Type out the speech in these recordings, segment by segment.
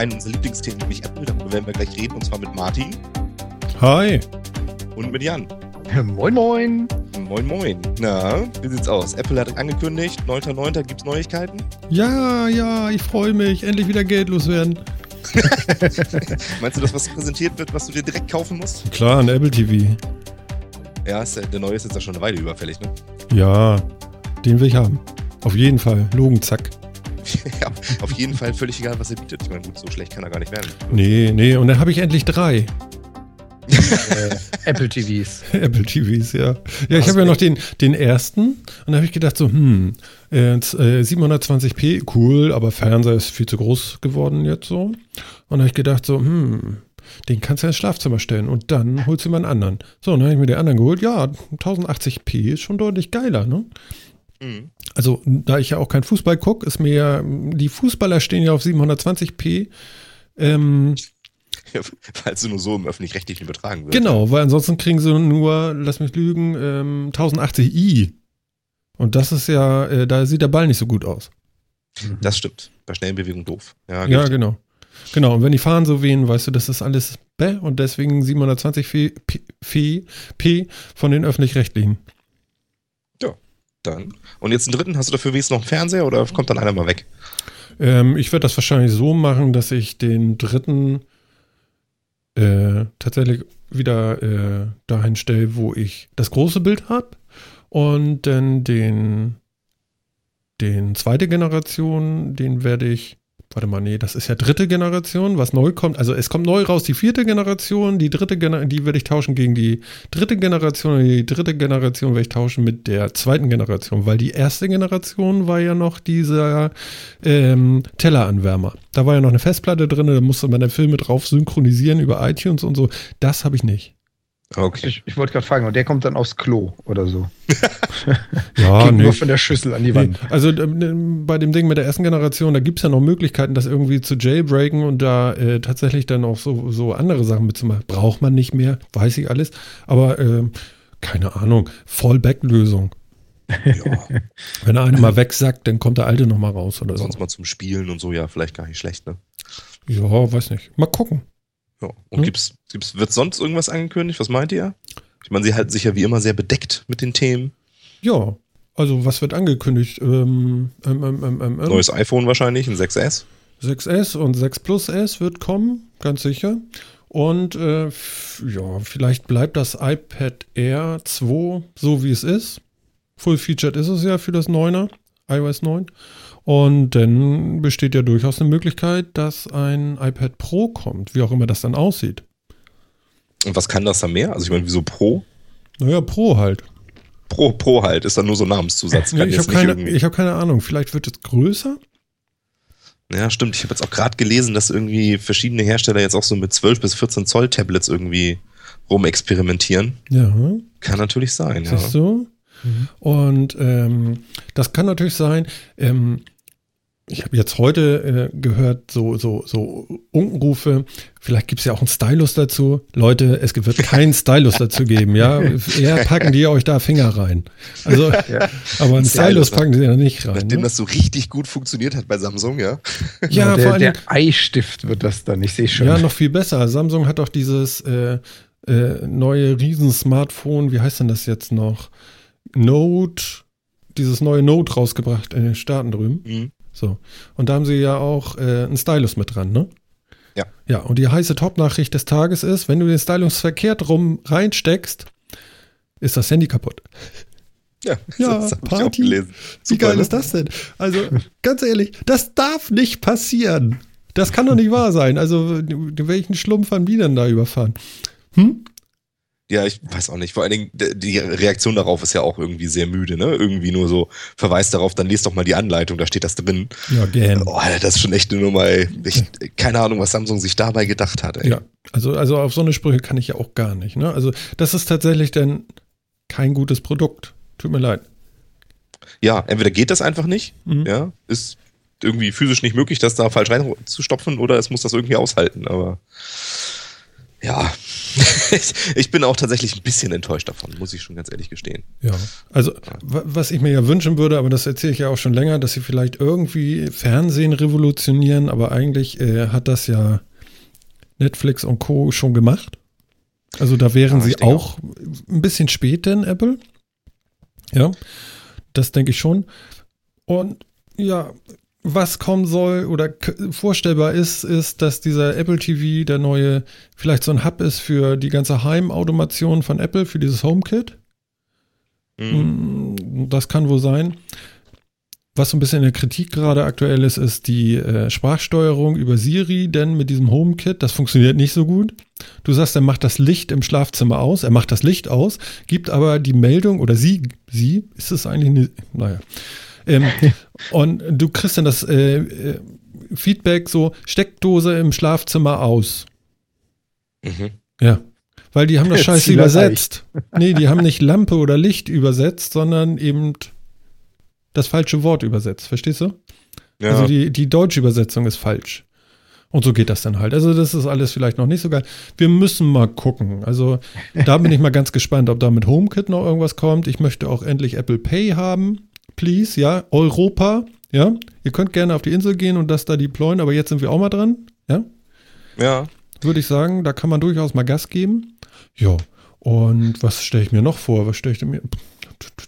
Einen unserer Lieblingsthemen, nämlich Apple. Darüber werden wir gleich reden und zwar mit Martin. Hi. Und mit Jan. Moin, moin. Moin, moin. Na, wie sieht's aus? Apple hat angekündigt, 9.9. gibt's Neuigkeiten? Ja, ja, ich freue mich. Endlich wieder Geld loswerden. Meinst du, dass was präsentiert wird, was du dir direkt kaufen musst? Klar, ein Apple TV. Ja, ist, der neue ist jetzt ja schon eine Weile überfällig, ne? Ja, den will ich haben. Auf jeden Fall. Logen, zack. ja, auf jeden Fall völlig egal, was er bietet. Ich meine, gut, so schlecht kann er gar nicht werden. Nee, nee, und dann habe ich endlich drei. äh, Apple TVs. Apple TVs, ja. Ja, ich habe ja noch den, den ersten und da habe ich gedacht so, hm, äh, 720p, cool, aber Fernseher ist viel zu groß geworden jetzt so. Und da habe ich gedacht so, hm, den kannst du ins Schlafzimmer stellen und dann holst du mal einen anderen. So, und dann habe ich mir den anderen geholt. Ja, 1080p ist schon deutlich geiler, ne? Mhm. Also, da ich ja auch kein Fußball gucke, ist mir ja, die Fußballer stehen ja auf 720p. Ähm, ja, weil sie nur so im öffentlich-rechtlichen übertragen wird. Genau, weil ansonsten kriegen sie nur, lass mich lügen, ähm, 1080i. Und das ist ja, äh, da sieht der Ball nicht so gut aus. Das stimmt. Bei schnellen Bewegungen doof. Ja, ja genau. Genau, und wenn die fahren so wehen, weißt du, das ist alles bäh und deswegen 720 P, P von den öffentlich-rechtlichen. Dann. Und jetzt einen dritten, hast du dafür wenigstens noch einen Fernseher oder kommt dann einer mal weg? Ähm, ich werde das wahrscheinlich so machen, dass ich den dritten äh, tatsächlich wieder äh, dahin stelle, wo ich das große Bild habe und dann den, den zweite Generation, den werde ich warte mal, nee, das ist ja dritte Generation, was neu kommt. Also es kommt neu raus die vierte Generation, die dritte Generation, die werde ich tauschen gegen die dritte Generation die dritte Generation werde ich tauschen mit der zweiten Generation, weil die erste Generation war ja noch dieser ähm, Telleranwärmer. Da war ja noch eine Festplatte drin, da musste man den Filme drauf synchronisieren über iTunes und so. Das habe ich nicht. Okay. Ich, ich wollte gerade fragen, und der kommt dann aufs Klo oder so. ja, Geht nee. nur von der Schüssel an die Wand. Nee. Also äh, bei dem Ding mit der ersten Generation, da gibt es ja noch Möglichkeiten, das irgendwie zu jailbreaken und da äh, tatsächlich dann auch so, so andere Sachen mitzumachen. Braucht man nicht mehr, weiß ich alles. Aber äh, keine Ahnung, Fallback-Lösung. Ja. Wenn er eine mal wegsackt, dann kommt der alte nochmal raus oder Sonst so. mal zum Spielen und so, ja, vielleicht gar nicht schlecht, ne? Ja, weiß nicht. Mal gucken. Ja. Und hm? gibt's, gibt's, wird sonst irgendwas angekündigt? Was meint ihr? Ich meine, sie halten sich ja wie immer sehr bedeckt mit den Themen. Ja, also was wird angekündigt? Ähm, ähm, ähm, ähm Neues iPhone wahrscheinlich, ein 6S. 6S und 6 Plus S wird kommen, ganz sicher. Und äh, ja, vielleicht bleibt das iPad Air 2 so wie es ist. Full-featured ist es ja für das 9er, iOS 9. Und dann besteht ja durchaus eine Möglichkeit, dass ein iPad Pro kommt, wie auch immer das dann aussieht. Und was kann das dann mehr? Also ich meine, wieso Pro? Naja, Pro halt. Pro, Pro halt, ist dann nur so ein Namenszusatz. Ja, ich habe keine, hab keine Ahnung, vielleicht wird es größer? Ja, stimmt. Ich habe jetzt auch gerade gelesen, dass irgendwie verschiedene Hersteller jetzt auch so mit 12 bis 14 Zoll Tablets irgendwie rumexperimentieren. Ja. Kann natürlich sein, Siehst ja. du? Mhm. Und ähm, das kann natürlich sein, ähm, ich habe jetzt heute äh, gehört, so, so, so Unkenrufe, vielleicht gibt es ja auch einen Stylus dazu. Leute, es wird keinen Stylus dazu geben, ja. Eher packen die euch da Finger rein. Also, ja. aber einen Stylus packen sie ja nicht rein. Nachdem ne? das so richtig gut funktioniert hat bei Samsung, ja. Ja, der, vor allem, der Eistift wird das dann, ich sehe schon. Ja, noch viel besser. Samsung hat auch dieses äh, äh, neue Riesen-Smartphone, wie heißt denn das jetzt noch? Note, dieses neue Note rausgebracht in den Staaten drüben. Mhm. So. Und da haben sie ja auch äh, einen Stylus mit dran, ne? Ja. Ja, und die heiße Top-Nachricht des Tages ist, wenn du den Stylus verkehrt rum reinsteckst, ist das Handy kaputt. Ja, ja das habe ich auch gelesen. Super, Wie geil ne? ist das denn? Also, ganz ehrlich, das darf nicht passieren. Das kann doch nicht wahr sein. Also, welchen Schlumpf haben die denn da überfahren? Hm? Ja, ich weiß auch nicht. Vor allen Dingen, die Reaktion darauf ist ja auch irgendwie sehr müde, ne? Irgendwie nur so, verweist darauf, dann lest doch mal die Anleitung, da steht das drin. Ja, gern. Oh, das ist schon echt eine Nummer, ey. Ich, keine Ahnung, was Samsung sich dabei gedacht hat, ey. Ja, also, also auf so eine Sprüche kann ich ja auch gar nicht, ne? Also, das ist tatsächlich dann kein gutes Produkt. Tut mir leid. Ja, entweder geht das einfach nicht, mhm. ja, ist irgendwie physisch nicht möglich, das da falsch reinzustopfen, oder es muss das irgendwie aushalten, aber Ja, ich bin auch tatsächlich ein bisschen enttäuscht davon, muss ich schon ganz ehrlich gestehen. Ja, also was ich mir ja wünschen würde, aber das erzähle ich ja auch schon länger, dass sie vielleicht irgendwie Fernsehen revolutionieren, aber eigentlich äh, hat das ja Netflix und Co. schon gemacht. Also da wären ja, sie auch, auch ein bisschen später in Apple. Ja, das denke ich schon. Und ja, was kommen soll oder vorstellbar ist, ist, dass dieser Apple TV der neue, vielleicht so ein Hub ist für die ganze Heimautomation von Apple, für dieses HomeKit. Mhm. Mm, das kann wohl sein. Was so ein bisschen in der Kritik gerade aktuell ist, ist die äh, Sprachsteuerung über Siri, denn mit diesem HomeKit, das funktioniert nicht so gut. Du sagst, er macht das Licht im Schlafzimmer aus, er macht das Licht aus, gibt aber die Meldung, oder sie, sie, ist es eigentlich eine, naja, ähm, und du kriegst dann das äh, äh, Feedback so, Steckdose im Schlafzimmer aus. Mhm. Ja. Weil die haben das Scheiße übersetzt. Nee, die haben nicht Lampe oder Licht übersetzt, sondern eben das falsche Wort übersetzt. Verstehst du? Ja. Also die, die deutsche Übersetzung ist falsch. Und so geht das dann halt. Also das ist alles vielleicht noch nicht so geil. Wir müssen mal gucken. Also da bin ich mal ganz gespannt, ob da mit HomeKit noch irgendwas kommt. Ich möchte auch endlich Apple Pay haben please, ja, Europa, ja. Ihr könnt gerne auf die Insel gehen und das da deployen, aber jetzt sind wir auch mal dran, ja. Ja. Würde ich sagen, da kann man durchaus mal Gas geben. Ja. Und was stelle ich mir noch vor? Was stelle ich mir?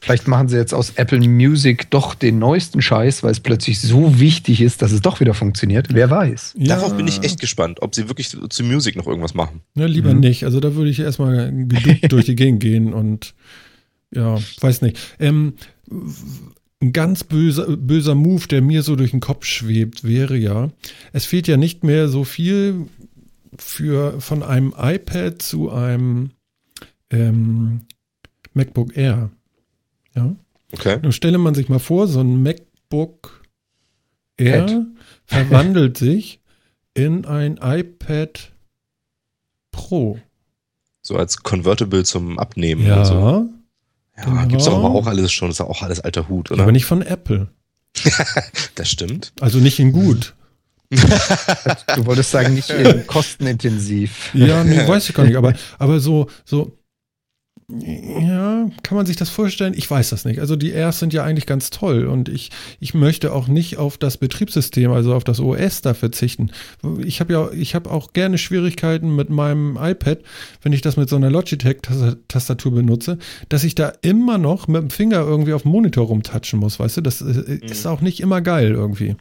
Vielleicht machen sie jetzt aus Apple Music doch den neuesten Scheiß, weil es plötzlich so wichtig ist, dass es doch wieder funktioniert. Wer weiß. Ja. Darauf bin ich echt gespannt, ob sie wirklich zu Music noch irgendwas machen. Ja, lieber mhm. nicht. Also da würde ich erstmal geduckt durch die Gegend gehen und ja, weiß nicht. Ähm, ein ganz böser, böser Move, der mir so durch den Kopf schwebt, wäre ja, es fehlt ja nicht mehr so viel für von einem iPad zu einem ähm, MacBook Air. Ja. Okay. Nun stelle man sich mal vor, so ein MacBook Air Pad. verwandelt sich in ein iPad Pro. So als Convertible zum Abnehmen. Ja. So. Ja, genau. gibt's doch aber auch alles schon. Das ist auch alles alter Hut, oder? Aber nicht von Apple. das stimmt. Also nicht in gut. du wolltest sagen, nicht in kostenintensiv. Ja, nee, weiß ich gar nicht. Aber, aber so, so ja, kann man sich das vorstellen? Ich weiß das nicht. Also die Airs sind ja eigentlich ganz toll und ich, ich möchte auch nicht auf das Betriebssystem, also auf das OS da verzichten. Ich habe ja, ich habe auch gerne Schwierigkeiten mit meinem iPad, wenn ich das mit so einer Logitech-Tastatur benutze, dass ich da immer noch mit dem Finger irgendwie auf dem Monitor rumtatschen muss, weißt du? Das äh, mhm. ist auch nicht immer geil irgendwie.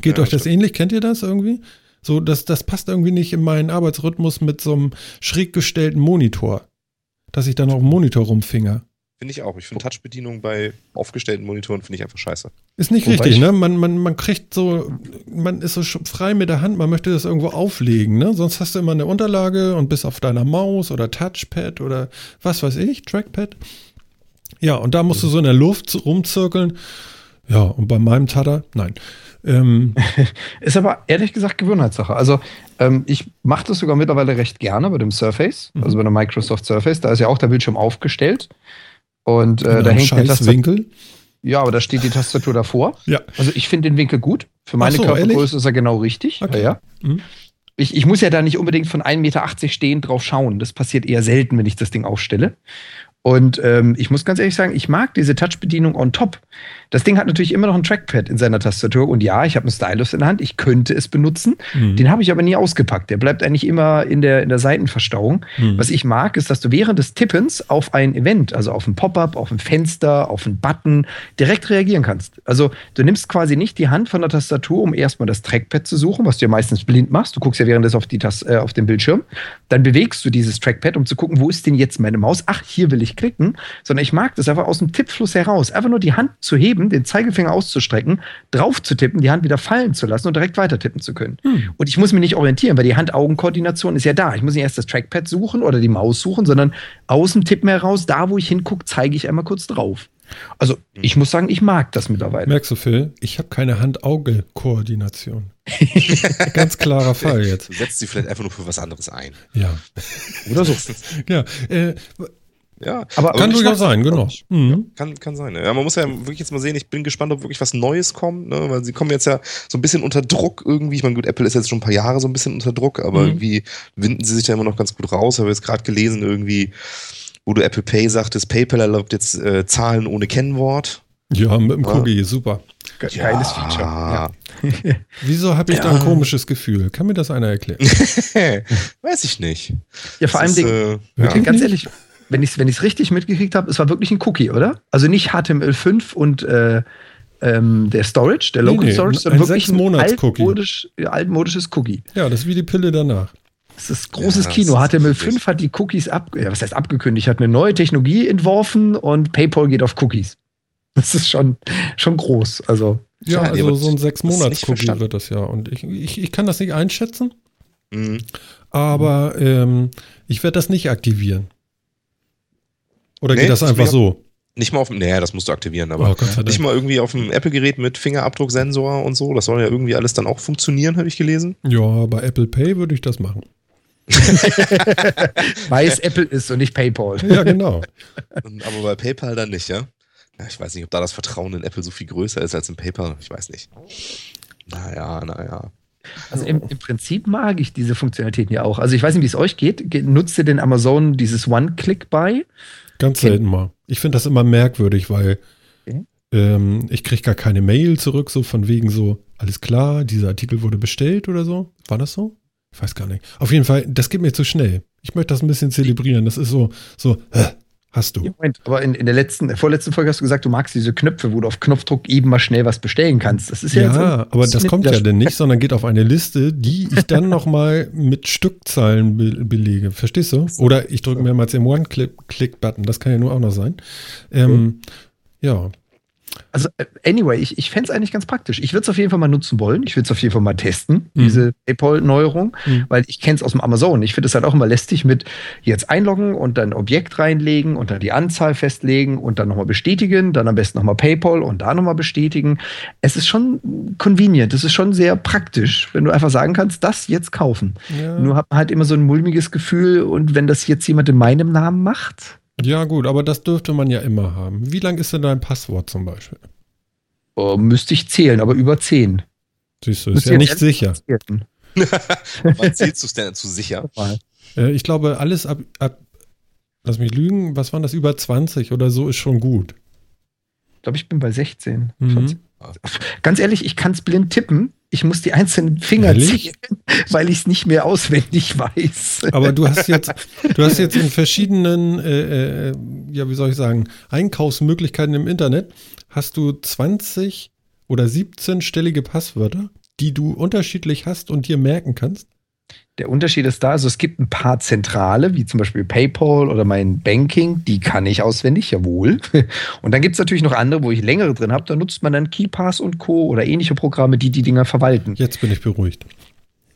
Geht ja, euch das stimmt. ähnlich? Kennt ihr das irgendwie? So, das, das passt irgendwie nicht in meinen Arbeitsrhythmus mit so einem schräg gestellten Monitor dass ich dann auf dem Monitor rumfinger. Finde ich auch. Ich finde Touchbedienung bei aufgestellten Monitoren finde ich einfach scheiße. Ist nicht Wobei richtig, ne? Man, man, man kriegt so, man ist so frei mit der Hand, man möchte das irgendwo auflegen, ne? Sonst hast du immer eine Unterlage und bist auf deiner Maus oder Touchpad oder was weiß ich, Trackpad. Ja, und da musst du so in der Luft rumzirkeln. Ja, und bei meinem Tada, nein. Ähm, ist aber ehrlich gesagt Gewohnheitssache. Also ähm, ich mache das sogar mittlerweile recht gerne bei dem Surface, mhm. also bei der Microsoft Surface. Da ist ja auch der Bildschirm aufgestellt und äh, da hängt der Tastatur. Ja, aber da steht die Tastatur davor. Ja. Also ich finde den Winkel gut. Für meine so, Körpergröße ehrlich? ist er genau richtig. Okay. Ja, ja. Mhm. Ich, ich muss ja da nicht unbedingt von 1,80 Meter stehend drauf schauen. Das passiert eher selten, wenn ich das Ding aufstelle. Und ähm, ich muss ganz ehrlich sagen, ich mag diese Touch-Bedienung on top. Das Ding hat natürlich immer noch ein Trackpad in seiner Tastatur. Und ja, ich habe einen Stylus in der Hand. Ich könnte es benutzen. Mhm. Den habe ich aber nie ausgepackt. Der bleibt eigentlich immer in der, in der Seitenverstauung. Mhm. Was ich mag, ist, dass du während des Tippens auf ein Event, also auf ein Pop-up, auf ein Fenster, auf einen Button, direkt reagieren kannst. Also du nimmst quasi nicht die Hand von der Tastatur, um erstmal das Trackpad zu suchen, was du ja meistens blind machst. Du guckst ja währenddessen auf, die äh, auf den Bildschirm. Dann bewegst du dieses Trackpad, um zu gucken, wo ist denn jetzt meine Maus? Ach, hier will ich klicken, sondern ich mag das einfach aus dem Tippfluss heraus. Einfach nur die Hand zu heben, den Zeigefinger auszustrecken, drauf zu tippen, die Hand wieder fallen zu lassen und direkt weiter tippen zu können. Hm. Und ich muss mich nicht orientieren, weil die Hand-Augen-Koordination ist ja da. Ich muss nicht erst das Trackpad suchen oder die Maus suchen, sondern aus dem Tippen heraus, da wo ich hingucke, zeige ich einmal kurz drauf. Also ich muss sagen, ich mag das mittlerweile. Merkst du, Phil? Ich habe keine Hand-Auge-Koordination. Ganz klarer Fall jetzt. Setzt sie vielleicht einfach nur für was anderes ein. Ja. Oder so. ja. Äh, Ja, aber, kann durchaus sein, genau. Mhm. Kann, kann sein. Ja, man muss ja wirklich jetzt mal sehen, ich bin gespannt, ob wirklich was Neues kommt, ne? weil sie kommen jetzt ja so ein bisschen unter Druck irgendwie. Ich meine, gut, Apple ist jetzt schon ein paar Jahre so ein bisschen unter Druck, aber mhm. irgendwie winden sie sich da immer noch ganz gut raus. Ich habe jetzt gerade gelesen, irgendwie, wo du Apple Pay sagtest, PayPal erlaubt jetzt äh, Zahlen ohne Kennwort. Ja, mit dem Cookie, ja. super. Geiles ja. Feature. Ja. Wieso habe ich ja. da ein komisches Gefühl? Kann mir das einer erklären? Weiß ich nicht. Ja, vor allem, äh, ja. ganz ehrlich, wenn ich es wenn richtig mitgekriegt habe, es war wirklich ein Cookie, oder? Also nicht HTML5 und äh, ähm, der Storage, der Local nee, nee, Storage, sondern wirklich ein altmodisch, altmodisches Cookie. Ja, das ist wie die Pille danach. Das ist großes ja, Kino. HTML5 hat die Cookies ab, ja, was heißt abgekündigt, hat eine neue Technologie entworfen und PayPal geht auf Cookies. Das ist schon, schon groß. Also, ja, also so ein sechs Monats Cookie wird das ja. Und ich, ich, ich kann das nicht einschätzen. Mhm. Aber ähm, ich werde das nicht aktivieren. Oder nee, geht das einfach so? Nicht mal auf dem, nee, das musst du aktivieren, aber oh, nicht mal irgendwie auf dem Apple-Gerät mit Fingerabdrucksensor und so. Das soll ja irgendwie alles dann auch funktionieren, habe ich gelesen. Ja, bei Apple Pay würde ich das machen. Weil es Apple ist und nicht PayPal. Ja, genau. aber bei PayPal dann nicht, ja? Ja, ich weiß nicht, ob da das Vertrauen in Apple so viel größer ist als in PayPal. Ich weiß nicht. Naja, naja. Also im, im, Prinzip mag ich diese Funktionalitäten ja auch. Also ich weiß nicht, wie es euch geht. Nutzt ihr denn Amazon dieses One-Click-Buy? Ganz selten mal. Ich finde das immer merkwürdig, weil okay. ähm, ich kriege gar keine Mail zurück, so von wegen so, alles klar, dieser Artikel wurde bestellt oder so. War das so? Ich weiß gar nicht. Auf jeden Fall, das geht mir zu schnell. Ich möchte das ein bisschen zelebrieren. Das ist so, so, äh, Hast du. Moment, aber in, in der letzten, der vorletzten Folge hast du gesagt, du magst diese Knöpfe, wo du auf Knopfdruck eben mal schnell was bestellen kannst. Das ist ja, ja so, aber das kommt ja denn nicht, sondern geht auf eine Liste, die ich dann nochmal mit Stückzahlen be belege. Verstehst du? Oder ich drücke mehrmals den One-Click-Button, das kann ja nur auch noch sein. Ähm, okay. Ja, also, äh, anyway, ich, ich fände es eigentlich ganz praktisch. Ich würde es auf jeden Fall mal nutzen wollen. Ich würde es auf jeden Fall mal testen, mhm. diese PayPal-Neuerung, mhm. weil ich kenne es aus dem Amazon. Ich finde es halt auch immer lästig mit jetzt einloggen und dann Objekt reinlegen und dann die Anzahl festlegen und dann nochmal bestätigen, dann am besten nochmal PayPal und da nochmal bestätigen. Es ist schon convenient, es ist schon sehr praktisch, wenn du einfach sagen kannst, das jetzt kaufen. Ja. Nur hat man halt immer so ein mulmiges Gefühl und wenn das jetzt jemand in meinem Namen macht, ja, gut, aber das dürfte man ja immer haben. Wie lang ist denn dein Passwort zum Beispiel? Oh, müsste ich zählen, aber über 10. Siehst du, ist ja nicht sicher. Wann zählst du es denn zu sicher? Äh, ich glaube, alles ab, ab, lass mich lügen, was waren das, über 20 oder so ist schon gut. Ich glaube, ich bin bei 16. Mhm. Ganz ehrlich, ich kann es blind tippen. Ich muss die einzelnen Finger Ehrlich? ziehen, weil ich es nicht mehr auswendig weiß. Aber du hast jetzt, du hast jetzt in verschiedenen, äh, äh, ja, wie soll ich sagen, Einkaufsmöglichkeiten im Internet, hast du 20 oder 17-stellige Passwörter, die du unterschiedlich hast und dir merken kannst? Der Unterschied ist da, also es gibt ein paar Zentrale, wie zum Beispiel PayPal oder mein Banking, die kann ich auswendig, jawohl. Und dann gibt es natürlich noch andere, wo ich längere drin habe, da nutzt man dann KeyPass und Co. oder ähnliche Programme, die die Dinger verwalten. Jetzt bin ich beruhigt.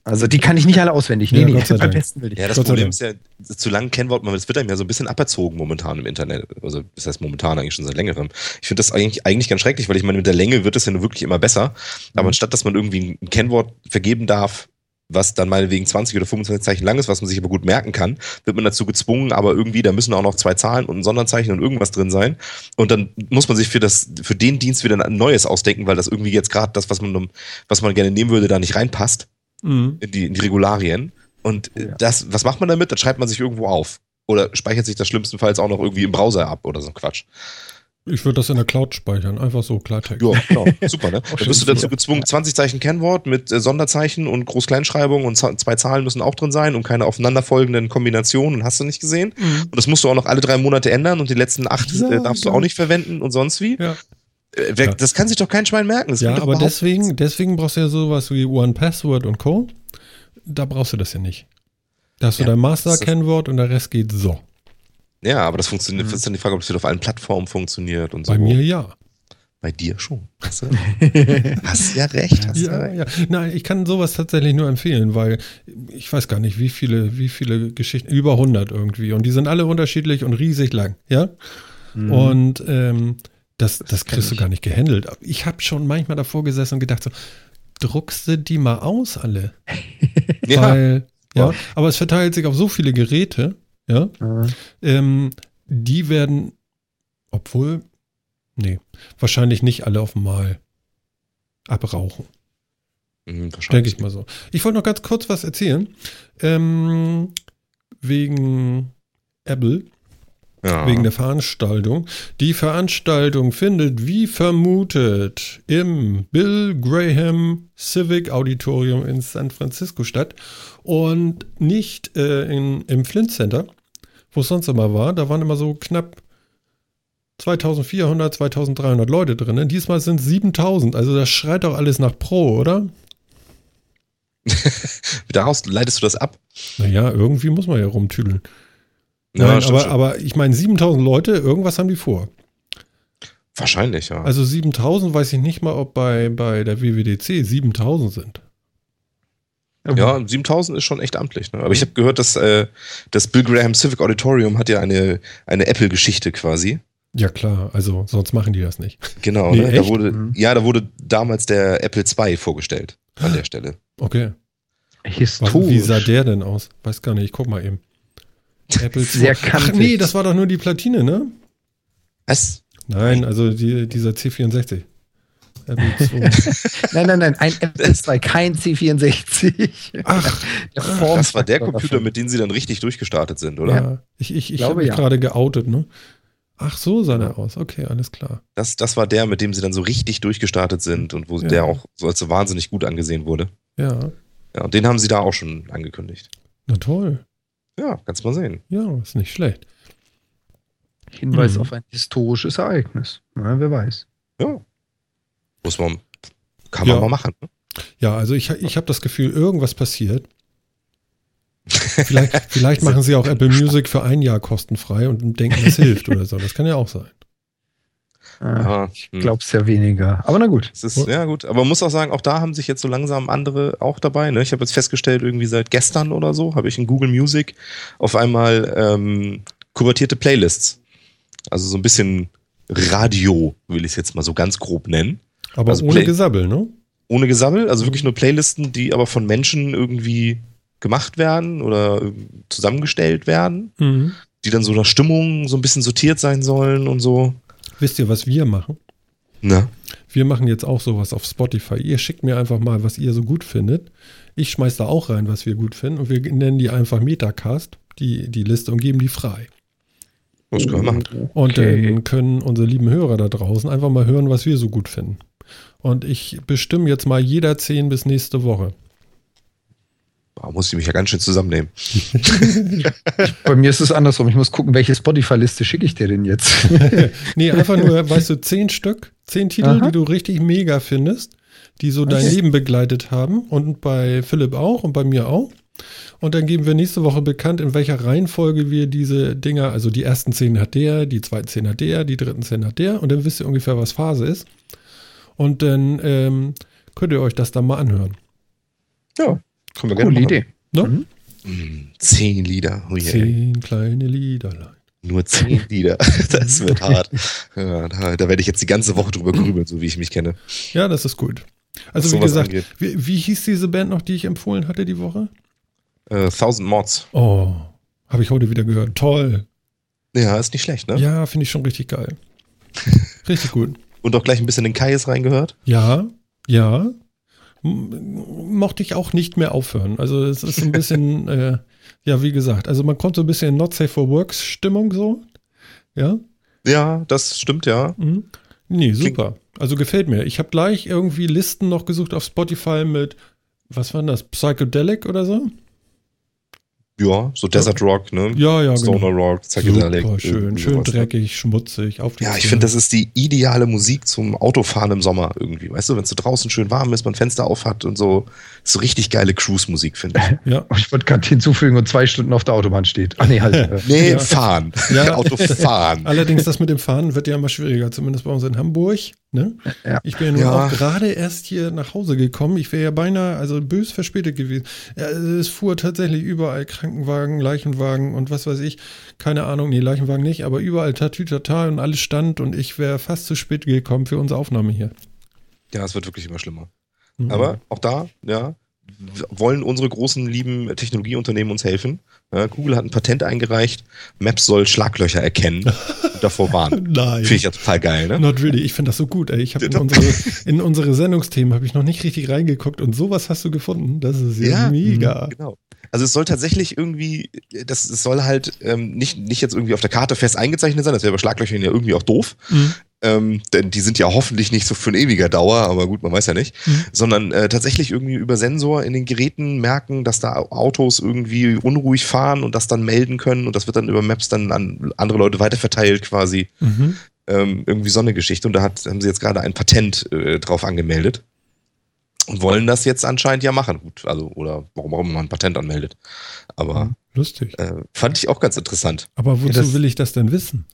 Also die kann ich nicht alle auswendig. Nee, ja, nee, beim besten will ich. Ja, das Problem ist ja, zu lang Kennwort, das wird einem ja so ein bisschen aberzogen momentan im Internet. Also das heißt momentan eigentlich schon seit längerem. Ich finde das eigentlich, eigentlich ganz schrecklich, weil ich meine, mit der Länge wird es ja nur wirklich immer besser. Aber mhm. anstatt, dass man irgendwie ein Kennwort vergeben darf, was dann meinetwegen 20 oder 25 Zeichen lang ist, was man sich aber gut merken kann, wird man dazu gezwungen, aber irgendwie, da müssen auch noch zwei Zahlen und ein Sonderzeichen und irgendwas drin sein. Und dann muss man sich für das, für den Dienst wieder ein neues ausdenken, weil das irgendwie jetzt gerade das, was man, was man gerne nehmen würde, da nicht reinpasst. Mhm. In, die, in die Regularien. Und ja. das, was macht man damit? Das schreibt man sich irgendwo auf. Oder speichert sich das schlimmstenfalls auch noch irgendwie im Browser ab oder so ein Quatsch. Ich würde das in der Cloud speichern, einfach so Klartext. Ja, genau. super, ne? Dann bist du dazu gezwungen, 20 Zeichen Kennwort mit äh, Sonderzeichen und Groß-Kleinschreibung und zwei Zahlen müssen auch drin sein und keine aufeinanderfolgenden Kombinationen, hast du nicht gesehen. Mhm. Und das musst du auch noch alle drei Monate ändern und die letzten acht ja, äh, darfst ja. du auch nicht verwenden und sonst wie. Ja. Äh, wer, das kann sich doch kein Schwein merken. Das ja, aber deswegen, deswegen brauchst du ja sowas wie One Password und Co. Da brauchst du das ja nicht. Da hast du dein Master-Kennwort und der Rest geht so. Ja, aber das funktioniert, mhm. das ist dann die Frage, ob es auf allen Plattformen funktioniert und so. Bei mir ja. Bei dir schon. Hast, du, hast ja recht. Hast ja, ja, ja. Nein, ich kann sowas tatsächlich nur empfehlen, weil ich weiß gar nicht, wie viele, wie viele Geschichten, über 100 irgendwie. Und die sind alle unterschiedlich und riesig lang, ja? Mhm. Und ähm, das, das, das kriegst du gar nicht gehandelt. Ich habe schon manchmal davor gesessen und gedacht so, druckst du die mal aus alle? ja. Weil, ja, aber es verteilt sich auf so viele Geräte ja. Mhm. Ähm, die werden, obwohl, nee, wahrscheinlich nicht alle auf Mal abrauchen. Mhm, Denke ich mal so. Ich wollte noch ganz kurz was erzählen. Ähm, wegen Apple. Ja. Wegen der Veranstaltung. Die Veranstaltung findet wie vermutet im Bill Graham Civic Auditorium in San Francisco statt und nicht äh, in, im Flint Center, wo es sonst immer war. Da waren immer so knapp 2400, 2300 Leute drin. Diesmal sind es 7000. Also das schreit doch alles nach Pro, oder? Daraus leitest du das ab? Naja, irgendwie muss man ja rumtüdeln. Nein, ja, aber, aber ich meine, 7000 Leute, irgendwas haben die vor. Wahrscheinlich, ja. Also 7000 weiß ich nicht mal, ob bei, bei der WWDC 7000 sind. Ja, 7000 ist schon echt amtlich. Ne? Aber ich habe gehört, dass äh, das Bill Graham Civic Auditorium hat ja eine, eine Apple-Geschichte quasi. Ja, klar, also sonst machen die das nicht. Genau, nee, ne? da wurde, mhm. ja, da wurde damals der Apple II vorgestellt an der Stelle. Okay. Historisch. Wie sah der denn aus? Weiß gar nicht, ich guck mal eben. Apple Sehr kantig. Ach nee, das war doch nur die Platine, ne? Was? Nein, also die, dieser C64. nein, nein, nein, ein Apple II, kein C64. Ach, das war der Computer, mit dem sie dann richtig durchgestartet sind, oder? Ja, ich, ich, ich habe mich ja. gerade geoutet, ne? Ach, so sah der aus. Okay, alles klar. Das, das war der, mit dem sie dann so richtig durchgestartet sind und wo ja. der auch so als so wahnsinnig gut angesehen wurde. Ja. Ja, und den haben sie da auch schon angekündigt. Na toll. Ja, kannst mal sehen. Ja, ist nicht schlecht. Hinweis mhm. auf ein historisches Ereignis. Na, wer weiß. Ja. Muss man, kann man ja. mal machen. Ne? Ja, also ich, ich habe das Gefühl, irgendwas passiert. Vielleicht, vielleicht machen sie auch Apple Music für ein Jahr kostenfrei und denken, es hilft oder so. Das kann ja auch sein. Ah, ich hm. glaube es ja weniger. Aber na gut. Es ist, ja, gut. Aber man muss auch sagen, auch da haben sich jetzt so langsam andere auch dabei. Ne? Ich habe jetzt festgestellt, irgendwie seit gestern oder so, habe ich in Google Music auf einmal ähm, kuvertierte Playlists. Also so ein bisschen Radio, will ich es jetzt mal so ganz grob nennen. Aber also ohne Play Gesabbel, ne? Ohne Gesabbel, also wirklich nur Playlisten, die aber von Menschen irgendwie gemacht werden oder zusammengestellt werden, mhm. die dann so nach Stimmung so ein bisschen sortiert sein sollen und so. Wisst ihr, was wir machen? Na? Wir machen jetzt auch sowas auf Spotify. Ihr schickt mir einfach mal, was ihr so gut findet. Ich schmeiß da auch rein, was wir gut finden. Und wir nennen die einfach Metacast, die, die Liste, und geben die frei. Das können wir machen. Und okay. dann können unsere lieben Hörer da draußen einfach mal hören, was wir so gut finden. Und ich bestimme jetzt mal jeder zehn bis nächste Woche. Da muss ich mich ja ganz schön zusammennehmen. Bei mir ist es andersrum. Ich muss gucken, welche Spotify-Liste schicke ich dir denn jetzt? nee, einfach nur, weißt du, zehn Stück, zehn Titel, Aha. die du richtig mega findest, die so dein okay. Leben begleitet haben und bei Philipp auch und bei mir auch. Und dann geben wir nächste Woche bekannt, in welcher Reihenfolge wir diese Dinger, also die ersten zehn hat der, die zweiten zehn hat der, die dritten zehn hat der und dann wisst ihr ungefähr, was Phase ist. Und dann ähm, könnt ihr euch das dann mal anhören. Ja. Können wir gerne Coole Idee. Ne? Mhm. Zehn Lieder. Oh yeah. Zehn kleine Liederlein. Nur zehn Lieder. Das wird hart. Ja, da, da, werde ich jetzt die ganze Woche drüber grübeln, so wie ich mich kenne. Ja, das ist gut. Also, wie gesagt, wie, wie, hieß diese Band noch, die ich empfohlen hatte die Woche? Uh, Thousand Mods. Oh, habe ich heute wieder gehört. Toll. Ja, ist nicht schlecht, ne? Ja, finde ich schon richtig geil. richtig gut. Und auch gleich ein bisschen in Kais reingehört? Ja, ja mochte ich auch nicht mehr aufhören. Also es ist ein bisschen, äh, ja, wie gesagt, also man kommt so ein bisschen in Not Safe for Works Stimmung so. Ja. Ja, das stimmt, ja. Mhm. Nee, super. Also gefällt mir. Ich habe gleich irgendwie Listen noch gesucht auf Spotify mit, was war das, Psychedelic oder so? Ja, so Desert Rock, ne? Ja, ja, Stoner genau. Rock, Psychedelic. Super schön, schön dreckig, schmutzig, auf die Ja, ich finde, das ist die ideale Musik zum Autofahren im Sommer irgendwie. Weißt du, wenn es so draußen schön warm ist, man Fenster auf hat und so. Ist so richtig geile Cruise-Musik, finde ich. Ja. Ich wollte gerade hinzufügen und zwei Stunden auf der Autobahn steht. Ach nee, halt. nee, ja. fahren. Ja. Autofahren. Allerdings, das mit dem Fahren wird ja immer schwieriger, zumindest bei uns in Hamburg. Ne? Ja. Ich bin ja, ja. auch gerade erst hier nach Hause gekommen. Ich wäre ja beinahe, also bös verspätet gewesen. Ja, es fuhr tatsächlich überall Krankenwagen, Leichenwagen und was weiß ich. Keine Ahnung, nee, Leichenwagen nicht, aber überall Tatütata und alles stand und ich wäre fast zu spät gekommen für unsere Aufnahme hier. Ja, es wird wirklich immer schlimmer. Mhm. Aber auch da, ja, wollen unsere großen, lieben Technologieunternehmen uns helfen. Google hat ein Patent eingereicht, Maps soll Schlaglöcher erkennen und davor warnen. Nein. Finde ich ja total geil, ne? Not really. Ich finde das so gut, ey. Ich habe in unsere, in unsere Sendungsthemen habe ich noch nicht richtig reingeguckt und sowas hast du gefunden. Das ist ja, ja mega. Genau. Also es soll tatsächlich irgendwie, das, es soll halt ähm, nicht, nicht jetzt irgendwie auf der Karte fest eingezeichnet sein, das wäre bei Schlaglöchern ja irgendwie auch doof. Mhm. Ähm, denn die sind ja hoffentlich nicht so für eine ewige Dauer, aber gut, man weiß ja nicht, mhm. sondern äh, tatsächlich irgendwie über Sensor in den Geräten merken, dass da Autos irgendwie unruhig fahren und das dann melden können und das wird dann über Maps dann an andere Leute weiterverteilt quasi. Mhm. Ähm, irgendwie so eine Geschichte und da hat, haben sie jetzt gerade ein Patent äh, drauf angemeldet und wollen das jetzt anscheinend ja machen. Gut, also, oder warum auch immer man ein Patent anmeldet. Aber hm, lustig. Äh, fand ich auch ganz interessant. Aber wozu ja, will ich das denn wissen?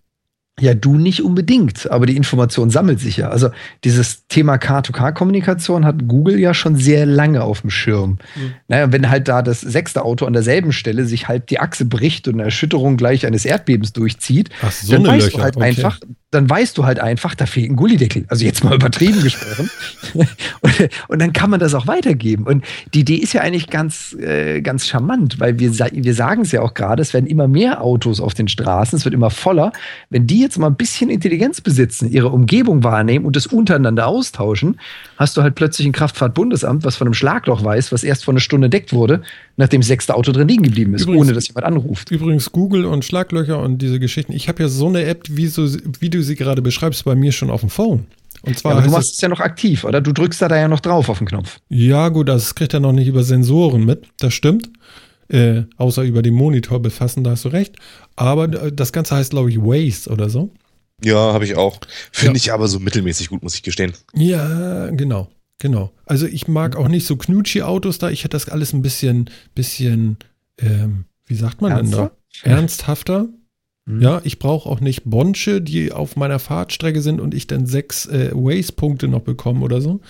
Ja, du nicht unbedingt, aber die Information sammelt sich ja. Also dieses Thema K2K-Kommunikation hat Google ja schon sehr lange auf dem Schirm. Mhm. Naja, wenn halt da das sechste Auto an derselben Stelle sich halt die Achse bricht und eine Erschütterung gleich eines Erdbebens durchzieht, Ach, so dann weißt Löcher. du halt okay. einfach, dann weißt du halt einfach, da fehlt ein Gullideckel. Also jetzt mal übertrieben gesprochen. und, und, dann kann man das auch weitergeben. Und die Idee ist ja eigentlich ganz, äh, ganz charmant, weil wir, wir sagen es ja auch gerade, es werden immer mehr Autos auf den Straßen, es wird immer voller. Wenn die jetzt mal ein bisschen Intelligenz besitzen, ihre Umgebung wahrnehmen und das untereinander austauschen, hast du halt plötzlich ein Kraftfahrtbundesamt, was von einem Schlagloch weiß, was erst vor einer Stunde entdeckt wurde, nachdem das sechste Auto drin liegen geblieben ist, übrigens, ohne dass jemand anruft. Übrigens Google und Schlaglöcher und diese Geschichten. Ich habe ja so eine App, wie, so, wie du sie gerade beschreibst, bei mir schon auf dem Phone. Und zwar ja, aber du machst es ja noch aktiv, oder? Du drückst da, da ja noch drauf auf den Knopf. Ja, gut, das kriegt er noch nicht über Sensoren mit, das stimmt. Äh, außer über den Monitor befassen, da hast du recht. Aber äh, das Ganze heißt, glaube ich, Waze oder so. Ja, habe ich auch. Finde ja. ich aber so mittelmäßig gut, muss ich gestehen. Ja, genau. Genau. Also ich mag auch nicht so Knutschi-Autos da. Ich hätte das alles ein bisschen, bisschen, ähm, wie sagt man Ernster? denn da? Ernsthafter. Mhm. Ja, ich brauche auch nicht Bonsche, die auf meiner Fahrtstrecke sind und ich dann sechs äh, Waze-Punkte noch bekomme oder so.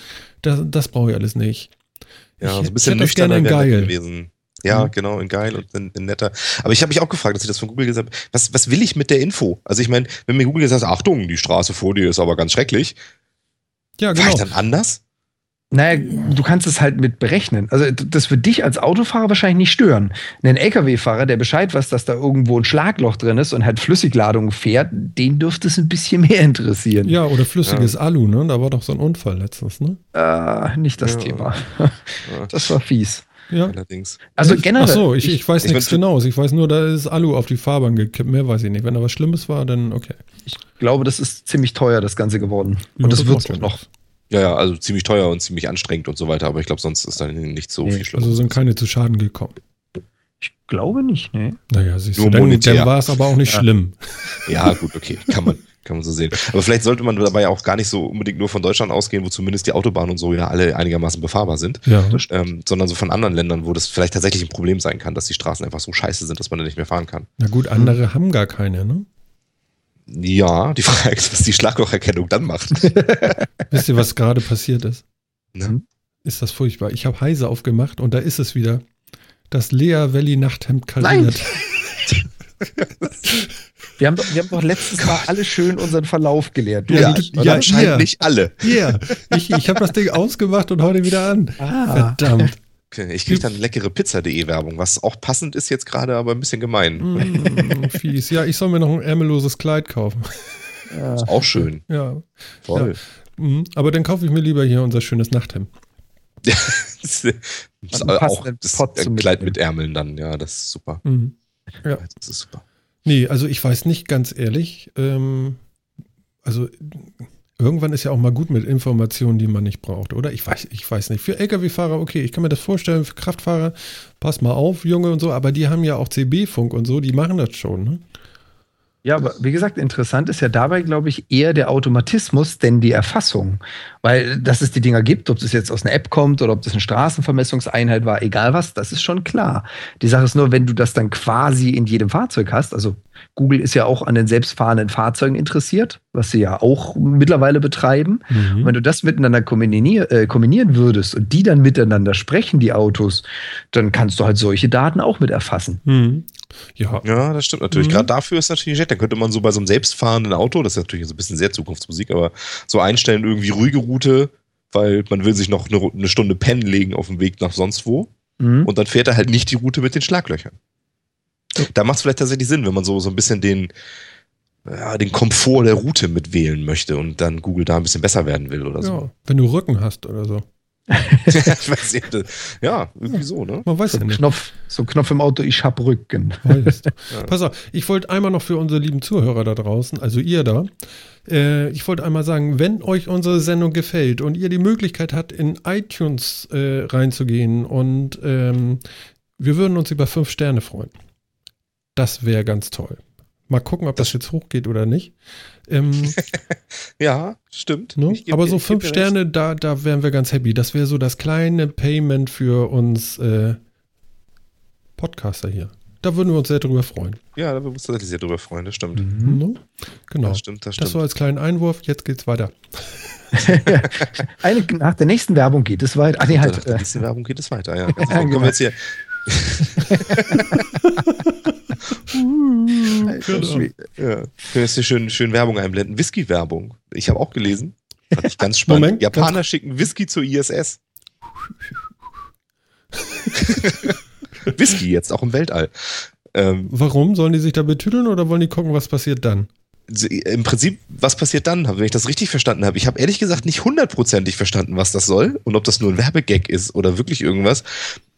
Das, das brauche ich alles nicht. Ja, ich so ein bisschen nüchterner geil gewesen. Ja, mhm. genau, in geil und in, in netter. Aber ich habe mich auch gefragt, dass ich das von Google gesagt habe, was, was will ich mit der Info? Also ich meine, wenn mir Google gesagt sagt, Achtung, die Straße vor dir ist aber ganz schrecklich. Ja, genau. War ich dann anders? Naja, du kannst es halt mit berechnen. Also das wird dich als Autofahrer wahrscheinlich nicht stören. Ein LKW-Fahrer, der Bescheid weiß, dass da irgendwo ein Schlagloch drin ist und halt Flüssigladung fährt, den dürfte es ein bisschen mehr interessieren. Ja, oder flüssiges ja. Alu, ne? Da war doch so ein Unfall letztens, ne? Äh, nicht das ja. Thema. das war fies. Ja. Allerdings. Also generell. Ach so, ich, ich weiß ich nichts genaues. Ich weiß nur, da ist Alu auf die Fahrbahn gekippt. Mehr weiß ich nicht. Wenn da was Schlimmes war, dann okay. Ich glaube, das ist ziemlich teuer, das Ganze geworden. Und das, das wird auch noch. Ja, ja, also ziemlich teuer und ziemlich anstrengend und so weiter, aber ich glaube, sonst ist da nicht so nee, viel schlimm. Also sind keine zu Schaden gekommen. Ich glaube nicht, ne? Naja, siehst Nur du, dann, dann war es aber auch nicht ja. schlimm. Ja, gut, okay, kann man, kann man so sehen. Aber vielleicht sollte man dabei auch gar nicht so unbedingt nur von Deutschland ausgehen, wo zumindest die Autobahnen und so ja alle einigermaßen befahrbar sind, ja. ähm, sondern so von anderen Ländern, wo das vielleicht tatsächlich ein Problem sein kann, dass die Straßen einfach so scheiße sind, dass man da nicht mehr fahren kann. Na gut, andere hm. haben gar keine, ne? Ja, die Frage ist, was die Schlaglocherkennung dann macht. Wisst ihr, was gerade passiert ist? Ne? Ist das furchtbar. Ich habe Heise aufgemacht und da ist es wieder. Das Lea Valley Nachthemd kariert. wir, haben doch, wir haben doch letztes Mal alle schön unseren Verlauf gelehrt. Du ja, ja, ja, anscheinend nicht alle. Ja, ich, ich habe das Ding ausgemacht und heute wieder an. Ah. Verdammt. Ich kriege dann leckere Pizza.de Werbung, was auch passend ist jetzt gerade, aber ein bisschen gemein. Mm, fies. Ja, ich soll mir noch ein ärmelloses Kleid kaufen. Ja. Ist auch schön. Ja. Voll. Ja. Mhm. Aber dann kaufe ich mir lieber hier unser schönes Nachthemd. Ja, das ist auch das Kleid mit Ärmeln dann, ja, das ist super. Mhm. Ja. Das ist super. Nee, also ich weiß nicht ganz ehrlich, ähm, also Irgendwann ist ja auch mal gut mit Informationen, die man nicht braucht, oder? Ich weiß, ich weiß nicht. Für Lkw-Fahrer, okay, ich kann mir das vorstellen, für Kraftfahrer, pass mal auf, Junge und so, aber die haben ja auch CB-Funk und so, die machen das schon, ne? Ja, aber wie gesagt, interessant ist ja dabei, glaube ich, eher der Automatismus, denn die Erfassung. Weil, dass es die Dinger gibt, ob das jetzt aus einer App kommt oder ob das eine Straßenvermessungseinheit war, egal was, das ist schon klar. Die Sache ist nur, wenn du das dann quasi in jedem Fahrzeug hast, also Google ist ja auch an den selbstfahrenden Fahrzeugen interessiert, was sie ja auch mittlerweile betreiben. Mhm. Und wenn du das miteinander kombinier äh, kombinieren würdest und die dann miteinander sprechen, die Autos, dann kannst du halt solche Daten auch mit erfassen. Mhm. Ja. ja, das stimmt natürlich. Mhm. Gerade dafür ist natürlich nett. Dann könnte man so bei so einem selbstfahrenden Auto, das ist natürlich so ein bisschen sehr Zukunftsmusik, aber so einstellen, irgendwie ruhige Route, weil man will sich noch eine, eine Stunde pennen legen auf dem Weg nach sonst wo. Mhm. Und dann fährt er halt nicht die Route mit den Schlaglöchern. Da macht es vielleicht tatsächlich Sinn, wenn man so, so ein bisschen den, ja, den Komfort der Route mitwählen möchte und dann Google da ein bisschen besser werden will oder so. Ja, wenn du Rücken hast oder so. ja, irgendwie so, ne? Man weiß so ja nicht. Knopf, so Knopf im Auto, ich hab Rücken. ja. Pass auf, ich wollte einmal noch für unsere lieben Zuhörer da draußen, also ihr da, äh, ich wollte einmal sagen, wenn euch unsere Sendung gefällt und ihr die Möglichkeit habt, in iTunes äh, reinzugehen und ähm, wir würden uns über fünf Sterne freuen. Das wäre ganz toll. Mal gucken, ob das, das jetzt hochgeht oder nicht. Ähm, ja, stimmt. Ne? Aber so fünf Sterne, da, da wären wir ganz happy. Das wäre so das kleine Payment für uns äh, Podcaster hier. Da würden wir uns sehr drüber freuen. Ja, da würden wir uns tatsächlich sehr drüber freuen, das stimmt. Mhm. Ne? Genau. Das stimmt, das stimmt. Das so als kleinen Einwurf, jetzt geht's weiter. Eine, nach der nächsten Werbung geht es weiter. Ach nee, halt. Nach der äh. nächsten Werbung geht es weiter, ja. Also, kommen wir jetzt hier genau. Ja. Können jetzt hier schön, schön Werbung einblenden. Whisky-Werbung. Ich habe auch gelesen. Fand ich ganz spannend. Moment, Japaner ganz schicken Whisky zur ISS. Whisky jetzt, auch im Weltall. Ähm, Warum? Sollen die sich da betüdeln oder wollen die gucken, was passiert dann? Im Prinzip, was passiert dann, wenn ich das richtig verstanden habe? Ich habe ehrlich gesagt nicht hundertprozentig verstanden, was das soll und ob das nur ein Werbegag ist oder wirklich irgendwas.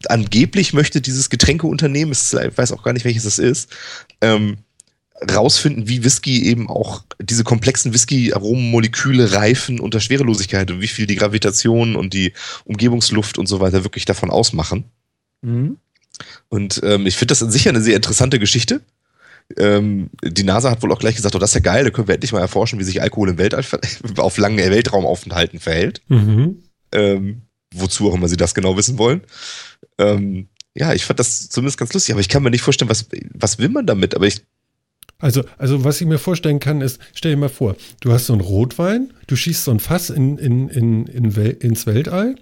Angeblich möchte dieses Getränkeunternehmen, ich weiß auch gar nicht, welches es ist, ähm, rausfinden, wie Whisky eben auch diese komplexen Whisky-Aromenmoleküle reifen unter Schwerelosigkeit und wie viel die Gravitation und die Umgebungsluft und so weiter wirklich davon ausmachen. Mhm. Und ähm, ich finde das an sich eine sehr interessante Geschichte. Ähm, die NASA hat wohl auch gleich gesagt, oh, das ist ja geil, da können wir endlich mal erforschen, wie sich Alkohol im Weltall auf langen Weltraumaufenthalten verhält. Mhm. Ähm, wozu auch immer sie das genau wissen wollen. Ähm, ja, ich fand das zumindest ganz lustig, aber ich kann mir nicht vorstellen, was, was will man damit? Aber ich. Also, also, was ich mir vorstellen kann, ist, stell dir mal vor, du hast so einen Rotwein, du schießt so ein Fass in, in, in, in Wel ins Weltall,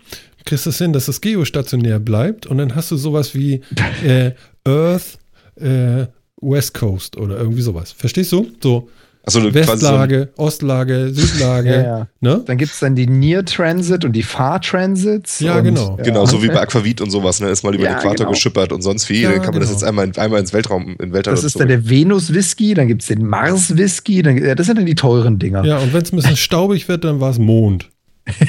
kriegst es hin, dass es geostationär bleibt und dann hast du sowas wie äh, Earth, äh, West Coast oder irgendwie sowas. Verstehst du? So. Also Westlage, so Ostlage, Südlage. ja, ja. Ne? Dann gibt es dann die Near Transit und die Far Transits. Ja, und, genau. Ja. Genau, so wie bei Aquavit und sowas. Ne? Ist mal über den Äquator genau. geschippert und sonst wie. dann kann man das genau. jetzt einmal, einmal ins Weltraum, in Weltraum Das ist dann der Venus-Whisky, dann gibt es den Mars-Whisky. Das sind dann die teuren Dinger. Ja, und wenn es ein bisschen staubig wird, dann war es Mond.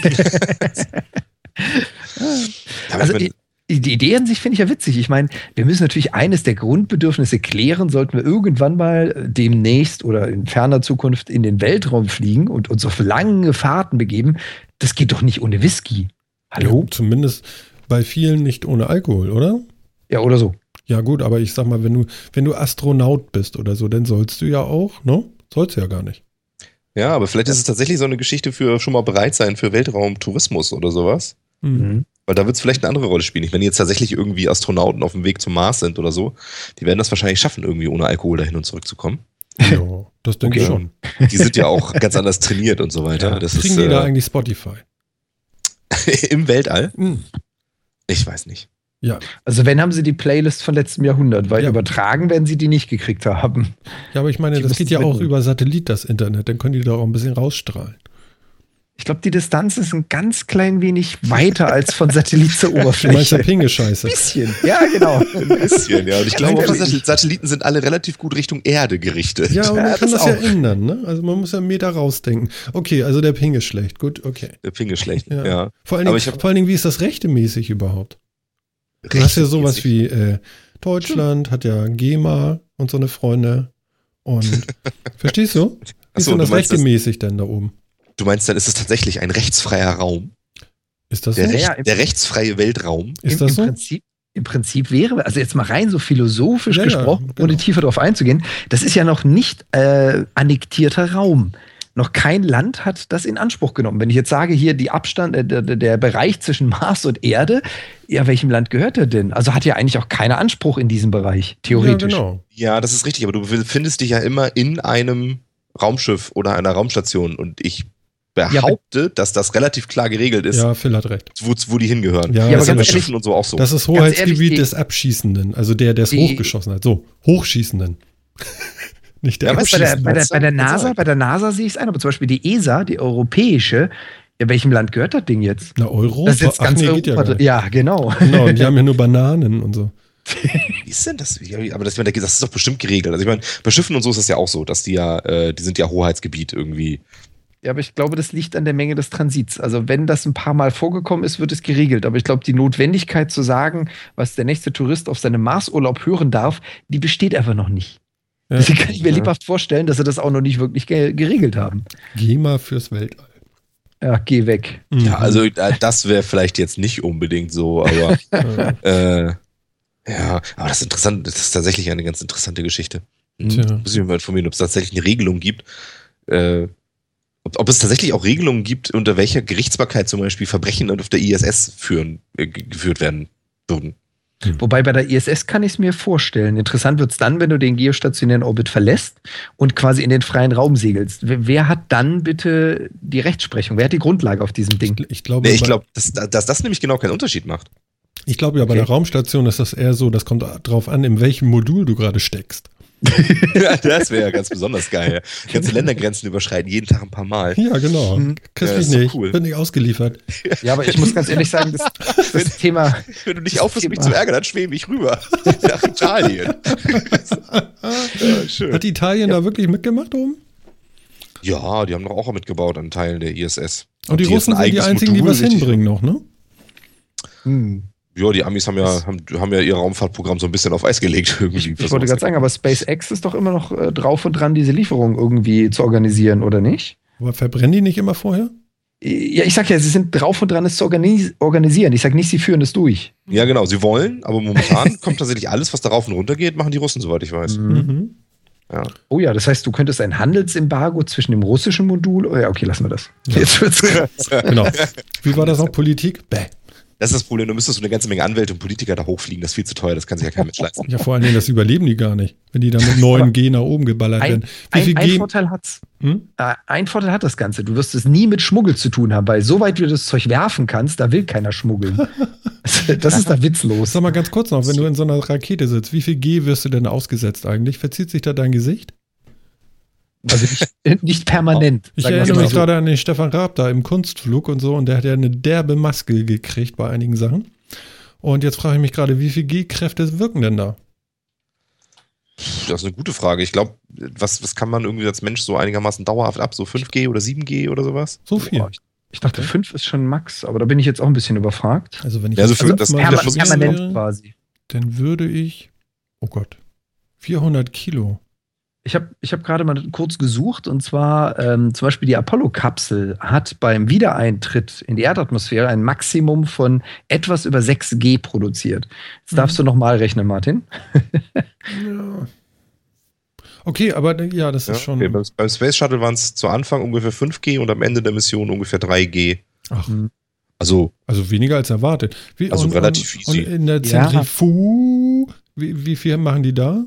also, ich, die Idee an sich finde ich ja witzig. Ich meine, wir müssen natürlich eines der Grundbedürfnisse klären, sollten wir irgendwann mal demnächst oder in ferner Zukunft in den Weltraum fliegen und uns auf lange Fahrten begeben. Das geht doch nicht ohne Whisky. Hallo? Ja, zumindest bei vielen nicht ohne Alkohol, oder? Ja, oder so. Ja, gut, aber ich sag mal, wenn du, wenn du Astronaut bist oder so, dann sollst du ja auch, ne? Sollst du ja gar nicht. Ja, aber vielleicht ist es tatsächlich so eine Geschichte für schon mal bereit sein für Weltraumtourismus oder sowas. Mhm. Weil da wird es vielleicht eine andere Rolle spielen. Wenn jetzt tatsächlich irgendwie Astronauten auf dem Weg zum Mars sind oder so, die werden das wahrscheinlich schaffen, irgendwie ohne Alkohol dahin und zurückzukommen. Ja, das denke okay. ich schon. Die sind ja auch ganz anders trainiert und so weiter. Ja, das kriegen ist, die äh, da eigentlich Spotify? Im Weltall? Mhm. Ich weiß nicht. Ja. Also wenn haben sie die Playlist von letztem Jahrhundert, weil ja. übertragen werden sie die nicht gekriegt haben. Ja, aber ich meine, die das geht ja auch über Satellit, das Internet. Dann können die da auch ein bisschen rausstrahlen. Ich glaube, die Distanz ist ein ganz klein wenig weiter als von Satellit zur Oberfläche. Du meinst ja Pingescheiße. Ein bisschen, ja, genau. Ein bisschen, ja. Und ich glaube, auch, Satelliten sind alle relativ gut Richtung Erde gerichtet. Ja, aber man ja, kann das, das ja ändern, ne? Also man muss ja einen Meter rausdenken. Okay, also der Ping ist schlecht. Gut, okay. Der Ping ist schlecht, ja. ja. Vor, allen Dingen, vor allen Dingen, wie ist das rechtemäßig überhaupt? Du hast ja sowas wie äh, Deutschland, hat ja GEMA und so eine Freunde. Und verstehst du? Wie ist denn das rechtemäßig denn da oben? Du meinst, dann ist es tatsächlich ein rechtsfreier Raum? Ist das der, so? Recht, der rechtsfreie Weltraum? Ist das Im, so? Prinzip, Im Prinzip wäre, also jetzt mal rein so philosophisch ja, gesprochen, ja, genau. ohne tiefer darauf einzugehen, das ist ja noch nicht äh, annektierter Raum. Noch kein Land hat das in Anspruch genommen. Wenn ich jetzt sage, hier die Abstand, äh, der, der Bereich zwischen Mars und Erde, ja, welchem Land gehört er denn? Also hat ja eigentlich auch keinen Anspruch in diesem Bereich, theoretisch. Ja, genau. ja, das ist richtig, aber du befindest dich ja immer in einem Raumschiff oder einer Raumstation und ich behaupte, ja, dass das relativ klar geregelt ist. Ja, Phil hat recht. Wo, wo die hingehören. Ja, ja aber ganz Schiffen und so auch so. Das ist Hoheitsgebiet ehrlich, des Abschießenden, also der, der es hochgeschossen hat. So, Hochschießenden. Nicht der ja, bei, der, bei, der, bei der NASA, bei der NASA sehe ich es ein, aber zum Beispiel die ESA, die europäische, Ja, welchem Land gehört das Ding jetzt? Na, Europa? Das ist jetzt ganz Ach, nee, Europa. Ja, ja, genau. Genau, und die haben ja nur Bananen und so. Wie ist denn das? Aber das, das ist doch bestimmt geregelt. Also ich meine, bei Schiffen und so ist das ja auch so, dass die ja, äh, die sind ja Hoheitsgebiet irgendwie. Ja, aber ich glaube, das liegt an der Menge des Transits. Also wenn das ein paar Mal vorgekommen ist, wird es geregelt. Aber ich glaube, die Notwendigkeit zu sagen, was der nächste Tourist auf seinem Marsurlaub hören darf, die besteht einfach noch nicht. Ja. Sie kann ich mir ja. lebhaft vorstellen, dass sie das auch noch nicht wirklich ge geregelt haben. Geh mal fürs Weltall. Ja, geh weg. Ja, also äh, das wäre vielleicht jetzt nicht unbedingt so, aber äh, ja, aber das ist interessant, das ist tatsächlich eine ganz interessante Geschichte. Hm. Muss ich mir mal informieren, ob es tatsächlich eine Regelung gibt, äh, ob, ob, es tatsächlich auch Regelungen gibt, unter welcher Gerichtsbarkeit zum Beispiel Verbrechen auf der ISS führen, äh, geführt werden würden. Hm. Wobei bei der ISS kann ich es mir vorstellen. Interessant wird es dann, wenn du den geostationären Orbit verlässt und quasi in den freien Raum segelst. Wer hat dann bitte die Rechtsprechung? Wer hat die Grundlage auf diesem Ding? Ich glaube, nee, ich glaube dass, dass das nämlich genau keinen Unterschied macht. Ich glaube ja, bei okay. der Raumstation ist das eher so, das kommt darauf an, in welchem Modul du gerade steckst. ja, das wäre ja ganz besonders geil. Ganze Ländergrenzen überschreiten, jeden Tag ein paar Mal. Ja, genau. Mhm. Kriegst ja, mich nicht. Cool. Bin nicht ausgeliefert. Ja, aber ich muss ganz ehrlich sagen, das, das wenn, Thema. Wenn du nicht aufhörst, mich zu ärgern, dann schwebe ich rüber nach Italien. ja, schön. Hat Italien ja. da wirklich mitgemacht oben? Ja, die haben doch auch mitgebaut an Teilen der ISS. Und, Und die, die Russen sind die einzigen, Modul, die was hinbringen noch, ne? Hm. Ja, die Amis haben ja, haben, haben ja ihr Raumfahrtprogramm so ein bisschen auf Eis gelegt irgendwie. Ich, wollte gerade sagen, aber SpaceX ist doch immer noch äh, drauf und dran, diese Lieferung irgendwie zu organisieren, oder nicht? Aber verbrennen die nicht immer vorher? Ja, ich sag ja, sie sind drauf und dran, es zu organis organisieren. Ich sag nicht, sie führen es durch. Ja, genau, sie wollen, aber momentan kommt tatsächlich alles, was darauf und runter geht, machen die Russen, soweit ich weiß. Mhm. mhm. Ja. Oh ja, das heißt, du könntest ein Handelsembargo zwischen dem russischen Modul. Oh ja, okay, lassen wir das. Ja. Jetzt wird's krass. genau. Wie war das noch? Politik? Bäh. Das ist das Problem, du müsstest so eine ganze Menge Anwälte und Politiker da hochfliegen, das ist viel zu teuer, das kann sich ja keiner mitschleifen. Ja, vor allen Dingen, das überleben die gar nicht, wenn die da mit 9G nach oben geballert ein, werden. Wie ein, ein Vorteil hat's. Hm? Äh, ein Vorteil hat das Ganze, du wirst es nie mit Schmuggel zu tun haben, weil soweit du das Zeug werfen kannst, da will keiner schmuggeln. das ist da witzlos. Sag mal ganz kurz noch, wenn du in so einer Rakete sitzt, wie viel G wirst du denn ausgesetzt eigentlich? Verzieht sich da dein Gesicht? Also nicht, nicht permanent. Ich erinnere mich so. gerade an den Stefan Raab da im Kunstflug und so und der hat ja eine derbe Maske gekriegt bei einigen Sachen. Und jetzt frage ich mich gerade, wie viel G-Kräfte wirken denn da? Das ist eine gute Frage. Ich glaube, was, was kann man irgendwie als Mensch so einigermaßen dauerhaft ab? So 5G oder 7G oder sowas? So viel. Boah, ich, ich, dachte, okay. 5 ist schon Max, aber da bin ich jetzt auch ein bisschen überfragt. Also, wenn ich also für, das, das permanent quasi. Dann würde ich, oh Gott, 400 Kilo. Ich habe ich hab gerade mal kurz gesucht und zwar ähm, zum Beispiel die Apollo-Kapsel hat beim Wiedereintritt in die Erdatmosphäre ein Maximum von etwas über 6G produziert. Jetzt mhm. darfst du nochmal rechnen, Martin. ja. Okay, aber ja, das ist ja, schon. Okay. Beim, beim, Space Shuttle waren es zu Anfang ungefähr 5G und am Ende der Mission ungefähr 3G. Ach. Also, also weniger als erwartet. Wie, also und, relativ easy. Und in der Zentrifuge, ja. wie, wie viel machen die da?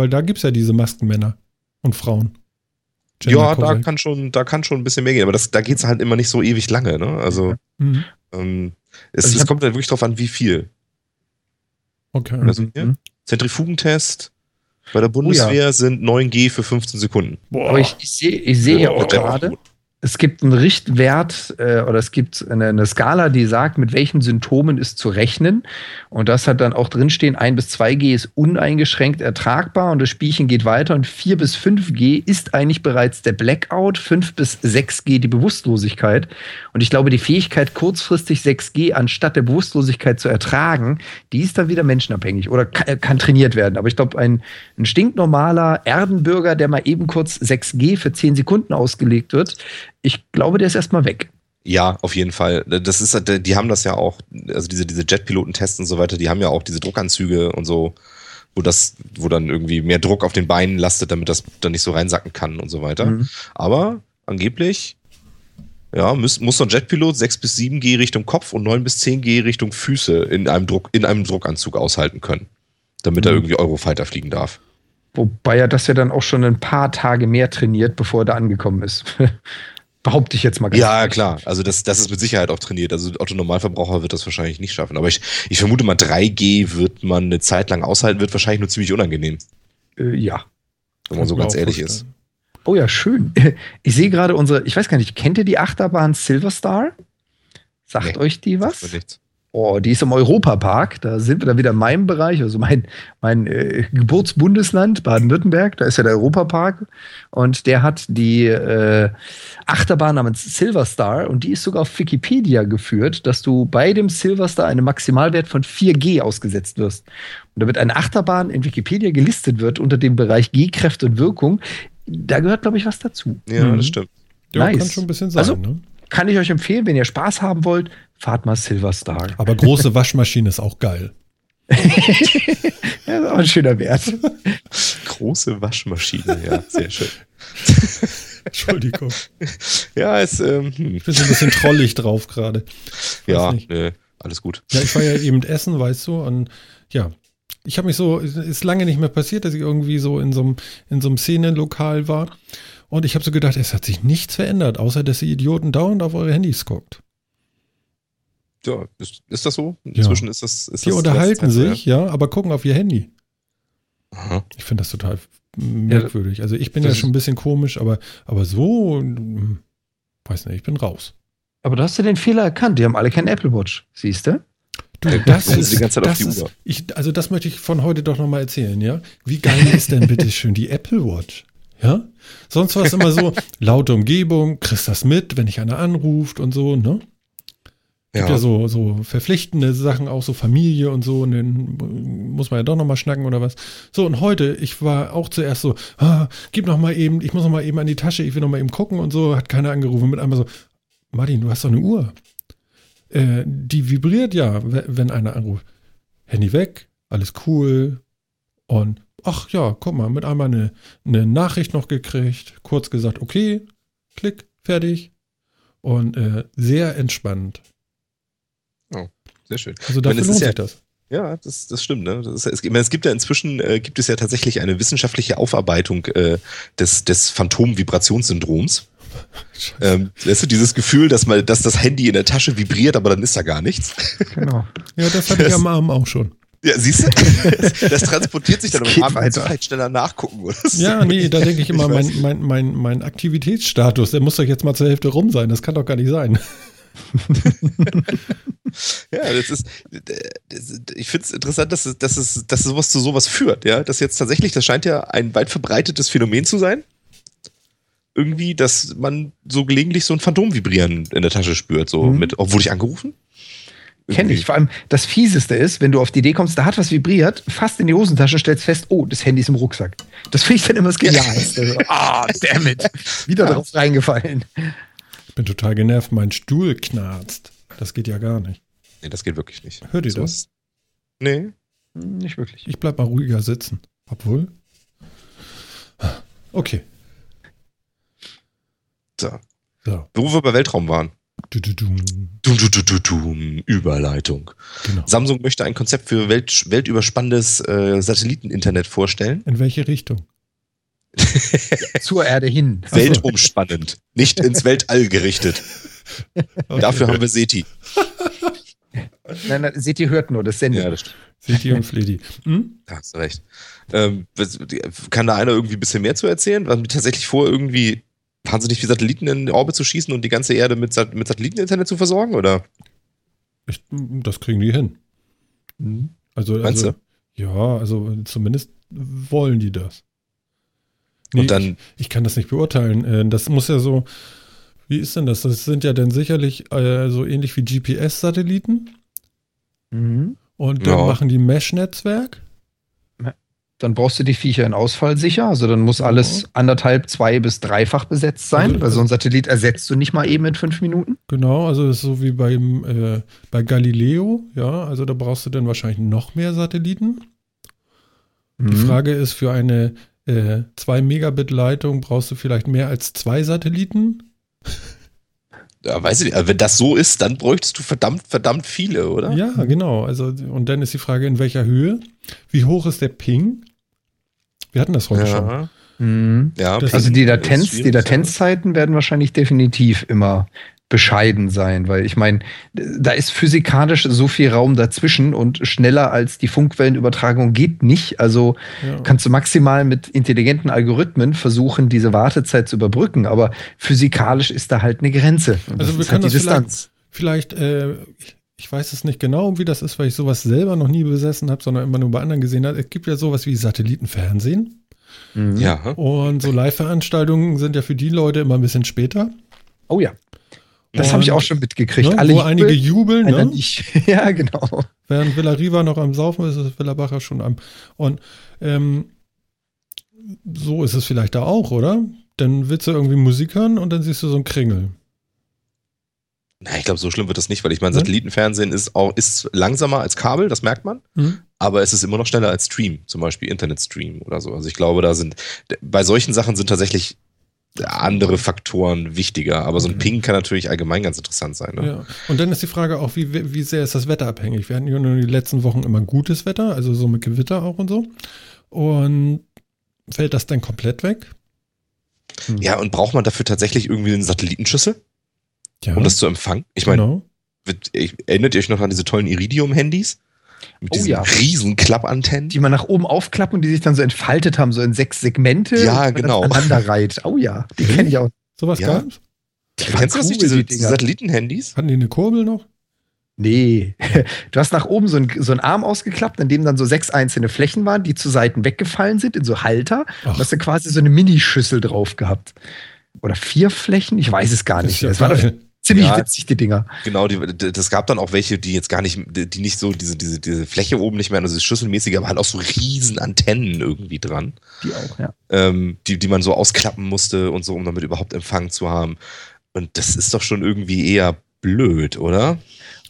Weil da gibt es ja diese Maskenmänner und Frauen. ja, da kann, schon, da kann schon ein bisschen mehr gehen, aber das, da geht es halt immer nicht so ewig lange. Ne? Also, mhm. ähm, es, also es kommt halt wirklich drauf an, wie viel. Okay. Also hier, mhm. Zentrifugentest bei der Bundeswehr oh ja. sind 9G für 15 Sekunden. Boah. Aber ich, ich sehe ich seh ja auch gerade, es gibt einen Richtwert äh, oder es gibt eine, eine, Skala, die sagt, mit welchen Symptomen ist zu rechnen. Und das hat dann auch drinstehen, 1 bis 2G ist uneingeschränkt ertragbar und das Spielchen geht weiter und 4 bis 5G ist eigentlich bereits der Blackout, 5 bis 6G die Bewusstlosigkeit. Und ich glaube, die Fähigkeit, kurzfristig 6G anstatt der Bewusstlosigkeit zu ertragen, die ist dann wieder menschenabhängig oder kann, äh, kann trainiert werden. Aber ich glaube, ein, ein stinknormaler Erdenbürger, der mal eben kurz 6G für 10 Sekunden ausgelegt wird, ich glaube, der ist erstmal weg. Ja, auf jeden Fall. Das ist, die haben das ja auch, also diese, diese Jetpilotentests und so weiter, die haben ja auch diese Druckanzüge und so, wo das, wo dann irgendwie mehr Druck auf den Beinen lastet, damit das dann nicht so reinsacken kann und so weiter. Mhm. Aber angeblich, ja, muss, muss so ein Jetpilot 6 bis 7 G Richtung Kopf und 9 bis 10 G Richtung Füße in einem Druck, in einem Druckanzug aushalten können, damit mhm. er irgendwie Eurofighter fliegen darf. Wobei er das ja dann auch schon ein paar Tage mehr trainiert, bevor er da angekommen ist. Behaupte ich jetzt mal ganz Ja, klar. Also das, das ist mit Sicherheit auch trainiert. Also Otto Normalverbraucher wird das wahrscheinlich nicht schaffen. Aber ich, ich vermute mal, 3G wird man eine Zeit lang aushalten, wird wahrscheinlich nur ziemlich unangenehm. Äh, ja. Wenn man so ganz ehrlich ist. Oh ja, schön. Ich sehe gerade unsere, ich weiß gar nicht, kennt ihr die Achterbahn Silverstar? Sagt nee, euch die was? Sagt nichts. Oh, die ist im Europapark. Da sind wir dann wieder in meinem Bereich, also mein, mein äh, Geburtsbundesland, Baden-Württemberg. Da ist ja der Europapark. Und der hat die äh, Achterbahn namens Silverstar. Und die ist sogar auf Wikipedia geführt, dass du bei dem Silverstar einem Maximalwert von 4G ausgesetzt wirst. Und damit eine Achterbahn in Wikipedia gelistet wird unter dem Bereich G-Kräfte und Wirkung, da gehört, glaube ich, was dazu. Ja, mhm. das stimmt. Ja, nice. kann schon ein bisschen sein. Also, ne? kann ich euch empfehlen, wenn ihr Spaß haben wollt, fahrt mal Silverstar. Aber große Waschmaschine ist auch geil. ja, ist auch ein schöner Wert. Große Waschmaschine, ja, sehr schön. Entschuldigung. Ja, es, ähm, hm. Ich bin so ein bisschen trollig drauf gerade. Ja, nö, alles gut. Ja, ich war ja eben essen, weißt du, und ja, ich habe mich so, ist lange nicht mehr passiert, dass ich irgendwie so in so einem, in so einem Szenenlokal war. Und ich habe so gedacht, es hat sich nichts verändert, außer dass die Idioten dauernd auf eure Handys guckt. Ja, ist, ist das so? Inzwischen ja. ist das. Ist die das unterhalten sich, ja, aber gucken auf ihr Handy. Aha. Ich finde das total merkwürdig. Ja, also ich bin ja schon ein bisschen komisch, aber, aber so, hm, weiß nicht, ich bin raus. Aber du hast ja den Fehler erkannt. Die haben alle kein Apple Watch, siehst du? Du, das ist, die ganze Zeit das auf die Uhr. ich, also das möchte ich von heute doch nochmal erzählen, ja? Wie geil ist denn bitte schön die Apple Watch? Ja? Sonst war es immer so, laute Umgebung, kriegst das mit, wenn dich einer anruft und so, ne? Gibt ja. ja so, so verpflichtende Sachen, auch so Familie und so, und dann muss man ja doch nochmal schnacken oder was. So, und heute, ich war auch zuerst so, ah, gib noch mal eben, ich muss noch mal eben an die Tasche, ich will noch mal eben gucken und so, hat keiner angerufen, mit einmal so, Martin, du hast doch eine Uhr. Äh, die vibriert ja, wenn einer anruft. Handy weg, alles cool. Und ach ja, guck mal, mit einmal eine, eine Nachricht noch gekriegt, kurz gesagt, okay, klick, fertig. Und äh, sehr entspannt. Sehr schön. Also dafür lohnt sich ja, das. Ja, das, das stimmt. Ne? Das es, ich meine, es gibt ja inzwischen äh, gibt es ja tatsächlich eine wissenschaftliche Aufarbeitung äh, des, des Phantom-Vibrationssyndroms. Ähm, weißt du, dieses Gefühl, dass, mal, dass das Handy in der Tasche vibriert, aber dann ist da gar nichts. Genau. Ja, das hatte ich am Arm auch schon. Ja, siehst du? Das transportiert sich dann am Abend weiter. vielleicht schneller nachgucken, oder? Ja, nee, da denke ich immer, mein, mein, mein, mein Aktivitätsstatus, der muss doch jetzt mal zur Hälfte rum sein. Das kann doch gar nicht sein. ja, das ist, ich finde es interessant, dass, es, dass, es, dass sowas zu sowas führt, ja. Das jetzt tatsächlich, das scheint ja ein weit verbreitetes Phänomen zu sein irgendwie, dass man so gelegentlich so ein Phantomvibrieren in der Tasche spürt, so mhm. mit, obwohl ich angerufen? Kenne ich. Vor allem das Fieseste ist, wenn du auf die Idee kommst, da hat was vibriert, fast in die Hosentasche, stellst fest, oh, das Handy ist im Rucksack. Das finde ich dann immer das Genialste. Ah, oh, damn it. Wieder ja. drauf reingefallen. Ich bin total genervt, mein Stuhl knarzt. Das geht ja gar nicht. Nee, das geht wirklich nicht. Hört ihr so das? Nee, nicht wirklich. Ich bleib mal ruhiger sitzen. Obwohl. Okay. So. so. Wo wir bei Weltraum waren. Du, du, du. Du, du, du, du, du. Überleitung. Genau. Samsung möchte ein Konzept für Welt, weltüberspannendes äh, Satelliteninternet vorstellen. In welche Richtung? Zur Erde hin. Weltumspannend, nicht ins Weltall gerichtet. Okay. Dafür haben wir SETI. Nein, nein, SETI hört nur, das sendet. Ja, das stimmt. SETI und Fledi. Hm? Da hast du recht. Ähm, kann da einer irgendwie ein bisschen mehr zu erzählen? Haben die tatsächlich vor, irgendwie wahnsinnig viele Satelliten in den Orbit zu schießen und die ganze Erde mit, Sat mit Satelliteninternet zu versorgen, oder? Ich, das kriegen die hin. Mhm. Also, Meinst also, du? Ja, also zumindest wollen die das. Nee, und dann. Ich, ich, kann das nicht beurteilen. Äh, das muss ja so. Wie ist denn das? Das sind ja dann sicherlich äh, so ähnlich wie GPS-Satelliten. Mhm. Und dann ja. machen die Mesh-Netzwerk dann brauchst du die Viecher in Ausfall sicher. Also dann muss alles anderthalb, zwei bis dreifach besetzt sein, also, weil so ein Satellit ersetzt du nicht mal eben in fünf Minuten. Genau, also das ist so wie beim, äh, bei Galileo, ja, also da brauchst du dann wahrscheinlich noch mehr Satelliten. Mhm. Die Frage ist, für eine äh, 2 Megabit Leitung brauchst du vielleicht mehr als zwei Satelliten? Ja, weiß ich nicht, wenn das so ist, dann bräuchtest du verdammt, verdammt viele, oder? Ja, genau. Also, und dann ist die Frage, in welcher Höhe? Wie hoch ist der Ping? Wir hatten das heute ja. schon. Mhm. Ja, also die Latenz, die Latenzzeiten werden wahrscheinlich definitiv immer bescheiden sein, weil ich meine, da ist physikalisch so viel Raum dazwischen und schneller als die Funkwellenübertragung geht nicht. Also ja. kannst du maximal mit intelligenten Algorithmen versuchen, diese Wartezeit zu überbrücken, aber physikalisch ist da halt eine Grenze. also wir können halt das Distanz. vielleicht, vielleicht äh, ich weiß es nicht genau, wie das ist, weil ich sowas selber noch nie besessen habe, sondern immer nur bei anderen gesehen habe. Es gibt ja sowas wie Satellitenfernsehen. Mhm. Ja. Und so Live-Veranstaltungen sind ja für die Leute immer ein bisschen später. Oh ja. Das habe ich auch schon mitgekriegt. Ne, Alle wo einige jubeln, ne? Nicht. ja, genau. Während Villa Riva noch am Saufen ist, ist Villa Bacher schon am. Und ähm, so ist es vielleicht da auch, oder? Dann willst du irgendwie Musik hören und dann siehst du so einen Kringel. Na, ich glaube, so schlimm wird das nicht, weil ich meine, Satellitenfernsehen ist auch ist langsamer als Kabel, das merkt man. Mhm. Aber es ist immer noch schneller als Stream, zum Beispiel Internetstream oder so. Also ich glaube, da sind bei solchen Sachen sind tatsächlich andere Faktoren wichtiger. Aber so ein mhm. Ping kann natürlich allgemein ganz interessant sein. Ne? Ja. Und dann ist die Frage auch, wie, wie sehr ist das Wetter abhängig? Wir hatten ja nur die letzten Wochen immer gutes Wetter, also so mit Gewitter auch und so. Und fällt das dann komplett weg? Hm. Ja, und braucht man dafür tatsächlich irgendwie eine Satellitenschüssel? ja. um das zu empfangen. Ich meine, genau. erinnert ihr euch noch an diese tollen Iridium-Handys? Mit oh, diesen ja. riesen Klappantennen. Die man nach oben aufklappen und die sich dann so entfaltet haben, so in sechs Segmente. Ja, genau. Aneinander reiht. Oh ja, die kenne ich auch. Sowas ja. gab's? Kennst du das nicht, diese, diese Satellitenhandys? Hatten die eine Kurbel noch? Nee, du hast nach oben so einen, so einen Arm ausgeklappt, in dem dann so sechs einzelne Flächen waren, die zu Seiten weggefallen sind, in so Halter. Ach. Und hast du quasi so eine Minischüssel drauf gehabt. Oder vier Flächen? Ich weiß es gar nicht. Ja es war doch, Ziemlich ja, witzig, die Dinger. Genau, die, das gab dann auch welche, die jetzt gar nicht, die nicht so diese, diese, diese Fläche oben nicht mehr, also schüsselmäßige, aber halt auch so riesen Antennen irgendwie dran. Die auch, ja. Ähm, die, die man so ausklappen musste und so, um damit überhaupt Empfang zu haben. Und das ist doch schon irgendwie eher blöd, oder?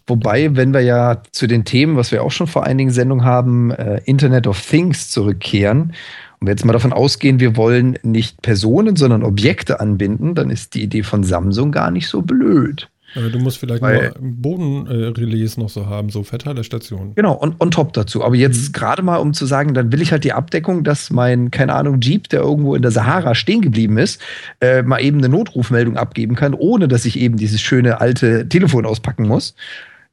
Wobei, wenn wir ja zu den Themen, was wir auch schon vor einigen Sendungen haben, äh, Internet of Things zurückkehren und wir jetzt mal davon ausgehen, wir wollen nicht Personen, sondern Objekte anbinden, dann ist die Idee von Samsung gar nicht so blöd. Du musst vielleicht Weil, nur Bodenrelais noch so haben, so Verteilerstationen. Genau, und on top dazu. Aber jetzt mhm. gerade mal, um zu sagen, dann will ich halt die Abdeckung, dass mein, keine Ahnung, Jeep, der irgendwo in der Sahara stehen geblieben ist, äh, mal eben eine Notrufmeldung abgeben kann, ohne dass ich eben dieses schöne alte Telefon auspacken muss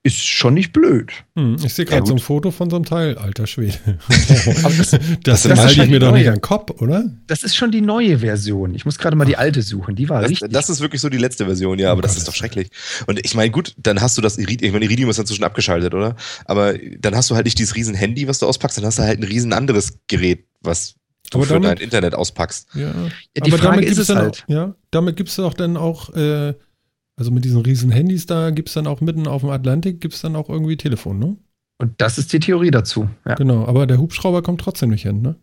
ist schon nicht blöd. Hm, ich sehe gerade so ein Foto von so einem Teil, alter Schwede. das, das, das halte ich mir doch nicht an den Kopf, oder? Das ist schon die neue Version. Ich muss gerade mal die alte suchen. Die war das, richtig. Das ist wirklich so die letzte Version, ja, aber oh das ist doch schrecklich. Und ich meine, gut, dann hast du das Iridium, ich meine, Iridium ist inzwischen abgeschaltet, oder? Aber dann hast du halt nicht dieses riesen Handy, was du auspackst, dann hast du halt ein riesen anderes Gerät, was du aber für damit, dein Internet auspackst. Ja, ja die aber Frage ist es halt. Auch, ja, damit gibt es auch dann auch äh, also mit diesen riesen Handys da gibt es dann auch mitten auf dem Atlantik, gibt es dann auch irgendwie Telefon, ne? Und das ist die Theorie dazu. Ja. Genau, aber der Hubschrauber kommt trotzdem nicht hin, ne?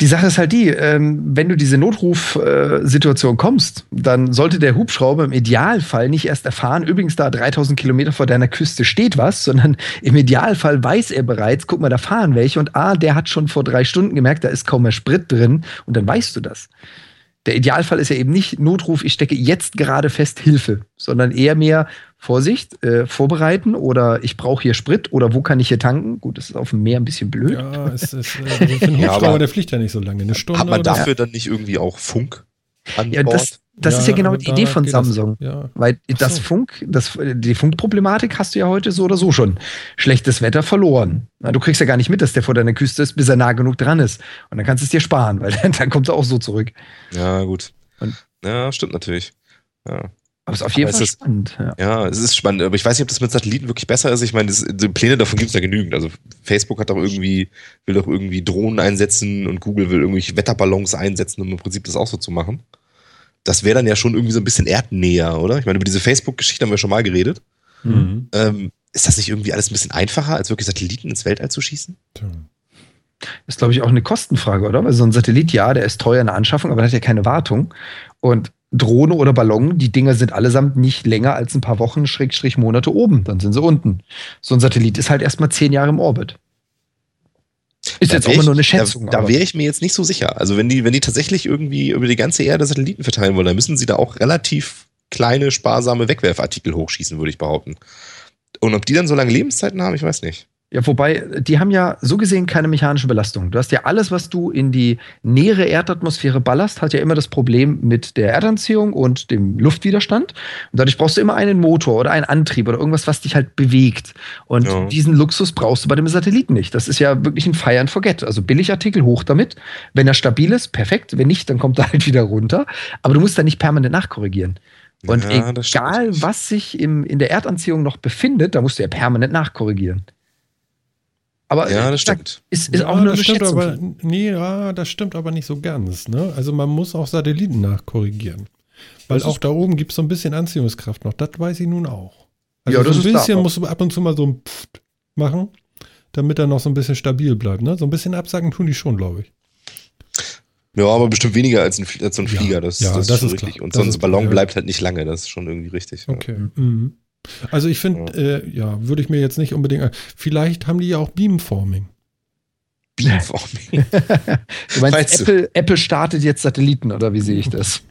Die Sache ist halt die, ähm, wenn du diese Notrufsituation äh, kommst, dann sollte der Hubschrauber im Idealfall nicht erst erfahren, übrigens da 3000 Kilometer vor deiner Küste steht was, sondern im Idealfall weiß er bereits, guck mal, da fahren welche und ah, der hat schon vor drei Stunden gemerkt, da ist kaum mehr Sprit drin und dann weißt du das der Idealfall ist ja eben nicht Notruf, ich stecke jetzt gerade fest Hilfe, sondern eher mehr Vorsicht, äh, vorbereiten oder ich brauche hier Sprit oder wo kann ich hier tanken? Gut, das ist auf dem Meer ein bisschen blöd. Ja, es ist äh, für einen Hubschrauber, ja, der fliegt ja nicht so lange, eine Stunde. Hat man dafür dann nicht irgendwie auch Funk? An ja, Bord? das, das ja, ist ja genau die Idee von Samsung. Das, ja. Weil das so. Funk, das, die Funkproblematik hast du ja heute so oder so schon. Schlechtes Wetter verloren. Du kriegst ja gar nicht mit, dass der vor deiner Küste ist, bis er nah genug dran ist. Und dann kannst du es dir sparen, weil dann kommt er auch so zurück. Ja, gut. Und ja, stimmt natürlich. Ja. Aber es ist auf jeden aber Fall spannend. Ja. ja. es ist spannend. Aber ich weiß nicht, ob das mit Satelliten wirklich besser ist. Ich meine, das, die Pläne davon gibt es ja genügend. Also Facebook hat doch irgendwie, will doch irgendwie Drohnen einsetzen und Google will irgendwelche Wetterballons einsetzen, um im Prinzip das auch so zu machen das wäre dann ja schon irgendwie so ein bisschen erdnäher, oder? Ich meine, über diese Facebook-Geschichte haben wir schon mal geredet. Mhm. Ähm, ist das nicht irgendwie alles ein bisschen einfacher, als wirklich Satelliten ins Weltall zu schießen? Das ist, glaube ich, auch eine Kostenfrage, oder? Weil so ein Satellit, ja, der ist teuer in der Anschaffung, aber der hat ja keine Wartung. Und Drohne oder Ballon, die Dinger sind allesamt nicht länger als ein paar Wochen, Schrägstrich Monate oben. Dann sind sie unten. So ein Satellit ist halt erstmal zehn Jahre im Orbit. Ist da jetzt auch immer nur eine Schätzung. Da, da wäre ich mir jetzt nicht so sicher. Also wenn die, wenn die tatsächlich irgendwie über die ganze Erde Satelliten verteilen wollen, dann müssen sie da auch relativ kleine, sparsame Wegwerfartikel hochschießen, würde ich behaupten. Und ob die dann so lange Lebenszeiten haben, ich weiß nicht. Ja, wobei, die haben ja so gesehen keine mechanische Belastung. Du hast ja alles, was du in die nähere Erdatmosphäre ballerst, hat ja immer das Problem mit der Erdanziehung und dem Luftwiderstand. Und dadurch brauchst du immer einen Motor oder einen Antrieb oder irgendwas, was dich halt bewegt. Und ja. diesen Luxus brauchst du bei dem Satelliten nicht. Das ist ja wirklich ein Fire and Forget. Also Billigartikel hoch damit. Wenn er stabil ist, perfekt. Wenn nicht, dann kommt er halt wieder runter. Aber du musst da nicht permanent nachkorrigieren. Und ja, egal, was sich im, in der Erdanziehung noch befindet, da musst du ja permanent nachkorrigieren. Aber ja, das stimmt. Ist, ist ja, auch nur das stimmt aber, nee, ja, das stimmt aber nicht so ganz. Ne? Also man muss auch Satelliten nachkorrigieren. Weil auch da oben gibt es so ein bisschen Anziehungskraft noch. Das weiß ich nun auch. Also ja, das so ein bisschen musst du ab und zu mal so ein Pfft machen, damit er noch so ein bisschen stabil bleibt. Ne? So ein bisschen absacken tun die schon, glaube ich. Ja, aber bestimmt weniger als, ein, als so ein Flieger. Das, ja, das, das ist schon richtig. Klar. Und so ein Ballon ja. bleibt halt nicht lange. Das ist schon irgendwie richtig. Okay. Mhm. Also ich finde, ja. Äh, ja, würde ich mir jetzt nicht unbedingt. Vielleicht haben die ja auch Beamforming. Beamforming. du meinst, Apple, Apple startet jetzt Satelliten, oder wie sehe ich das?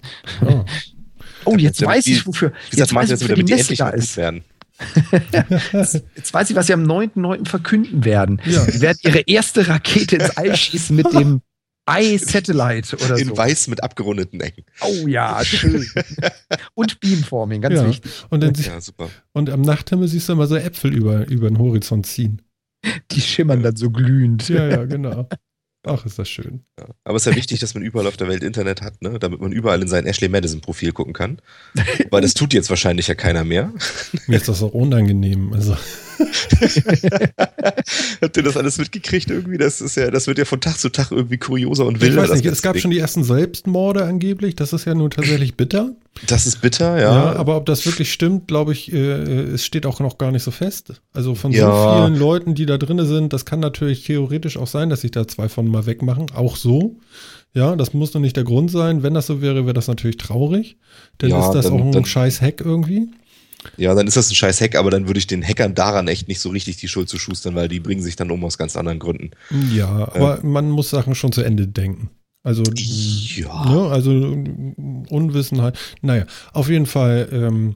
Oh, oh jetzt ja, weiß ich, wofür. Wie gesagt, jetzt weiß ich, damit die endlich da ist. werden. jetzt, weiß ich, was sie am 9.9. verkünden werden. Ja. Sie werden ihre erste Rakete ins All schießen mit dem iSatellite oder In so. weiß mit abgerundeten Ecken. Oh ja, schön. und Beamforming, ganz ja. wichtig. Und, dann ja, super. und am Nachthimmel siehst du immer so Äpfel über, über den Horizont ziehen. Die schimmern dann so glühend. Ja, ja, genau. Ach, ist das schön. Ja. Aber es ist ja wichtig, dass man überall auf der Welt Internet hat, ne? damit man überall in sein Ashley Madison-Profil gucken kann. Weil das tut jetzt wahrscheinlich ja keiner mehr. Mir ist das auch unangenehm. Also. Habt ihr das alles mitgekriegt irgendwie? Das ist ja, das wird ja von Tag zu Tag irgendwie kurioser und wilder. Ich weiß nicht, es gab schon die ersten Selbstmorde angeblich. Das ist ja nun tatsächlich bitter. Das ist bitter, ja. ja aber ob das wirklich stimmt, glaube ich, äh, es steht auch noch gar nicht so fest. Also von ja. so vielen Leuten, die da drin sind, das kann natürlich theoretisch auch sein, dass sich da zwei von mal wegmachen. Auch so. Ja, das muss doch nicht der Grund sein. Wenn das so wäre, wäre das natürlich traurig. Dann ja, ist das dann, auch ein dann, scheiß Hack irgendwie. Ja, dann ist das ein scheiß Hack, aber dann würde ich den Hackern daran echt nicht so richtig die Schuld zu schustern, weil die bringen sich dann um aus ganz anderen Gründen. Ja, aber äh, man muss Sachen schon zu Ende denken. Also, ja. Ne, also Unwissenheit. Naja, auf jeden Fall. Ähm,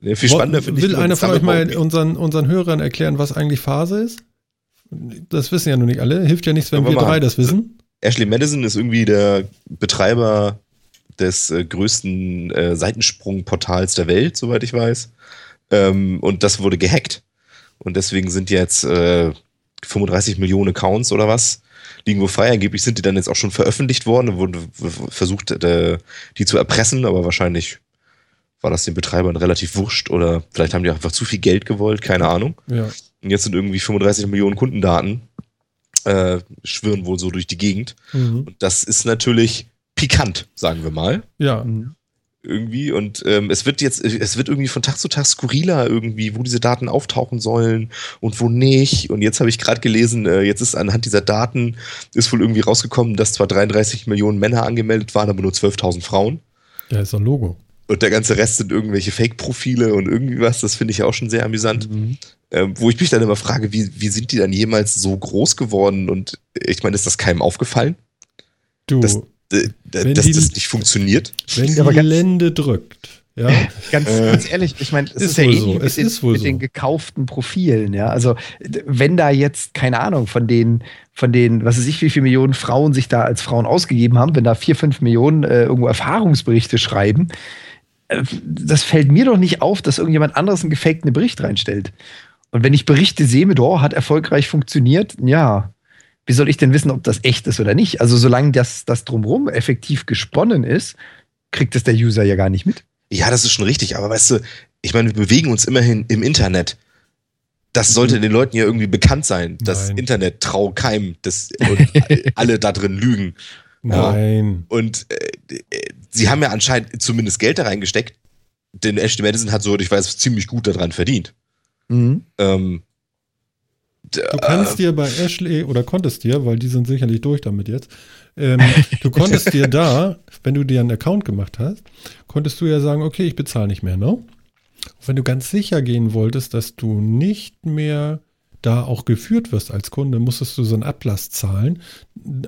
ja, viel spannender finde ich. Will einer von euch mal unseren, unseren Hörern erklären, was eigentlich Phase ist? Das wissen ja nur nicht alle. Hilft ja nichts, wenn wir, wir drei das wissen. Ashley Madison ist irgendwie der Betreiber des äh, größten äh, Seitensprungportals der Welt, soweit ich weiß. Ähm, und das wurde gehackt. Und deswegen sind jetzt äh, 35 Millionen Accounts oder was liegen wo frei. Angeblich sind die dann jetzt auch schon veröffentlicht worden. Da wurde versucht, äh, die zu erpressen, aber wahrscheinlich war das den Betreibern relativ wurscht oder vielleicht haben die einfach zu viel Geld gewollt, keine Ahnung. Ja. Und jetzt sind irgendwie 35 Millionen Kundendaten äh, schwirren wohl so durch die Gegend. Mhm. Und das ist natürlich pikant, sagen wir mal. Ja. Irgendwie und ähm, es wird jetzt, es wird irgendwie von Tag zu Tag skurriler irgendwie, wo diese Daten auftauchen sollen und wo nicht. Und jetzt habe ich gerade gelesen, äh, jetzt ist anhand dieser Daten ist wohl irgendwie rausgekommen, dass zwar 33 Millionen Männer angemeldet waren, aber nur 12.000 Frauen. Ja, ist ein Logo. Und der ganze Rest sind irgendwelche Fake-Profile und irgendwie was. Das finde ich auch schon sehr amüsant. Mhm. Ähm, wo ich mich dann immer frage, wie, wie sind die dann jemals so groß geworden? Und ich meine, ist das keinem aufgefallen? Du, dass, äh, dass die, das nicht funktioniert? Wenn die Gelände drückt. Ja. ganz, äh, ganz ehrlich, ich meine, es ist, ist ja ähnlich so. mit, den, mit so. den gekauften Profilen, ja. Also, wenn da jetzt, keine Ahnung, von den, von den, was weiß ich, wie viele Millionen Frauen sich da als Frauen ausgegeben haben, wenn da vier, fünf Millionen äh, irgendwo Erfahrungsberichte schreiben, äh, das fällt mir doch nicht auf, dass irgendjemand anderes einen gefakten Bericht reinstellt. Und wenn ich Berichte sehe mit, oh, hat erfolgreich funktioniert, ja, wie soll ich denn wissen, ob das echt ist oder nicht? Also solange das, das drumherum effektiv gesponnen ist, kriegt es der User ja gar nicht mit. Ja, das ist schon richtig, aber weißt du, ich meine, wir bewegen uns immerhin im Internet. Das sollte mhm. den Leuten ja irgendwie bekannt sein, dass Nein. Internet trau keim das, und alle da drin lügen. Nein. Ja. Und äh, sie haben ja anscheinend zumindest Geld da reingesteckt. Denn Ashton Madison hat, so ich weiß, ziemlich gut daran verdient. Mhm. Ähm, Du kannst dir bei Ashley, oder konntest dir, weil die sind sicherlich durch damit jetzt, ähm, du konntest dir da, wenn du dir einen Account gemacht hast, konntest du ja sagen, okay, ich bezahle nicht mehr, ne? Und wenn du ganz sicher gehen wolltest, dass du nicht mehr da auch geführt wirst als Kunde, musstest du so einen Ablass zahlen.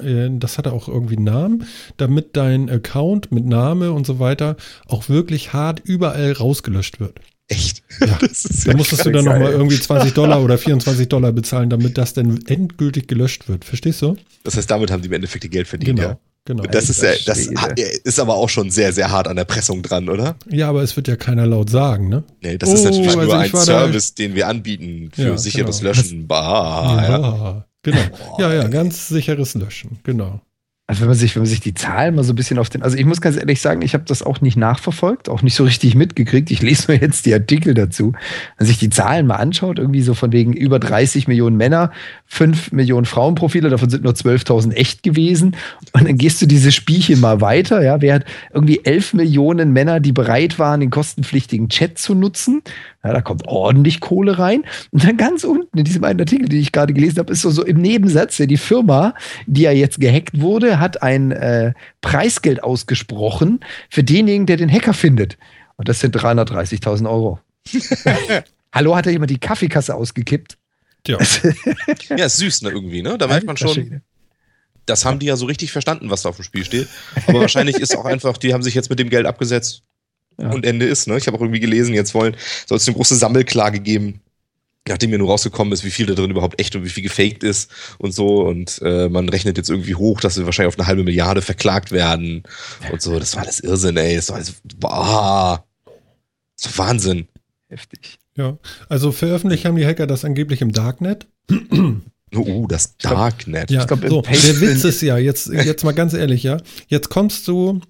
Äh, das hatte auch irgendwie einen Namen, damit dein Account mit Name und so weiter auch wirklich hart überall rausgelöscht wird. Echt? Ja. da musstest du dann nochmal irgendwie 20 Dollar oder 24 Dollar bezahlen, damit das dann endgültig gelöscht wird. Verstehst du? Das heißt, damit haben die im Endeffekt die Geld verdient, genau. ja. Genau. Das ist, das ist aber auch schon sehr, sehr hart an der Pressung dran, oder? Ja, aber es wird ja keiner laut sagen, ne? Nee, das oh, ist natürlich also nur ein Service, den wir anbieten für ja, sicheres genau. Löschen. Bah, ja, ja. Genau. Ja, ja, ganz sicheres Löschen, genau. Also wenn man sich, wenn man sich die Zahlen mal so ein bisschen auf den, also ich muss ganz ehrlich sagen, ich habe das auch nicht nachverfolgt, auch nicht so richtig mitgekriegt. Ich lese mir jetzt die Artikel dazu. Wenn man sich die Zahlen mal anschaut, irgendwie so von wegen über 30 Millionen Männer, 5 Millionen Frauenprofile, davon sind nur 12.000 echt gewesen. Und dann gehst du diese Spielchen mal weiter, ja, wer hat irgendwie 11 Millionen Männer, die bereit waren, den kostenpflichtigen Chat zu nutzen. Ja, da kommt ordentlich Kohle rein. Und dann ganz unten in diesem einen Artikel, den ich gerade gelesen habe, ist so, so im Nebensatz, ja, die Firma, die ja jetzt gehackt wurde, hat ein äh, Preisgeld ausgesprochen für denjenigen, der den Hacker findet. Und das sind 330.000 Euro. Hallo, hat da jemand die Kaffeekasse ausgekippt? Ja. ja, ist süß, ne, irgendwie, ne? Da merkt man schon. Das haben die ja so richtig verstanden, was da auf dem Spiel steht. Aber wahrscheinlich ist auch einfach, die haben sich jetzt mit dem Geld abgesetzt ja. und Ende ist. Ne? Ich habe auch irgendwie gelesen, jetzt wollen, soll es eine große Sammelklage geben, nachdem mir nur rausgekommen ist, wie viel da drin überhaupt echt und wie viel gefaked ist und so. Und äh, man rechnet jetzt irgendwie hoch, dass wir wahrscheinlich auf eine halbe Milliarde verklagt werden und so. Das war alles Irrsinn, ey. Das war alles, boah, das war Wahnsinn. Heftig. Ja, also veröffentlicht haben die Hacker das angeblich im Darknet. Oh, uh, das Darknet. Ja, glaub, so, der Witz ist ja, jetzt, jetzt mal ganz ehrlich, ja, jetzt kommst du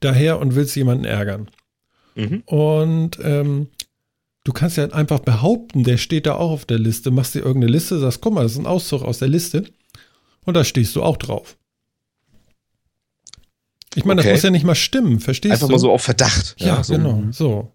daher und willst jemanden ärgern. Mhm. Und ähm, du kannst ja einfach behaupten, der steht da auch auf der Liste, machst dir irgendeine Liste, sagst, guck mal, das ist ein Auszug aus der Liste und da stehst du auch drauf. Ich meine, okay. das muss ja nicht mal stimmen, verstehst einfach du? Einfach mal so auf Verdacht. Ja, ja so. genau, so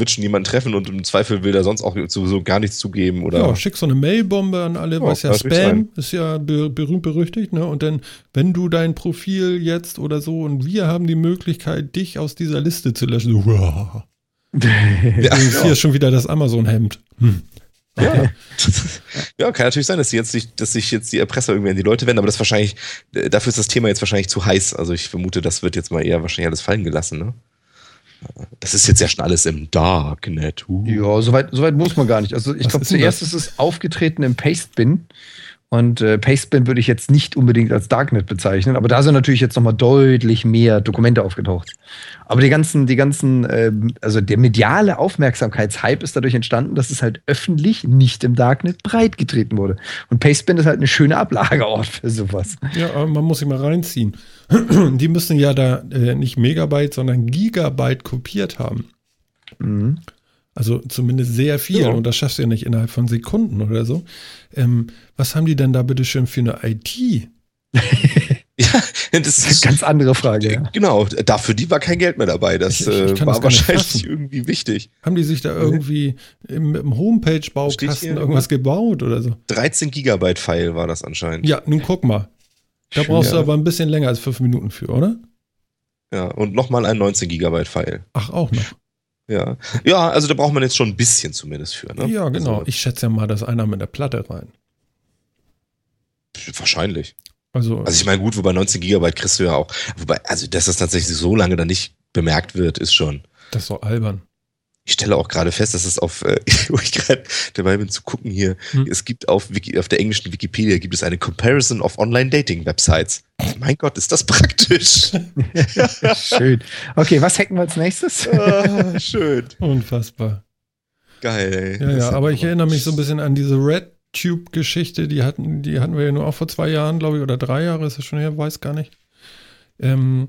wird schon jemanden treffen und im Zweifel will er sonst auch sowieso gar nichts zugeben oder. Ja, schick so eine Mailbombe an alle, ja, was ja Spam ist ja berühmt berüchtigt, ne? Und dann, wenn du dein Profil jetzt oder so und wir haben die Möglichkeit, dich aus dieser Liste zu löschen, so, wow. ja, ist hier schon wieder das Amazon-Hemd. Hm. Okay. Ja. ja, kann natürlich sein, dass, jetzt sich, dass sich jetzt die Erpresser irgendwie an die Leute wenden, aber das wahrscheinlich, äh, dafür ist das Thema jetzt wahrscheinlich zu heiß. Also ich vermute, das wird jetzt mal eher wahrscheinlich alles fallen gelassen, ne? Das ist jetzt ja schon alles im Darknet. Uh. Ja, soweit so weit muss man gar nicht. Also ich glaube, zuerst ist es aufgetreten im Pastebin. Und äh, Pastebin würde ich jetzt nicht unbedingt als Darknet bezeichnen, aber da sind natürlich jetzt nochmal deutlich mehr Dokumente aufgetaucht. Aber die ganzen, die ganzen, äh, also der mediale Aufmerksamkeitshype ist dadurch entstanden, dass es halt öffentlich nicht im Darknet breitgetreten wurde. Und Pastebin ist halt eine schöne Ablageort für sowas. Ja, aber man muss sich mal reinziehen. die müssen ja da äh, nicht Megabyte, sondern Gigabyte kopiert haben. Mhm. Also zumindest sehr viel. Ja. Und das schaffst du ja nicht innerhalb von Sekunden oder so. Ähm, was haben die denn da bitte schön für eine IT? ja, das ist eine ganz andere Frage. Ja. Genau, dafür die war kein Geld mehr dabei. Das ich, ich, äh, war das wahrscheinlich irgendwie wichtig. Haben die sich da irgendwie im, im Homepage-Baukasten irgendwas gebaut oder so? 13 Gigabyte File war das anscheinend. Ja, nun guck mal. Da brauchst ja. du aber ein bisschen länger als fünf Minuten für, oder? Ja, und nochmal ein 19 Gigabyte File. Ach, auch noch. Ja. Ja, also da braucht man jetzt schon ein bisschen zumindest für, ne? Ja, genau. Also, ich schätze ja mal, dass einer mit der Platte rein. Wahrscheinlich. Also, also ich meine, gut, wobei 19 Gigabyte kriegst du ja auch. Wobei, also dass das tatsächlich so lange dann nicht bemerkt wird, ist schon. Das ist doch albern ich stelle auch gerade fest, dass es auf, äh, wo ich gerade dabei bin zu gucken hier, hm. es gibt auf, Wiki, auf der englischen Wikipedia gibt es eine Comparison of Online-Dating-Websites. Mein Gott, ist das praktisch. schön. Okay, was hacken wir als nächstes? ah, schön. Unfassbar. Geil, ey. Ja, ja, aber ich erinnere mich so ein bisschen an diese RedTube-Geschichte, die hatten, die hatten wir ja nur auch vor zwei Jahren, glaube ich, oder drei Jahre ist das schon her, weiß gar nicht. Ähm,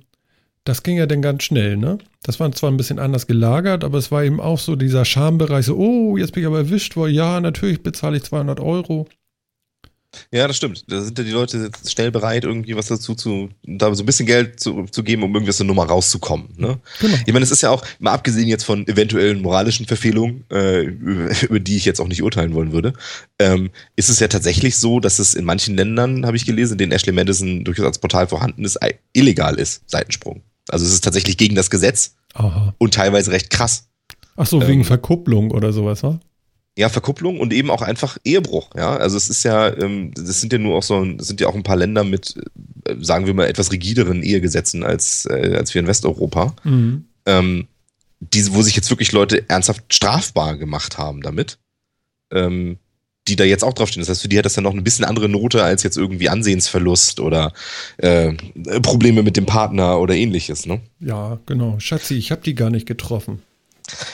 das ging ja dann ganz schnell, ne? Das war zwar ein bisschen anders gelagert, aber es war eben auch so dieser Schambereich, so, oh, jetzt bin ich aber erwischt worden, ja, natürlich bezahle ich 200 Euro. Ja, das stimmt. Da sind ja die Leute schnell bereit, irgendwie was dazu zu, da so ein bisschen Geld zu, zu geben, um irgendwie aus der Nummer rauszukommen. Ne? Genau. Ich meine, es ist ja auch, mal abgesehen jetzt von eventuellen moralischen Verfehlungen, äh, über die ich jetzt auch nicht urteilen wollen würde, ähm, ist es ja tatsächlich so, dass es in manchen Ländern, habe ich gelesen, in denen Ashley Madison durchaus als Portal vorhanden ist, illegal ist, Seitensprung. Also es ist tatsächlich gegen das Gesetz Aha. und teilweise recht krass. Ach so, wegen ähm, Verkupplung oder sowas, wa? Ja, Verkupplung und eben auch einfach Ehebruch. Ja, also es ist ja, ähm, das sind ja nur auch so, das sind ja auch ein paar Länder mit, äh, sagen wir mal, etwas rigideren Ehegesetzen als, äh, als wir in Westeuropa. Mhm. Ähm, die, wo sich jetzt wirklich Leute ernsthaft strafbar gemacht haben damit. Ähm, die da jetzt auch draufstehen. Das heißt, für die hat das dann noch ein bisschen andere Note als jetzt irgendwie Ansehensverlust oder äh, Probleme mit dem Partner oder ähnliches, ne? Ja, genau. Schatzi, ich habe die gar nicht getroffen.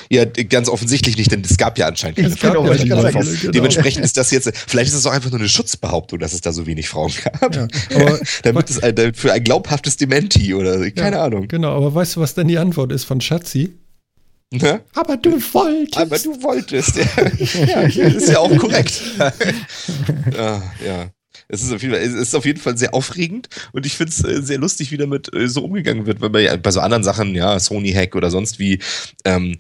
Ja, ganz offensichtlich nicht, denn es gab ja anscheinend keine Frauen. Genau, genau. Dementsprechend ist das jetzt, vielleicht ist es auch einfach nur eine Schutzbehauptung, dass es da so wenig Frauen gab. Ja, aber damit es ein, für ein glaubhaftes Dementi oder keine ja, Ahnung. Genau, aber weißt du, was denn die Antwort ist von Schatzi? Ne? Aber du wolltest. Aber du wolltest, ja. ja ist ja auch korrekt. ja, ja. Es ist, auf jeden Fall, es ist auf jeden Fall sehr aufregend und ich finde es äh, sehr lustig, wie damit äh, so umgegangen wird, weil bei, bei so anderen Sachen, ja, Sony-Hack oder sonst wie, ähm,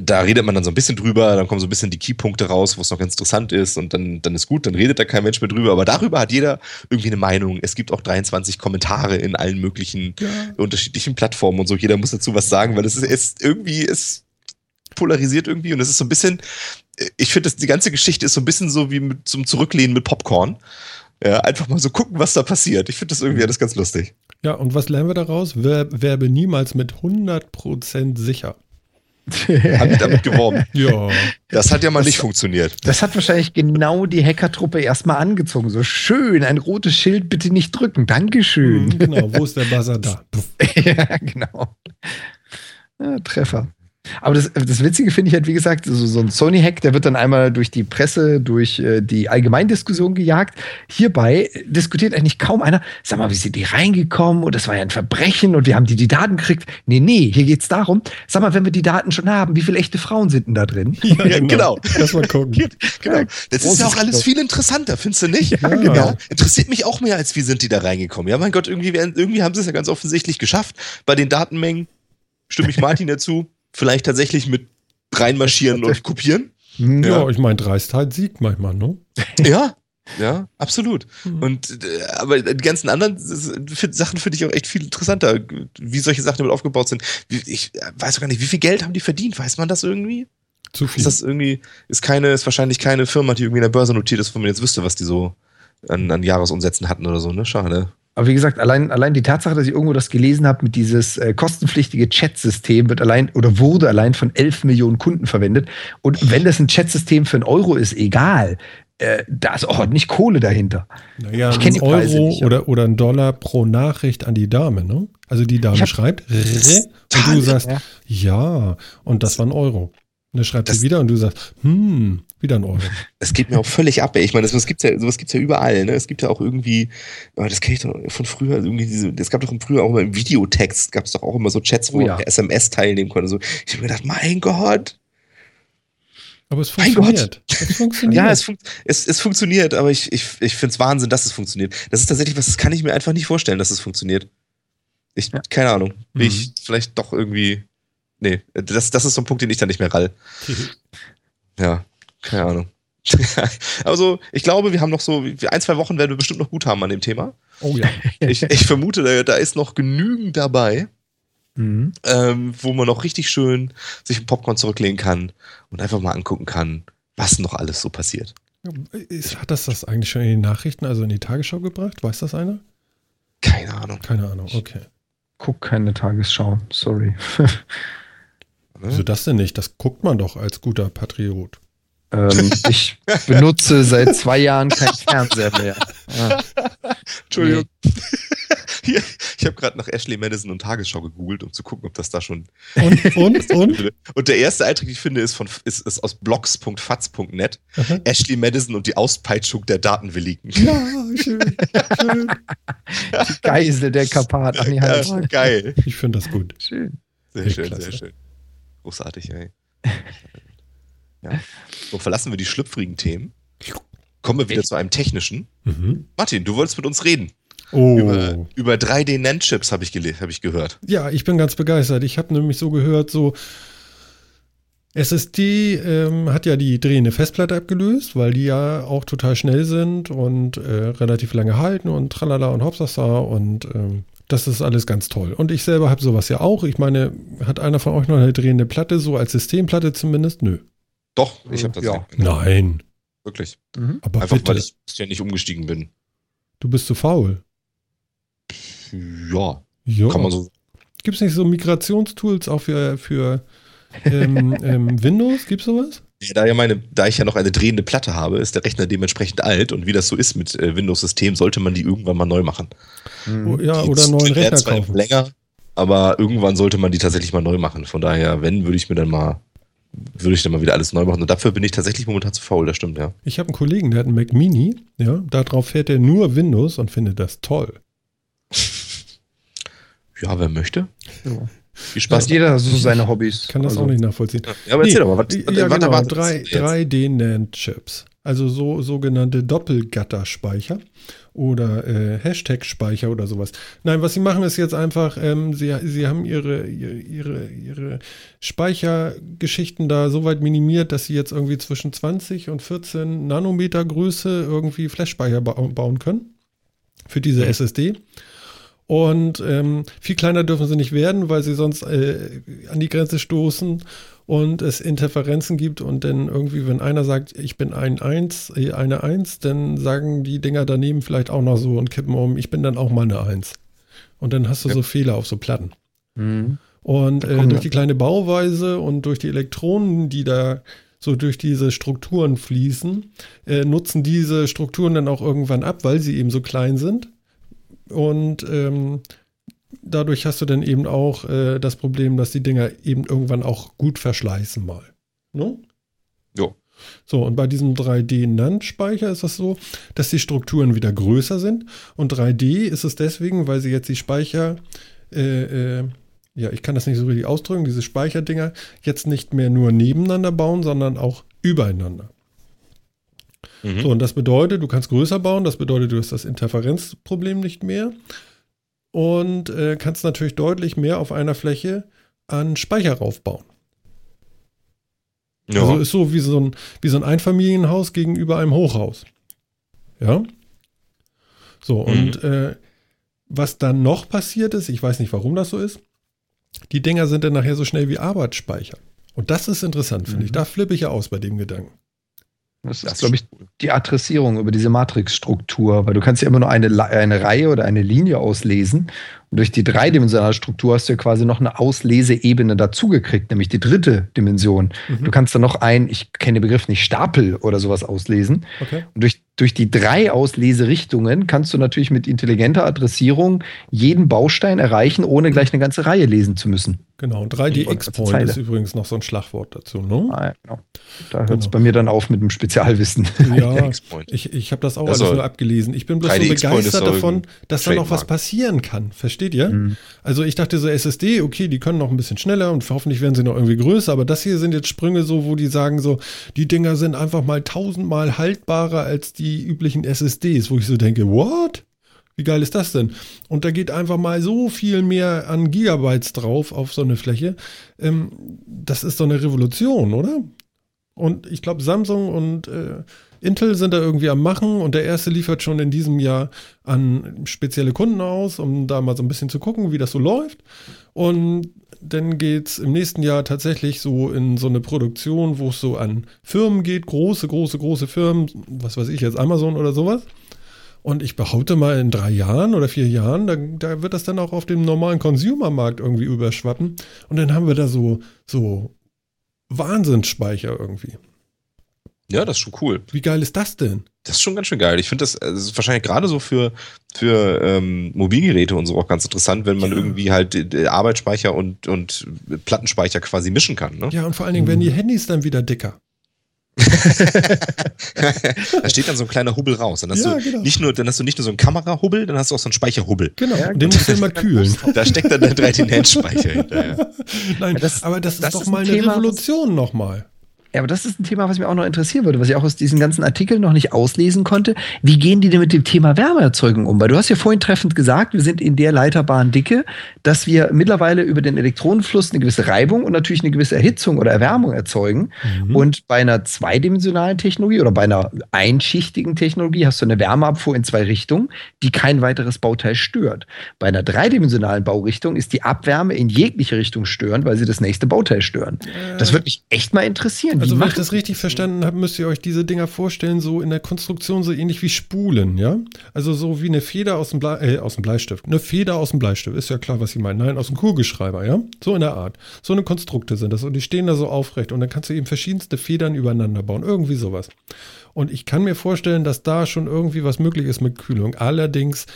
da redet man dann so ein bisschen drüber, dann kommen so ein bisschen die Keypunkte raus, wo es noch ganz interessant ist und dann, dann ist gut, dann redet da kein Mensch mehr drüber. Aber darüber hat jeder irgendwie eine Meinung. Es gibt auch 23 Kommentare in allen möglichen ja. unterschiedlichen Plattformen und so. Jeder muss dazu was sagen, weil es ist, ist irgendwie, es polarisiert irgendwie und es ist so ein bisschen, ich finde, die ganze Geschichte ist so ein bisschen so wie mit, zum Zurücklehnen mit Popcorn. Ja, einfach mal so gucken, was da passiert. Ich finde das irgendwie alles ganz lustig. Ja, und was lernen wir daraus? Werbe niemals mit 100% sicher. Haben die damit geworben? ja. Das hat ja mal das, nicht funktioniert. Das hat wahrscheinlich genau die Hackertruppe erstmal angezogen. So schön, ein rotes Schild bitte nicht drücken. Dankeschön. Mhm, genau, wo ist der Buzzer da? ja, genau. Ja, Treffer. Aber das, das Witzige finde ich halt, wie gesagt, so, so ein Sony-Hack, der wird dann einmal durch die Presse, durch äh, die Allgemeindiskussion gejagt. Hierbei diskutiert eigentlich kaum einer, sag mal, wie sind die reingekommen und das war ja ein Verbrechen und wir haben die die Daten gekriegt. Nee, nee, hier geht es darum, sag mal, wenn wir die Daten schon haben, wie viele echte Frauen sind denn da drin? Ja, ja genau. Lass mal gucken. genau. Das ist ja auch alles viel interessanter, findest du nicht? Ja, genau. Interessiert mich auch mehr, als wie sind die da reingekommen. Ja, mein Gott, irgendwie, irgendwie haben sie es ja ganz offensichtlich geschafft. Bei den Datenmengen stimme ich Martin dazu vielleicht tatsächlich mit reinmarschieren und kopieren. Hm, ja, ja. ich meine, Dreistheit siegt manchmal, ne? Ja, ja, absolut. Mhm. Und äh, aber die ganzen anderen Sachen finde ich auch echt viel interessanter, wie solche Sachen damit aufgebaut sind. Ich weiß gar nicht, wie viel Geld haben die verdient? Weiß man das irgendwie? Zu viel. Ist das irgendwie, ist keine, ist wahrscheinlich keine Firma, die irgendwie in der Börse notiert ist, wo man jetzt wüsste, was die so an, an Jahresumsätzen hatten oder so, ne? Schade. Aber wie gesagt, allein, allein die Tatsache, dass ich irgendwo das gelesen habe mit dieses äh, kostenpflichtige Chat-System wird allein oder wurde allein von 11 Millionen Kunden verwendet. Und wenn das ein Chat-System für einen Euro ist, egal. Äh, da ist auch nicht Kohle dahinter. Naja, ich ein Euro nicht, oder, oder ein Dollar pro Nachricht an die Dame, ne? Also die Dame schreibt und du sagst, ja. ja, und das war ein Euro. Und dann schreibt das, sie wieder und du sagst, hm, wieder ein Euro. Das geht mir auch völlig ab. Ey. Ich meine, sowas gibt's ja, sowas gibt's ja überall. Ne? Es gibt ja auch irgendwie, aber das kenne ich doch von früher, irgendwie diese, es gab doch früher auch immer im Videotext, gab es doch auch immer so Chats, wo oh, ja. man SMS teilnehmen konnte. So, ich habe mir gedacht, mein Gott. Aber es funktioniert. Es funktioniert. ja, es, fun es, es, funktioniert, aber ich, ich, ich finde es Wahnsinn, dass es funktioniert. Das ist tatsächlich was, das kann ich mir einfach nicht vorstellen, dass es funktioniert. Ich, ja. keine Ahnung. Mhm. ich vielleicht doch irgendwie nee, das, das ist so ein Punkt, den ich dann nicht mehr rall. ja, keine Ahnung. also, ich glaube, wir haben noch so, ein, zwei Wochen werden wir bestimmt noch gut haben an dem Thema. Oh ja. ich, ich vermute, da, da, ist noch genügend dabei, mhm. ähm, wo man noch richtig schön sich im Popcorn zurücklegen kann und einfach mal angucken kann, was noch alles so passiert. Hat das das eigentlich schon in die Nachrichten, also in die Tagesschau gebracht? Weiß das einer? Keine Ahnung. Keine Ahnung, okay. Guck keine Tagesschau, sorry. Wieso das denn nicht? Das guckt man doch als guter Patriot. Ähm, ich benutze seit zwei Jahren kein Fernseher mehr. Ja. Entschuldigung. Nee. Hier, ich habe gerade nach Ashley Madison und Tagesschau gegoogelt, um zu gucken, ob das da schon. Und, und, und? Und der erste Eintrag, den ich finde, ist, von, ist, ist aus blogs.fatz.net. Ashley Madison und die Auspeitschung der Datenwilligen. Ja, schön. schön. Die Geisel der Karpaten. Ja, geil. Ich finde das gut. Schön. Sehr Echt schön, klasse. sehr schön. Großartig, ey. Verlassen wir die schlüpfrigen Themen. Kommen wir wieder zu einem technischen. Mhm. Martin, du wolltest mit uns reden. Oh. Über, über 3D-NAND-Chips habe ich, hab ich gehört. Ja, ich bin ganz begeistert. Ich habe nämlich so gehört, so SSD ähm, hat ja die drehende Festplatte abgelöst, weil die ja auch total schnell sind und äh, relativ lange halten und tralala und hopsasa und ähm, das ist alles ganz toll. Und ich selber habe sowas ja auch. Ich meine, hat einer von euch noch eine drehende Platte, so als Systemplatte zumindest? Nö. Doch, ich habe das ja. Nein. Wirklich. Mhm. Aber Einfach, bitte. weil ich ja nicht umgestiegen bin. Du bist zu faul. Ja. ja. Kann man so. Gibt es nicht so Migrationstools auch für, für ähm, ähm, Windows, gibt's sowas? Da, ja meine, da ich ja noch eine drehende Platte habe, ist der Rechner dementsprechend alt und wie das so ist mit äh, Windows-System, sollte man die irgendwann mal neu machen. Mhm. Ja, die oder einen neuen Rechner kaufen. Länger, aber irgendwann sollte man die tatsächlich mal neu machen. Von daher, wenn, würde ich mir dann mal würde ich dann mal wieder alles neu machen. Und dafür bin ich tatsächlich momentan zu faul, das stimmt, ja. Ich habe einen Kollegen, der hat einen Mac Mini, ja, darauf fährt er nur Windows und findet das toll. Ja, wer möchte. Ja. Viel Spaß. Hat jeder so seine Hobbys. Kann das also. auch nicht nachvollziehen. Ja, aber erzähl nee, doch mal, was, ja, was genau, 3D-NAND-Chips. Also so sogenannte Doppelgatter-Speicher oder äh, Hashtag-Speicher oder sowas. Nein, was sie machen ist jetzt einfach, ähm, sie, sie haben ihre, ihre, ihre Speichergeschichten da so weit minimiert, dass sie jetzt irgendwie zwischen 20 und 14 Nanometer Größe irgendwie Flash-Speicher ba bauen können für diese mhm. SSD. Und ähm, viel kleiner dürfen sie nicht werden, weil sie sonst äh, an die Grenze stoßen und es Interferenzen gibt und dann irgendwie, wenn einer sagt, ich bin ein Eins, äh, eine Eins, dann sagen die Dinger daneben vielleicht auch noch so und kippen um, ich bin dann auch mal eine Eins. Und dann hast du ja. so Fehler auf so Platten. Mhm. Und äh, durch die kleine Bauweise und durch die Elektronen, die da so durch diese Strukturen fließen, äh, nutzen diese Strukturen dann auch irgendwann ab, weil sie eben so klein sind und ähm, dadurch hast du dann eben auch äh, das Problem, dass die Dinger eben irgendwann auch gut verschleißen mal. Ne? Jo. So, und bei diesem 3D-NAND-Speicher ist das so, dass die Strukturen wieder größer sind. Und 3D ist es deswegen, weil sie jetzt die Speicher, äh, äh, ja, ich kann das nicht so richtig ausdrücken, diese Speicherdinger jetzt nicht mehr nur nebeneinander bauen, sondern auch übereinander. Mhm. So, und das bedeutet, du kannst größer bauen, das bedeutet, du hast das Interferenzproblem nicht mehr und äh, kannst natürlich deutlich mehr auf einer Fläche an Speicher raufbauen. Ja. Also ist so wie so ein, wie so ein Einfamilienhaus gegenüber einem Hochhaus. Ja. So, mhm. und äh, was dann noch passiert ist, ich weiß nicht, warum das so ist, die Dinger sind dann nachher so schnell wie Arbeitsspeicher. Und das ist interessant, finde mhm. ich. Da flippe ich ja aus bei dem Gedanken. Das, das ist, glaube ich, die Adressierung über diese Matrixstruktur, weil du kannst ja immer nur eine, eine Reihe oder eine Linie auslesen und durch die dreidimensionale Struktur hast du ja quasi noch eine Ausleseebene dazugekriegt, nämlich die dritte Dimension. Mhm. Du kannst dann noch ein, ich kenne den Begriff nicht, Stapel oder sowas auslesen. Okay. Und durch, durch die drei Ausleserichtungen kannst du natürlich mit intelligenter Adressierung jeden Baustein erreichen, ohne gleich eine ganze Reihe lesen zu müssen. Genau, und 3D-X-Point ist übrigens noch so ein Schlagwort dazu, ne? Ah, ja, genau. Da hört es genau. bei mir dann auf mit dem Spezialwissen. Ja, ich, ich habe das auch also, alles nur abgelesen. Ich bin bloß so begeistert davon, dass da noch was passieren kann. Verstehst Versteht ihr? Mhm. Also ich dachte so SSD, okay, die können noch ein bisschen schneller und hoffentlich werden sie noch irgendwie größer, aber das hier sind jetzt Sprünge so, wo die sagen so, die Dinger sind einfach mal tausendmal haltbarer als die üblichen SSDs, wo ich so denke, what? Wie geil ist das denn? Und da geht einfach mal so viel mehr an Gigabytes drauf auf so eine Fläche. Ähm, das ist doch eine Revolution, oder? Und ich glaube, Samsung und äh, Intel sind da irgendwie am Machen und der erste liefert schon in diesem Jahr an spezielle Kunden aus, um da mal so ein bisschen zu gucken, wie das so läuft. Und dann geht es im nächsten Jahr tatsächlich so in so eine Produktion, wo es so an Firmen geht, große, große, große Firmen, was weiß ich jetzt, Amazon oder sowas. Und ich behaupte mal, in drei Jahren oder vier Jahren, da, da wird das dann auch auf dem normalen Consumermarkt irgendwie überschwappen. Und dann haben wir da so, so Wahnsinnsspeicher irgendwie. Ja, das ist schon cool. Wie geil ist das denn? Das ist schon ganz schön geil. Ich finde das, das ist wahrscheinlich gerade so für, für ähm, Mobilgeräte und so auch ganz interessant, wenn man ja. irgendwie halt Arbeitsspeicher und, und Plattenspeicher quasi mischen kann. Ne? Ja, und vor allen Dingen mhm. werden die Handys dann wieder dicker. da steht dann so ein kleiner Hubbel raus. Dann hast, ja, du genau. nicht nur, dann hast du nicht nur so einen Kamerahubbel, dann hast du auch so einen Speicherhubbel. Genau, ja, den musst du immer kühlen. Da steckt dann der 3D-NAND-Speicher hinterher. Nein, das, aber das, das ist doch mal eine Thema, Revolution nochmal. Ja, aber das ist ein Thema, was mich auch noch interessieren würde, was ich auch aus diesen ganzen Artikeln noch nicht auslesen konnte. Wie gehen die denn mit dem Thema Wärmeerzeugung um? Weil du hast ja vorhin treffend gesagt, wir sind in der leiterbaren Dicke, dass wir mittlerweile über den Elektronenfluss eine gewisse Reibung und natürlich eine gewisse Erhitzung oder Erwärmung erzeugen. Mhm. Und bei einer zweidimensionalen Technologie oder bei einer einschichtigen Technologie hast du eine Wärmeabfuhr in zwei Richtungen, die kein weiteres Bauteil stört. Bei einer dreidimensionalen Baurichtung ist die Abwärme in jegliche Richtung störend, weil sie das nächste Bauteil stören. Äh. Das würde mich echt mal interessieren irgendwie Also wenn machen. ich das richtig verstanden habe, müsst ihr euch diese Dinger vorstellen, so in der Konstruktion so ähnlich wie Spulen, ja? Also so wie eine Feder aus dem, Ble äh, aus dem Bleistift. Eine Feder aus dem Bleistift, ist ja klar, was sie meinen. Nein, aus dem Kugelschreiber, ja? So in der Art. So eine Konstrukte sind das und die stehen da so aufrecht und dann kannst du eben verschiedenste Federn übereinander bauen. Irgendwie sowas. Und ich kann mir vorstellen, dass da schon irgendwie was möglich ist mit Kühlung. Allerdings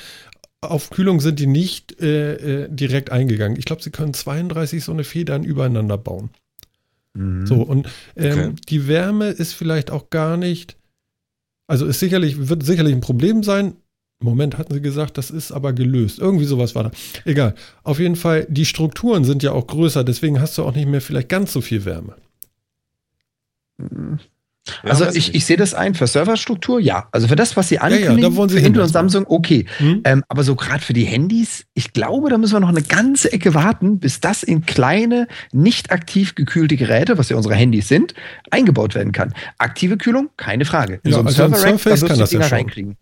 auf Kühlung sind die nicht äh, äh, direkt eingegangen. Ich glaube, sie können 32 so eine Federn übereinander bauen. Mhm. So, und ähm, okay. die Wärme ist vielleicht auch gar nicht, also ist sicherlich, wird sicherlich ein Problem sein. Im Moment hatten sie gesagt, das ist aber gelöst. Irgendwie sowas war da. Egal. Auf jeden Fall, die Strukturen sind ja auch größer, deswegen hast du auch nicht mehr vielleicht ganz so viel Wärme. Mhm. Ja, also ich, ich sehe das ein für Serverstruktur, ja. Also für das, was sie ankündigen, ja, ja, für Intel und Samsung, okay. Hm? Ähm, aber so gerade für die Handys, ich glaube, da müssen wir noch eine ganze Ecke warten, bis das in kleine, nicht aktiv gekühlte Geräte, was ja unsere Handys sind, eingebaut werden kann. Aktive Kühlung, keine Frage. In so einem also Server-Rack, da wirst kann du Dinger ja reinkriegen.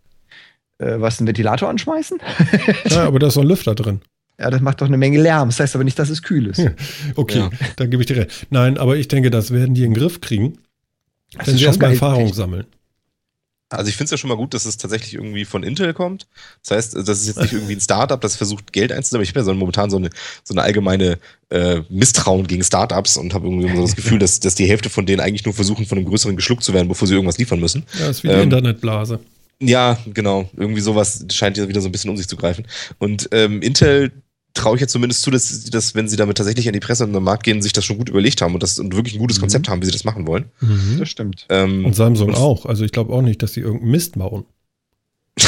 Äh, was, einen Ventilator anschmeißen? ja, aber da ist so ein Lüfter drin. Ja, das macht doch eine Menge Lärm. Das heißt aber nicht, dass es kühl ist. okay, dann gebe ich dir recht. Nein, aber ich denke, das werden die in den Griff kriegen. Das Wenn sie erstmal Erfahrung echt. sammeln. Also ich finde es ja schon mal gut, dass es tatsächlich irgendwie von Intel kommt. Das heißt, das ist jetzt nicht irgendwie ein Startup, das versucht Geld einzusammeln. Ich habe ja so momentan so eine, so eine allgemeine äh, Misstrauen gegen Startups und habe irgendwie so das Gefühl, dass, dass die Hälfte von denen eigentlich nur versuchen, von einem größeren geschluckt zu werden, bevor sie irgendwas liefern müssen. Ja, das ist wie die ähm, Internetblase. Ja, genau. Irgendwie sowas scheint ja wieder so ein bisschen um sich zu greifen. Und ähm, Intel traue ich jetzt zumindest zu, dass, dass, wenn sie damit tatsächlich an die Presse und den Markt gehen, sich das schon gut überlegt haben und das und wirklich ein gutes mhm. Konzept haben, wie sie das machen wollen. Mhm. Das stimmt. Ähm, und Samsung und auch. Also ich glaube auch nicht, dass sie irgendeinen Mist bauen. ja,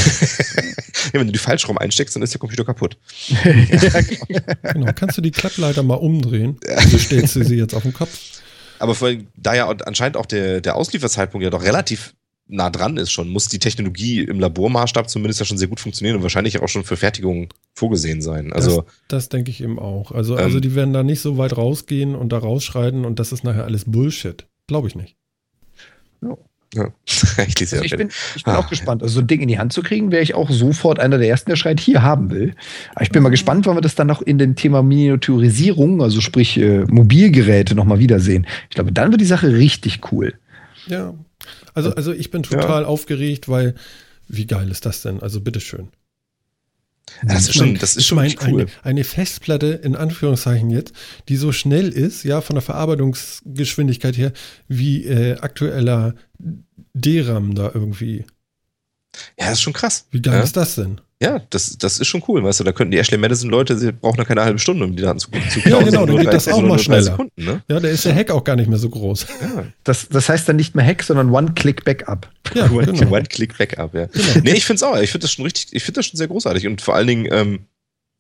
wenn du die falsch rum einsteckst, dann ist der Computer kaputt. genau. Kannst du die Klappleiter mal umdrehen? Also stellst du sie jetzt auf den Kopf. Aber vor allem, da ja anscheinend auch der, der Auslieferzeitpunkt ja doch relativ nah dran ist schon, muss die Technologie im Labormaßstab zumindest ja schon sehr gut funktionieren und wahrscheinlich auch schon für Fertigung vorgesehen sein. Also das, das denke ich eben auch. Also, ähm, also die werden da nicht so weit rausgehen und da rausschreiten und das ist nachher alles Bullshit. Glaube ich nicht. Ja. Ja. ich, also ich, bin, ich bin ah. auch gespannt. Also so ein Ding in die Hand zu kriegen, wäre ich auch sofort einer der ersten, der schreit, hier haben will. Aber ich bin mal gespannt, wann wir das dann noch in dem Thema Miniaturisierung, also sprich äh, Mobilgeräte, nochmal wiedersehen. Ich glaube, dann wird die Sache richtig cool. Ja, also, also ich bin total ja. aufgeregt, weil wie geil ist das denn? Also bitteschön. Das, ist schon, das ist schon mein, cool. Eine, eine, Festplatte, in Anführungszeichen jetzt, die so schnell ist, ja, von der Verarbeitungsgeschwindigkeit her, wie äh, aktueller DRAM da irgendwie. Ja, das ist schon krass. Wie geil ja? ist das denn? Ja, das, das ist schon cool, weißt du, da könnten die Ashley Madison-Leute, sie brauchen da keine halbe Stunde, um die Daten zu, zu Ja, genau, dann geht das auch mal schneller. Sekunden, ne? Ja, da ist der Hack auch gar nicht mehr so groß. Ja. Das, das heißt dann nicht mehr Hack, sondern One-Click-Backup. Ja, genau. One-Click-Backup, ja. Genau. Nee, ich finde es auch, ich finde das schon richtig, ich finde das schon sehr großartig und vor allen Dingen, ähm,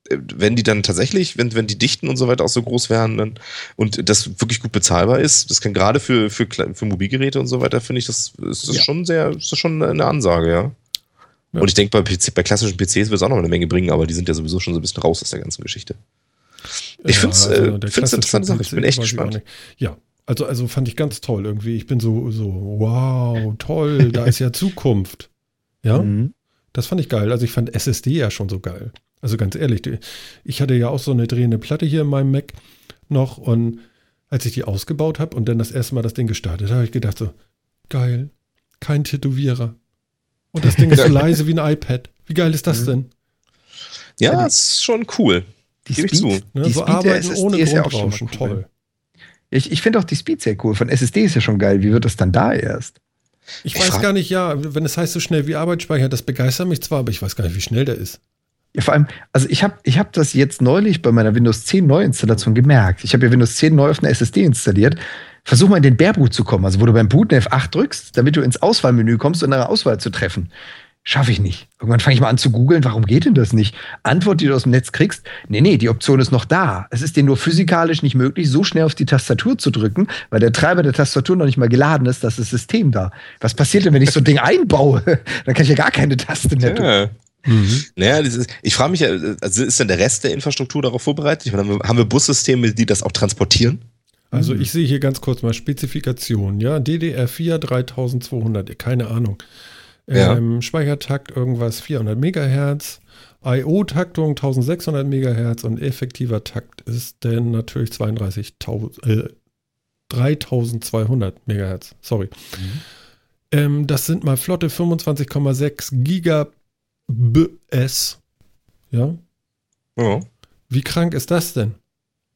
wenn die dann tatsächlich, wenn, wenn die Dichten und so weiter auch so groß wären dann, und das wirklich gut bezahlbar ist, das kann gerade für, für, für Mobilgeräte und so weiter, finde ich, das ist das ja. schon sehr, ist das schon eine Ansage, ja. Ja. Und ich denke, bei, bei, klassischen PCs wird es auch noch eine Menge bringen, aber die sind ja sowieso schon so ein bisschen raus aus der ganzen Geschichte. Ich finde es äh, eine interessante Sache. Ich bin echt gespannt. Ja, also, also fand ich ganz toll irgendwie. Ich bin so, so, wow, toll, da ist ja Zukunft. Ja, mhm. das fand ich geil. Also ich fand SSD ja schon so geil. Also ganz ehrlich, ich hatte ja auch so eine drehende Platte hier in meinem Mac noch und als ich die ausgebaut habe und dann das erste Mal das Ding gestartet habe, ich gedacht so, geil, kein Tätowierer. Und das Ding ist so leise wie ein iPad. Wie geil ist das mhm. denn? Ja, ja das ist schon cool. Die Speed, zu. Ne, die so Speed arbeiten ohne ist ja auch schon cool. toll. Ich, ich finde auch die Speed sehr cool. Von SSD ist ja schon geil. Wie wird das dann da erst? Ich, ich weiß gar nicht, ja, wenn es heißt so schnell wie Arbeitsspeicher, das begeistert mich zwar, aber ich weiß gar nicht, wie schnell der ist. Ja, vor allem, also ich habe ich hab das jetzt neulich bei meiner Windows 10 Neuinstallation gemerkt. Ich habe ja Windows 10 neu auf einer SSD installiert versuch mal in den Bärboot zu kommen, also wo du beim Booten F8 drückst, damit du ins Auswahlmenü kommst und eine Auswahl zu treffen. Schaffe ich nicht. Irgendwann fange ich mal an zu googeln, warum geht denn das nicht? Antwort, die du aus dem Netz kriegst, nee, nee, die Option ist noch da. Es ist dir nur physikalisch nicht möglich, so schnell auf die Tastatur zu drücken, weil der Treiber der Tastatur noch nicht mal geladen ist, das ist das System da. Was passiert denn, wenn ich so ein Ding einbaue? Dann kann ich ja gar keine Taste mehr drücken. Ja. Mhm. Naja, ist, ich frage mich ja, also ist denn der Rest der Infrastruktur darauf vorbereitet? Meine, haben wir Bussysteme, die das auch transportieren? Also mhm. ich sehe hier ganz kurz mal Spezifikation, ja, DDR4 3200, keine Ahnung. Ja. Ähm, Speichertakt irgendwas 400 Megahertz, IO-Taktung 1600 Megahertz und effektiver Takt ist denn natürlich 32.000, äh, 3200 Megahertz, sorry. Mhm. Ähm, das sind mal flotte 25,6 Gigabs. Ja? Ja. Wie krank ist das denn?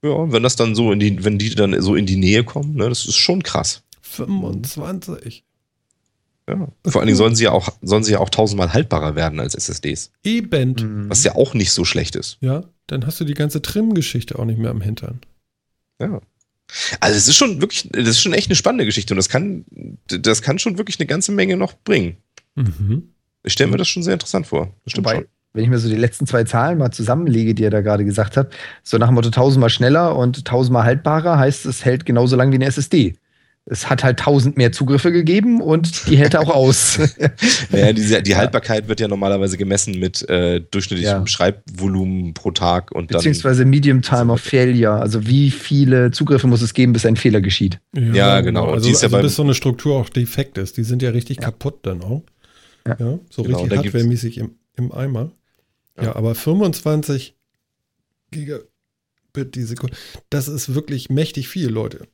Ja, wenn das dann so in die, wenn die dann so in die Nähe kommen, ne, das ist schon krass. 25. Ja. Vor allen Dingen sollen sie ja auch, sollen sie ja auch tausendmal haltbarer werden als SSDs. Eben. Mhm. Was ja auch nicht so schlecht ist. Ja, dann hast du die ganze Trim-Geschichte auch nicht mehr am Hintern. Ja. Also es ist schon wirklich, das ist schon echt eine spannende Geschichte und das kann, das kann schon wirklich eine ganze Menge noch bringen. Mhm. Ich stelle mir das schon sehr interessant vor. Das stimmt Wobei, schon. Wenn ich mir so die letzten zwei Zahlen mal zusammenlege, die er da gerade gesagt hat, so nach dem Motto tausendmal schneller und tausendmal haltbarer, heißt es hält genauso lang wie eine SSD es hat halt tausend mehr Zugriffe gegeben und die hält auch aus. naja, diese, die Haltbarkeit wird ja normalerweise gemessen mit äh, durchschnittlichem ja. Schreibvolumen pro Tag und Beziehungsweise dann, Medium Time of Failure, also wie viele Zugriffe muss es geben, bis ein Fehler geschieht. Ja, ja genau. genau. Also, also ja bis so eine Struktur auch defekt ist. Die sind ja richtig kaputt dann auch. Ja, so genau, richtig hardwaremäßig im, im Eimer. Ja. aber 25 Gigabit die Sekunde, das ist wirklich mächtig viel, Leute.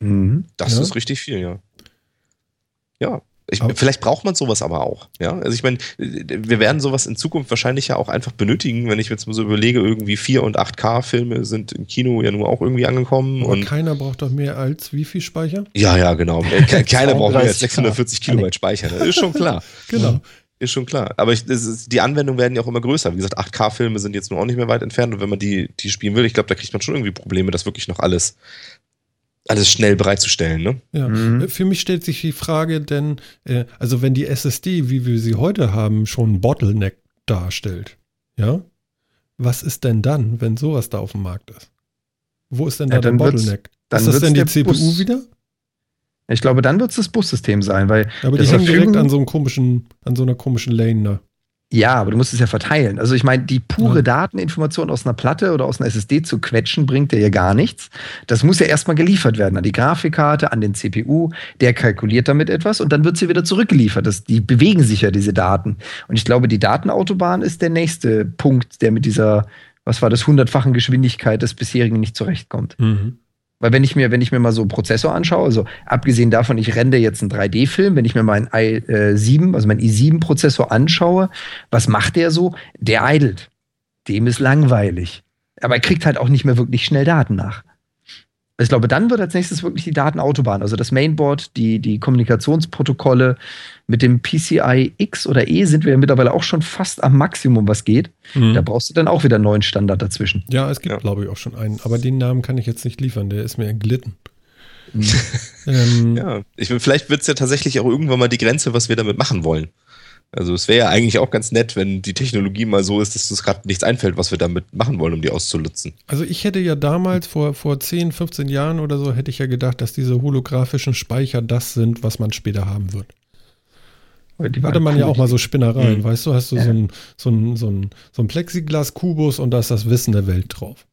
Mhm. Das ja. ist richtig viel, ja. Ja. Ich, vielleicht braucht man sowas aber auch. Ja, also ich meine, wir werden sowas in Zukunft wahrscheinlich ja auch einfach benötigen, wenn ich jetzt mal so überlege, irgendwie 4 und 8K-Filme sind im Kino ja nur auch irgendwie angekommen. Aber und keiner braucht doch mehr als wie viel Speicher? Ja, ja, genau. keiner braucht mehr als 640 Kilobyte Speicher. Das ist schon klar. genau. Ist schon klar. Aber ich, ist, die Anwendungen werden ja auch immer größer. Wie gesagt, 8K-Filme sind jetzt nur auch nicht mehr weit entfernt. Und wenn man die, die spielen will, ich glaube, da kriegt man schon irgendwie Probleme, das wirklich noch alles alles schnell bereitzustellen. Ne? Ja, mhm. für mich stellt sich die Frage, denn, äh, also wenn die SSD, wie wir sie heute haben, schon ein Bottleneck darstellt, ja, was ist denn dann, wenn sowas da auf dem Markt ist? Wo ist denn da ja, der Bottleneck? Dann ist das denn die CPU Bus. wieder? Ich glaube, dann wird es das Bussystem sein, weil. Aber die hängen direkt an so einem komischen, an so einer komischen Lane da. Ja, aber du musst es ja verteilen. Also ich meine, die pure ja. Dateninformation aus einer Platte oder aus einer SSD zu quetschen, bringt dir ja gar nichts. Das muss ja erstmal geliefert werden an die Grafikkarte, an den CPU. Der kalkuliert damit etwas und dann wird sie wieder zurückgeliefert. Das, die bewegen sich ja, diese Daten. Und ich glaube, die Datenautobahn ist der nächste Punkt, der mit dieser, was war das, hundertfachen Geschwindigkeit des bisherigen nicht zurechtkommt. Mhm. Weil wenn ich mir, wenn ich mir mal so einen Prozessor anschaue, also abgesehen davon, ich rende jetzt einen 3D-Film, wenn ich mir meinen i7, also meinen i7-Prozessor anschaue, was macht der so? Der idelt. Dem ist langweilig. Aber er kriegt halt auch nicht mehr wirklich schnell Daten nach. Ich glaube, dann wird als nächstes wirklich die Datenautobahn, also das Mainboard, die, die Kommunikationsprotokolle. Mit dem PCI X oder E sind wir ja mittlerweile auch schon fast am Maximum, was geht. Mhm. Da brauchst du dann auch wieder einen neuen Standard dazwischen. Ja, es gibt, ja. glaube ich, auch schon einen. Aber den Namen kann ich jetzt nicht liefern, der ist mir entglitten. Mhm. ähm, ja, ich, vielleicht wird es ja tatsächlich auch irgendwann mal die Grenze, was wir damit machen wollen. Also es wäre ja eigentlich auch ganz nett, wenn die Technologie mal so ist, dass uns gerade nichts einfällt, was wir damit machen wollen, um die auszulutzen. Also ich hätte ja damals vor, vor 10, 15 Jahren oder so, hätte ich ja gedacht, dass diese holographischen Speicher das sind, was man später haben wird. Die hatte man ja auch mal so Spinnereien, mhm. weißt du, hast du ja. so ein, so ein, so ein, so ein Plexiglas-Kubus und da ist das Wissen der Welt drauf.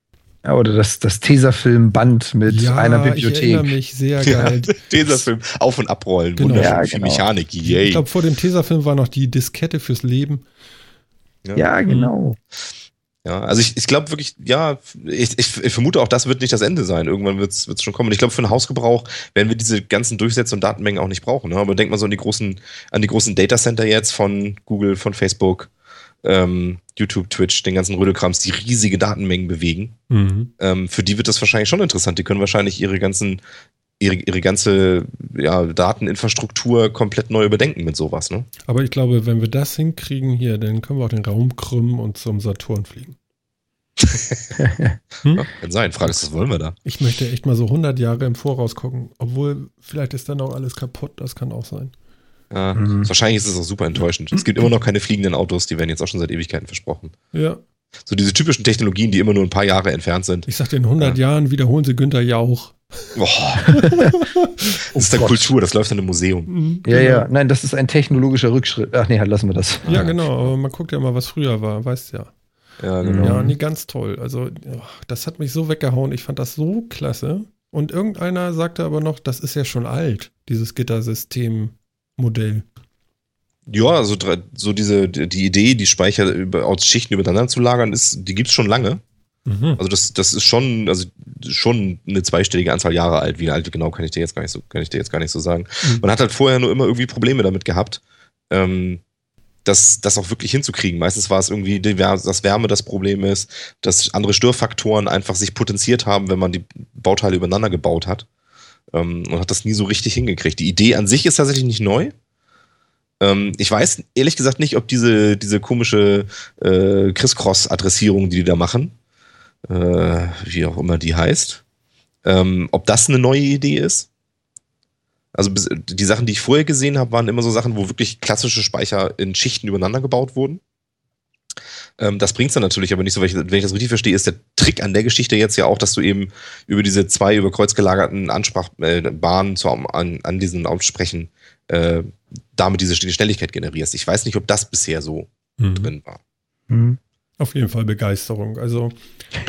Ja, oder das, das Tesafilm-Band mit ja, einer Bibliothek. Ich erinnere mich, sehr geil. Ja, Tesafilm, auf- und abrollen, genau. wunderschön, ja, genau. Mechanik, yay. Ich glaube, vor dem Tesafilm war noch die Diskette fürs Leben. Ja, ja genau. Ja, also ich, ich glaube wirklich, ja, ich, ich, ich, vermute auch, das wird nicht das Ende sein. Irgendwann wird es schon kommen. Und ich glaube, für den Hausgebrauch werden wir diese ganzen Durchsätze und Datenmengen auch nicht brauchen. Ne? Aber denkt mal so an die großen, an die großen Datacenter jetzt von Google, von Facebook, ähm, YouTube, Twitch, den ganzen Rödelkrams, die riesige Datenmengen bewegen. Mhm. Ähm, für die wird das wahrscheinlich schon interessant. Die können wahrscheinlich ihre ganzen, ihre, ihre ganze ja, Dateninfrastruktur komplett neu überdenken mit sowas. Ne? Aber ich glaube, wenn wir das hinkriegen hier, dann können wir auch den Raum krümmen und zum Saturn fliegen. hm? ja, kann sein. Frage ist, was wollen wir da? Ich möchte echt mal so 100 Jahre im Voraus gucken. Obwohl, vielleicht ist dann auch alles kaputt. Das kann auch sein. Ja, mhm. Wahrscheinlich ist es auch super enttäuschend. Es gibt immer noch keine fliegenden Autos, die werden jetzt auch schon seit Ewigkeiten versprochen. Ja. So diese typischen Technologien, die immer nur ein paar Jahre entfernt sind. Ich sagte, in 100 ja. Jahren wiederholen sie Günther Jauch. Boah. das ist dann oh Kultur, das läuft dann im Museum. Mhm, ja, ja, genau. nein, das ist ein technologischer Rückschritt. Ach nee, halt lassen wir das. Ja, genau, aber man guckt ja mal, was früher war, weißt ja. Ja, genau. Ja, nee, ganz toll. Also, das hat mich so weggehauen. Ich fand das so klasse. Und irgendeiner sagte aber noch, das ist ja schon alt, dieses Gittersystem-Modell. Ja, also so diese die Idee, die Speicher über, aus Schichten übereinander zu lagern, ist, die gibt es schon lange. Mhm. Also das, das ist schon, also schon eine zweistellige Anzahl Jahre alt. Wie alt genau kann ich dir jetzt gar nicht so, kann ich dir jetzt gar nicht so sagen. Mhm. Man hat halt vorher nur immer irgendwie Probleme damit gehabt, ähm, das, das auch wirklich hinzukriegen. Meistens war es irgendwie, dass Wärme das Problem ist, dass andere Störfaktoren einfach sich potenziert haben, wenn man die Bauteile übereinander gebaut hat. Ähm, und hat das nie so richtig hingekriegt. Die Idee an sich ist tatsächlich nicht neu. Ähm, ich weiß ehrlich gesagt nicht, ob diese, diese komische äh, Criss-Cross-Adressierung, die die da machen, äh, wie auch immer die heißt, ähm, ob das eine neue Idee ist. Also die Sachen, die ich vorher gesehen habe, waren immer so Sachen, wo wirklich klassische Speicher in Schichten übereinander gebaut wurden. Ähm, das bringt es dann natürlich aber nicht so, wenn ich, wenn ich, das richtig verstehe, ist der Trick an der Geschichte jetzt ja auch, dass du eben über diese zwei über Kreuz gelagerten Ansprachbahnen äh, an, an diesen Aussprechen äh, damit diese Schnelligkeit generierst. Ich weiß nicht, ob das bisher so mhm. drin war. Mhm. Auf jeden Fall Begeisterung. Also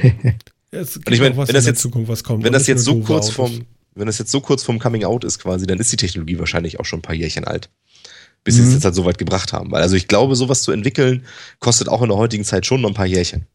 es gibt ich mein, was wenn das jetzt, Zukunft was kommt. Wenn das jetzt so kurz vom, wenn das jetzt so kurz vom Coming Out ist quasi, dann ist die Technologie wahrscheinlich auch schon ein paar Jährchen alt. Bis mhm. sie es jetzt halt so weit gebracht haben. Weil also ich glaube, sowas zu entwickeln, kostet auch in der heutigen Zeit schon noch ein paar Jährchen.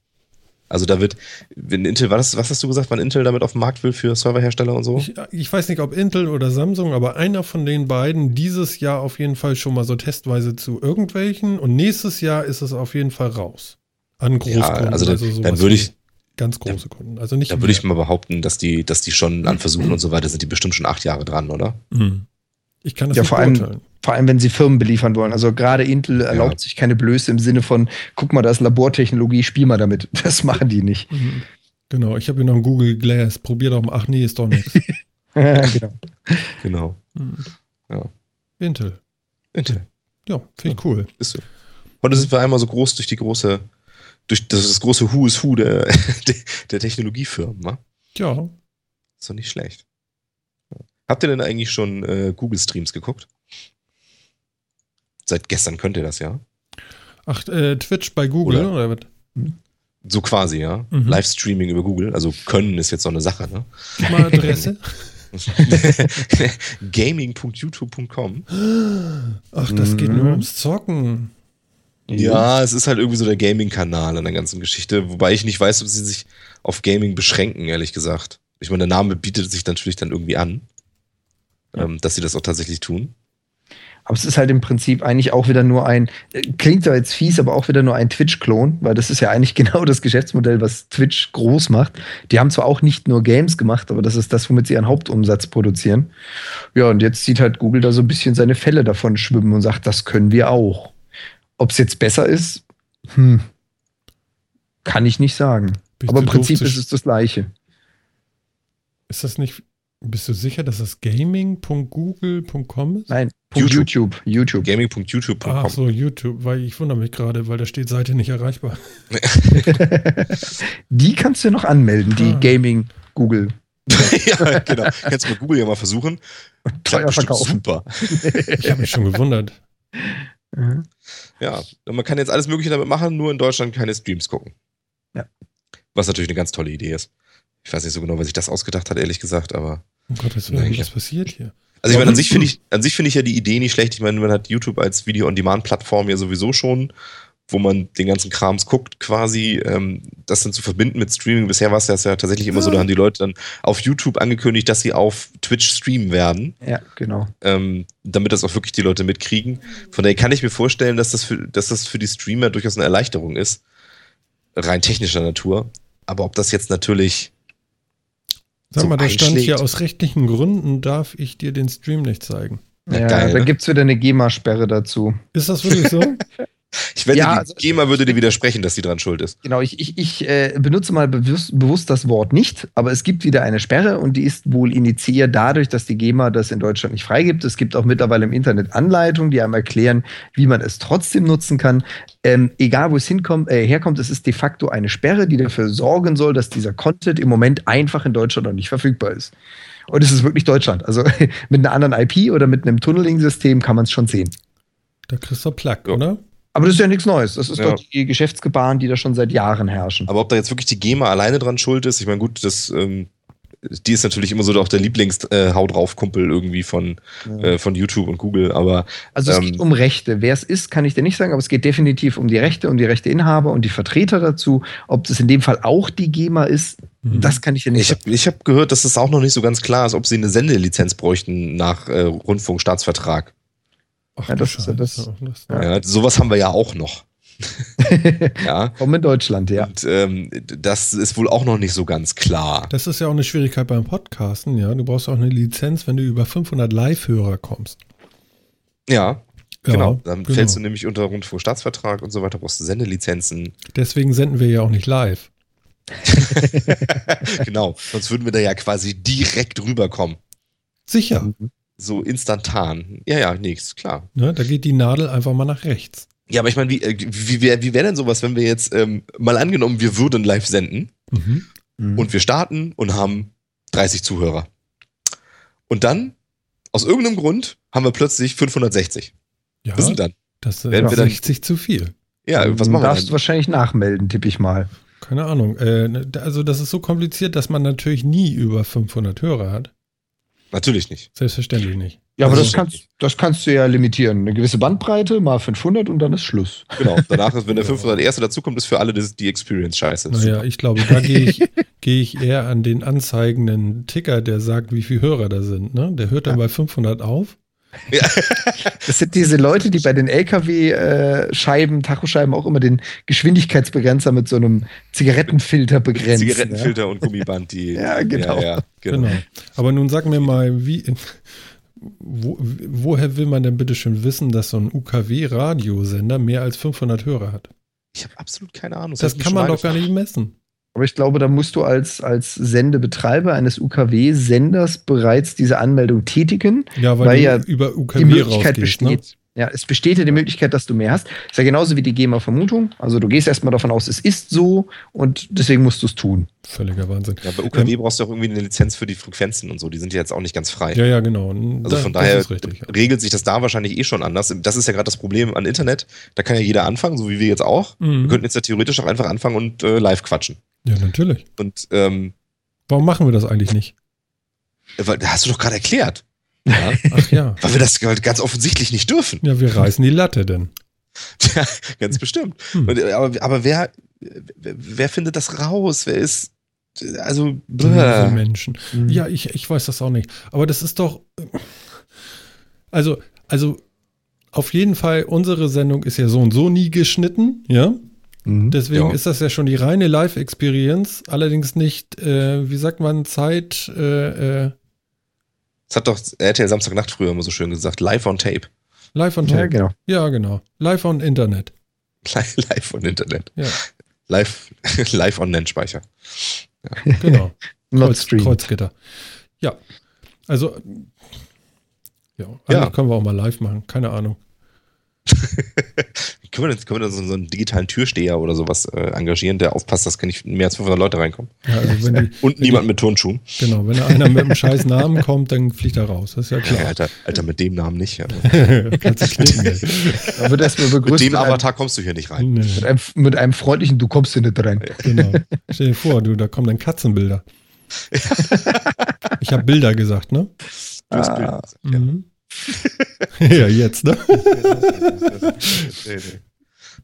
Also da wird, wenn Intel, was, was hast du gesagt, wann Intel damit auf den Markt will für Serverhersteller und so? Ich, ich, weiß nicht, ob Intel oder Samsung, aber einer von den beiden dieses Jahr auf jeden Fall schon mal so testweise zu irgendwelchen und nächstes Jahr ist es auf jeden Fall raus. An Großkunden. Ja, also, dann, also dann würde ich, ganz große Kunden. Also nicht. Da würde ich mal behaupten, dass die, dass die schon an Versuchen und so weiter sind, die bestimmt schon acht Jahre dran, oder? Mhm. Ich kann das ja, nicht vor allem, vor allem, wenn sie Firmen beliefern wollen. Also gerade Intel erlaubt ja. sich keine Blöße im Sinne von, guck mal, da ist Labortechnologie, spiel mal damit. Das machen die nicht. Mhm. Genau, ich habe hier noch ein Google Glass. Probier doch mal. Ach nee, ist doch nichts. genau. Genau. Mhm. Ja. Intel. Intel. Ja, finde ich cool. Ist so. Heute sind wir einmal so groß durch die große, durch das, das große Who is Who der, der, Technologiefirmen, wa? Ja. Ist doch nicht schlecht. Habt ihr denn eigentlich schon äh, Google-Streams geguckt? Seit gestern könnt ihr das, ja? Ach, äh, Twitch bei Google, oder? oder was? Hm? So quasi, ja. Mhm. Livestreaming über Google. Also können ist jetzt so eine Sache, ne? Mal Adresse. Gaming.youtube.com. Ach, das mhm. geht nur ums Zocken. Ja, es ist halt irgendwie so der Gaming-Kanal an der ganzen Geschichte, wobei ich nicht weiß, ob sie sich auf Gaming beschränken, ehrlich gesagt. Ich meine, der Name bietet sich natürlich dann irgendwie an ähm, dass sie das auch tatsächlich tun. Aber es ist halt im Prinzip eigentlich auch wieder nur ein, äh, klingt zwar jetzt fies, aber auch wieder nur ein Twitch-Klon, weil das ist ja eigentlich genau das Geschäftsmodell, was Twitch groß macht. Die haben zwar auch nicht nur Games gemacht, aber das ist das, womit sie ihren Hauptumsatz produzieren. Ja, und jetzt sieht halt Google da so ein bisschen seine Fälle davon schwimmen und sagt, das können wir auch. Ob es jetzt besser ist, hm, kann ich nicht sagen. Bist aber im Prinzip ist es das Gleiche. Ist das nicht bist du sicher, dass das gaming.google.com ist? Nein, YouTube. YouTube. Gaming.youtube.com. Ach so, YouTube, weil ich wundere mich gerade, weil da steht Seite nicht erreichbar. die kannst du noch anmelden, die ah. Gaming Google. ja, genau. Kannst du mit Google ja mal versuchen. Klappt super. ich habe mich schon gewundert. Mhm. Ja, und man kann jetzt alles Mögliche damit machen, nur in Deutschland keine Streams gucken. Ja. Was natürlich eine ganz tolle Idee ist. Ich weiß nicht so genau, wer sich das ausgedacht hat, ehrlich gesagt, aber. Oh Gott, was, was passiert hier? Also ich meine, an sich finde ich, an sich finde ich ja die Idee nicht schlecht. Ich meine, man hat YouTube als Video-on-Demand-Plattform ja sowieso schon, wo man den ganzen Krams guckt, quasi, ähm, das dann zu verbinden mit Streaming. Bisher war es ja, ja tatsächlich immer so, da haben die Leute dann auf YouTube angekündigt, dass sie auf Twitch streamen werden. Ja, genau. Ähm, damit das auch wirklich die Leute mitkriegen. Von daher kann ich mir vorstellen, dass das für, dass das für die Streamer durchaus eine Erleichterung ist. Rein technischer Natur. Aber ob das jetzt natürlich Sag mal, da stand hier, aus rechtlichen Gründen darf ich dir den Stream nicht zeigen. Ja, Geil, da ne? gibt es wieder eine GEMA-Sperre dazu. Ist das wirklich so? Ich wette, ja, die also, GEMA würde dir widersprechen, dass sie dran schuld ist. Genau, ich, ich, ich äh, benutze mal bewusst, bewusst, das Wort nicht, aber es gibt wieder eine Sperre und die ist wohl initiiert dadurch, dass die GEMA das in Deutschland nicht freigibt. Es gibt auch mittlerweile im Internet Anleitungen, die einem erklären, wie man es trotzdem nutzen kann. Ähm, egal, wo es hinkommt, äh, herkommt, es ist de facto eine Sperre, die dafür sorgen soll, dass dieser Content im Moment einfach in Deutschland noch nicht verfügbar ist. Und es ist wirklich Deutschland. Also mit einer anderen IP oder mit einem Tunneling-System kann man es schon sehen. Da kriegst du Plug, ja. oder? Aber das ist ja nichts Neues. Das ist ja. doch die Geschäftsgebaren, die da schon seit Jahren herrschen. Aber ob da jetzt wirklich die GEMA alleine dran schuld ist, ich meine, gut, das ähm, die ist natürlich immer so auch der Lieblings-Hau äh, drauf Kumpel irgendwie von, ja. äh, von YouTube und Google, aber. Also es ähm, geht um Rechte. Wer es ist, kann ich dir nicht sagen, aber es geht definitiv um die Rechte, um die Rechteinhaber und die Vertreter dazu. Ob das in dem Fall auch die GEMA ist, mhm. das kann ich dir nicht ich sagen. ich habe gehört, dass es auch noch nicht so ganz klar ist, ob sie eine Sendelizenz bräuchten nach äh, Rundfunkstaatsvertrag. Ach, ja, das ist ja das. Ja. sowas haben wir ja auch noch. ja. Kommen in Deutschland, ja. Und ähm, das ist wohl auch noch nicht so ganz klar. Das ist ja auch eine Schwierigkeit beim Podcasten, ja. Du brauchst auch eine Lizenz, wenn du über 500 Live-Hörer kommst. Ja, ja, genau. Dann genau. fällst du nämlich unter Rundfunkstaatsvertrag und so weiter, brauchst du Sendelizenzen. Deswegen senden wir ja auch nicht live. genau, sonst würden wir da ja quasi direkt rüberkommen. Sicher. So instantan. Ja, ja, nichts, klar. Ne, da geht die Nadel einfach mal nach rechts. Ja, aber ich meine, wie, äh, wie, wie, wie wäre denn sowas, wenn wir jetzt ähm, mal angenommen, wir würden live senden mhm. Mhm. und wir starten und haben 30 Zuhörer. Und dann, aus irgendeinem Grund, haben wir plötzlich 560. Ja, was sind dann? Das ist 60 dann, zu viel. Ja, was machen wir darfst du wahrscheinlich nachmelden, tippe ich mal. Keine Ahnung. Äh, ne, also das ist so kompliziert, dass man natürlich nie über 500 Hörer hat. Natürlich nicht. Selbstverständlich nicht. Ja, aber das, das kannst, das kannst du ja limitieren. Eine gewisse Bandbreite, mal 500 und dann ist Schluss. Genau. Danach, ist, wenn der 500 erste dazukommt, ist für alle die, die Experience scheiße. Naja, ich glaube, da gehe ich, geh ich eher an den anzeigenden Ticker, der sagt, wie viele Hörer da sind. Ne? Der hört dann ja. bei 500 auf ja. Das sind diese Leute, die bei den LKW-Scheiben, Tachoscheiben auch immer den Geschwindigkeitsbegrenzer mit so einem Zigarettenfilter begrenzen. Zigarettenfilter ja? und Gummiband, die. ja, genau. Ja, genau. genau. Aber nun sag mir mal, wie. Wo, woher will man denn bitte schon wissen, dass so ein UKW-Radiosender mehr als 500 Hörer hat? Ich habe absolut keine Ahnung. Das, das kann man doch gar nicht messen. Aber ich glaube, da musst du als, als Sendebetreiber eines UKW-Senders bereits diese Anmeldung tätigen, ja, weil, weil ja über UKW die Möglichkeit ne? besteht. Ne? Ja, es besteht ja die Möglichkeit, dass du mehr hast. Ist ja genauso wie die GEMA-Vermutung. Also du gehst erstmal davon aus, es ist so und deswegen musst du es tun. Völliger Wahnsinn. Ja, bei UKW ähm, brauchst du auch irgendwie eine Lizenz für die Frequenzen und so. Die sind ja jetzt auch nicht ganz frei. Ja, ja, genau. Also da, von daher richtig, ja. regelt sich das da wahrscheinlich eh schon anders. Das ist ja gerade das Problem an Internet. Da kann ja jeder anfangen, so wie wir jetzt auch. Mhm. Wir könnten jetzt ja theoretisch auch einfach anfangen und äh, live quatschen. Ja, natürlich. Und ähm, warum machen wir das eigentlich nicht? Weil, hast du doch gerade erklärt. Ja? Ach ja. Weil wir das ganz offensichtlich nicht dürfen. Ja, wir reißen die Latte denn. Ja, ganz bestimmt. Hm. Und, aber, aber wer, wer findet das raus? Wer ist. Also. Diese Menschen. Mhm. Ja, ich, ich weiß das auch nicht. Aber das ist doch. Also, also auf jeden Fall, unsere Sendung ist ja so und so nie geschnitten, ja. Mhm. Deswegen ja. ist das ja schon die reine Live-Experience, allerdings nicht, äh, wie sagt man, Zeit. Äh, äh, das hat doch RTL Samstagnacht früher immer so schön gesagt, live on tape. Live on tape. Ja, genau. Ja, genau. Live on Internet. Live on Internet. Ja. Live, live on Nennspeicher. Ja. Genau. Kreuz, Kreuzgitter. Ja. Also, ja, ja. können wir auch mal live machen. Keine Ahnung. Können, wir, können wir so, so einen digitalen Türsteher oder sowas äh, engagieren, der aufpasst, dass nicht mehr als 500 Leute reinkommen? Ja, also die, Und niemand die, mit Turnschuhen. Genau, wenn einer mit einem scheiß Namen kommt, dann fliegt er raus. Das ist ja klar. Ja, Alter, Alter, mit dem Namen nicht. Ja. Kannst du knicken, da wird erstmal begrüßt. Mit dem Avatar kommst du hier nicht rein. Nee. Mit, einem, mit, einem, freundlichen, du kommst hier nicht rein. Genau. Stell dir vor, du, da kommen dann Katzenbilder. ich habe Bilder gesagt, ne? Du hast Bilder gesagt, ja. Mhm. Ja, jetzt, ne?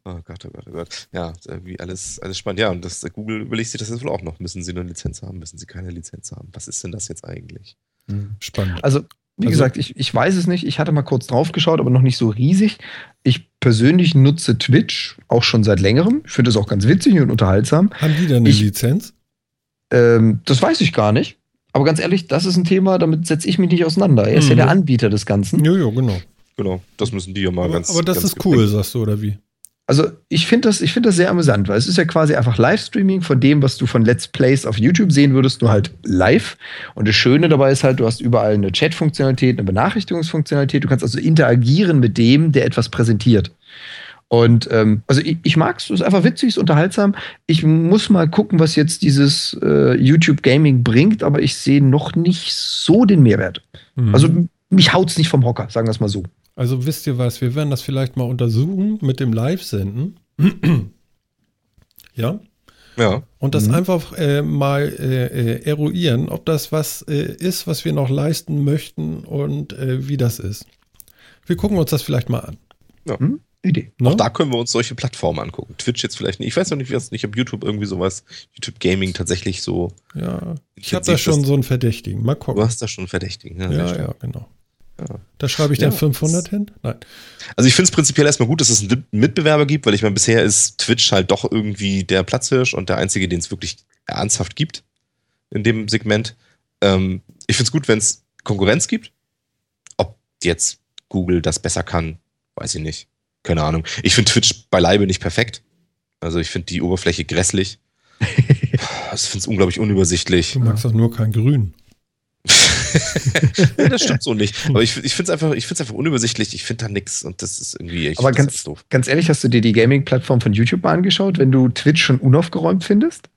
oh Gott, oh Gott, oh Gott. Ja, irgendwie alles, alles spannend. Ja, und das, Google überlegt sich das jetzt wohl auch noch. Müssen sie eine Lizenz haben? Müssen sie keine Lizenz haben? Was ist denn das jetzt eigentlich? Hm. Spannend. Also, wie also, gesagt, ich, ich weiß es nicht. Ich hatte mal kurz drauf geschaut, aber noch nicht so riesig. Ich persönlich nutze Twitch auch schon seit längerem. Ich finde es auch ganz witzig und unterhaltsam. Haben die da eine ich, Lizenz? Ähm, das weiß ich gar nicht. Aber ganz ehrlich, das ist ein Thema, damit setze ich mich nicht auseinander. Er ist mhm. ja der Anbieter des Ganzen. Jojo, genau. Genau, das müssen die ja mal aber, ganz. Aber das ganz ist cool, sagst du, oder wie? Also ich finde das, find das sehr amüsant, weil es ist ja quasi einfach Livestreaming von dem, was du von Let's Plays auf YouTube sehen würdest, nur halt live. Und das Schöne dabei ist halt, du hast überall eine Chat-Funktionalität, eine Benachrichtigungsfunktionalität. Du kannst also interagieren mit dem, der etwas präsentiert. Und ähm, also ich, ich mag es, es ist einfach witzig, es ist unterhaltsam. Ich muss mal gucken, was jetzt dieses äh, YouTube Gaming bringt, aber ich sehe noch nicht so den Mehrwert. Mhm. Also mich haut es nicht vom Hocker, sagen wir es mal so. Also wisst ihr was, wir werden das vielleicht mal untersuchen mit dem Live-Senden. ja. Ja. Und das mhm. einfach äh, mal äh, äh, eruieren, ob das was äh, ist, was wir noch leisten möchten und äh, wie das ist. Wir gucken uns das vielleicht mal an. Ja. Mhm. Idee. No? Auch da können wir uns solche Plattformen angucken. Twitch jetzt vielleicht nicht. Ich weiß noch nicht, nicht ob YouTube irgendwie sowas, YouTube Gaming tatsächlich so. Ja, ich habe da schon so einen Verdächtigen. Mal gucken. Du hast da schon einen Verdächtigen. Ja, ja, ja genau. Ja. Da schreibe ich dann ja, 500 hin? Nein. Also ich finde es prinzipiell erstmal gut, dass es einen Mitbewerber gibt, weil ich meine, bisher ist Twitch halt doch irgendwie der Platzhirsch und der einzige, den es wirklich ernsthaft gibt in dem Segment. Ähm, ich finde es gut, wenn es Konkurrenz gibt. Ob jetzt Google das besser kann, weiß ich nicht. Keine Ahnung. Ich finde Twitch beileibe nicht perfekt. Also ich finde die Oberfläche grässlich. ich finde es unglaublich unübersichtlich. Du magst doch nur kein Grün. das stimmt so nicht. Aber ich, ich finde es einfach, einfach unübersichtlich. Ich finde da nichts und das ist irgendwie. Aber ganz, doof. ganz ehrlich, hast du dir die Gaming-Plattform von YouTube mal angeschaut, wenn du Twitch schon unaufgeräumt findest?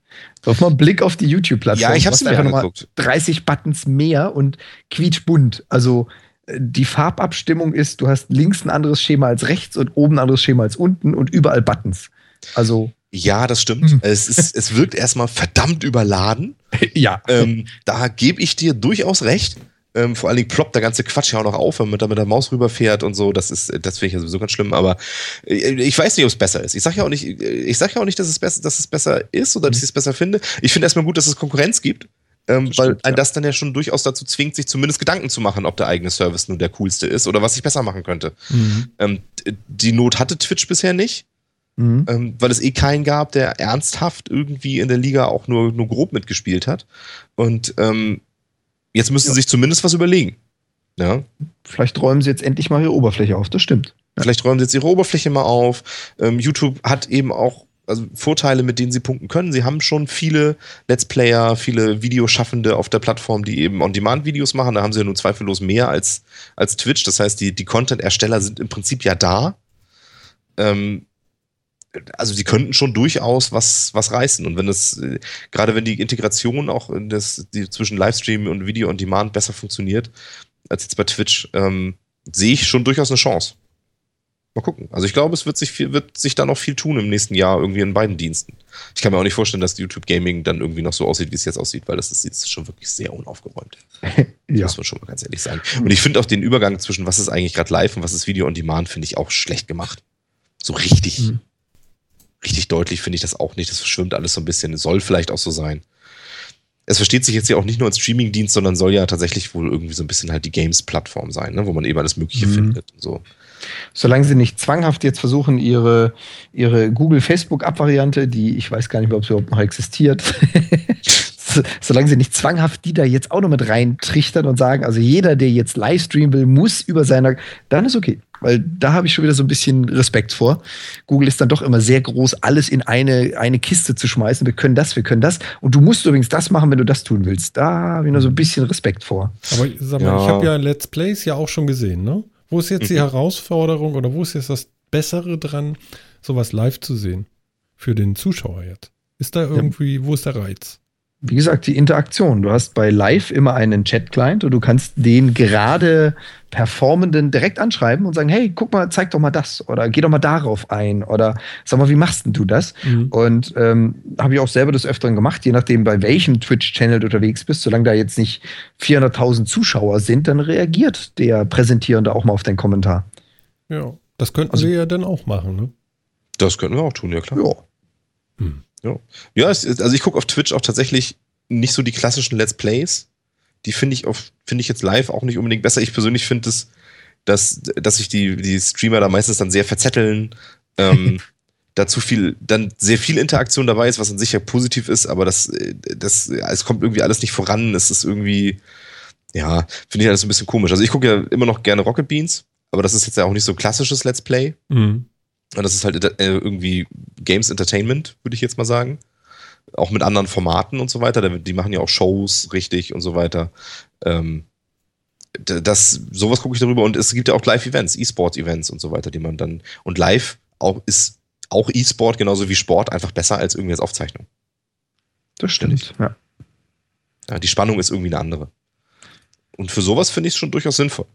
Wirf mal einen Blick auf die YouTube-Plattform. Ja, ich habe es mir angeguckt. 30 Buttons mehr und quietschbunt. Also die Farbabstimmung ist, du hast links ein anderes Schema als rechts und oben ein anderes Schema als unten und überall Buttons. Also ja, das stimmt. Hm. Es, ist, es wirkt erstmal verdammt überladen. ja. Ähm, da gebe ich dir durchaus recht. Ähm, vor allen Dingen ploppt der ganze Quatsch ja auch noch auf, wenn man da mit der Maus rüberfährt und so. Das ist, das finde ich ja sowieso ganz schlimm. Aber äh, ich weiß nicht, ob es besser ist. Ich sage ja auch nicht, ich sage ja auch nicht, dass es besser, dass es besser ist oder dass ich es besser finde. Ich finde erstmal gut, dass es Konkurrenz gibt. Ähm, weil stimmt, ein ja. das dann ja schon durchaus dazu zwingt, sich zumindest Gedanken zu machen, ob der eigene Service nur der coolste ist oder was ich besser machen könnte. Mhm. Ähm, die Not hatte Twitch bisher nicht. Mhm. Ähm, weil es eh keinen gab, der ernsthaft irgendwie in der Liga auch nur, nur grob mitgespielt hat. Und ähm, jetzt müssen ja. sie sich zumindest was überlegen. Ja. Vielleicht räumen sie jetzt endlich mal ihre Oberfläche auf, das stimmt. Vielleicht räumen sie jetzt ihre Oberfläche mal auf. Ähm, YouTube hat eben auch also Vorteile, mit denen sie punkten können. Sie haben schon viele Let's Player, viele Videoschaffende auf der Plattform, die eben On-Demand-Videos machen. Da haben sie ja nun zweifellos mehr als, als Twitch. Das heißt, die, die Content-Ersteller sind im Prinzip ja da. Ähm, also die könnten schon durchaus was, was reißen. Und wenn das, äh, gerade wenn die Integration auch das, die, zwischen Livestream und Video on Demand besser funktioniert, als jetzt bei Twitch, ähm, sehe ich schon durchaus eine Chance. Mal gucken. Also ich glaube, es wird sich, viel, wird sich da noch viel tun im nächsten Jahr irgendwie in beiden Diensten. Ich kann mir auch nicht vorstellen, dass YouTube Gaming dann irgendwie noch so aussieht, wie es jetzt aussieht, weil das ist, ist schon wirklich sehr unaufgeräumt. ja. Muss man schon mal ganz ehrlich sagen. Und ich finde auch den Übergang zwischen was ist eigentlich gerade live und was ist Video on Demand, finde ich auch schlecht gemacht. So richtig. Mhm richtig deutlich finde ich das auch nicht. Das verschwimmt alles so ein bisschen. Soll vielleicht auch so sein. Es versteht sich jetzt ja auch nicht nur als Streamingdienst, sondern soll ja tatsächlich wohl irgendwie so ein bisschen halt die Games-Plattform sein, ne? wo man eben alles Mögliche mhm. findet. So. Solange sie nicht zwanghaft jetzt versuchen, ihre, ihre Google-Facebook-Ab-Variante, die ich weiß gar nicht mehr, ob sie überhaupt noch existiert, solange sie nicht zwanghaft die da jetzt auch noch mit reintrichtern und sagen, also jeder, der jetzt Livestream will, muss über seiner, dann ist okay. Weil da habe ich schon wieder so ein bisschen Respekt vor. Google ist dann doch immer sehr groß, alles in eine, eine Kiste zu schmeißen. Wir können das, wir können das. Und du musst übrigens das machen, wenn du das tun willst. Da habe ich nur so ein bisschen Respekt vor. Aber sag mal, ja. ich habe ja Let's Plays ja auch schon gesehen, ne? Wo ist jetzt die mhm. Herausforderung oder wo ist jetzt das Bessere dran, sowas live zu sehen? Für den Zuschauer jetzt. Ist da irgendwie, ja. wo ist der Reiz? Wie gesagt, die Interaktion. Du hast bei Live immer einen Chat-Client und du kannst den gerade Performenden direkt anschreiben und sagen, hey, guck mal, zeig doch mal das oder geh doch mal darauf ein oder sag mal, wie machst denn du das? Mhm. Und ähm, habe ich auch selber des Öfteren gemacht, je nachdem, bei welchem Twitch-Channel du unterwegs bist. Solange da jetzt nicht 400.000 Zuschauer sind, dann reagiert der Präsentierende auch mal auf deinen Kommentar. Ja, das könnten also, wir ja dann auch machen, ne? Das könnten wir auch tun, ja klar. Ja. Hm. Ja, ja also ich gucke auf Twitch auch tatsächlich nicht so die klassischen Let's Plays. Die finde ich, find ich jetzt live auch nicht unbedingt besser. Ich persönlich finde es, dass, dass sich die, die Streamer da meistens dann sehr verzetteln. Ähm, da zu viel, dann sehr viel Interaktion dabei ist, was an sich ja positiv ist, aber das, das, es kommt irgendwie alles nicht voran. Es ist irgendwie, ja, finde ich alles ein bisschen komisch. Also ich gucke ja immer noch gerne Rocket Beans, aber das ist jetzt ja auch nicht so ein klassisches Let's Play. Mhm. Und das ist halt äh, irgendwie Games Entertainment, würde ich jetzt mal sagen. Auch mit anderen Formaten und so weiter. Die machen ja auch Shows richtig und so weiter. Ähm, das, sowas gucke ich darüber. Und es gibt ja auch Live-Events, E-Sport-Events und so weiter, die man dann. Und live auch, ist auch E-Sport genauso wie Sport einfach besser als irgendwie als Aufzeichnung. Das stimmt, ja. ja. Die Spannung ist irgendwie eine andere. Und für sowas finde ich es schon durchaus sinnvoll.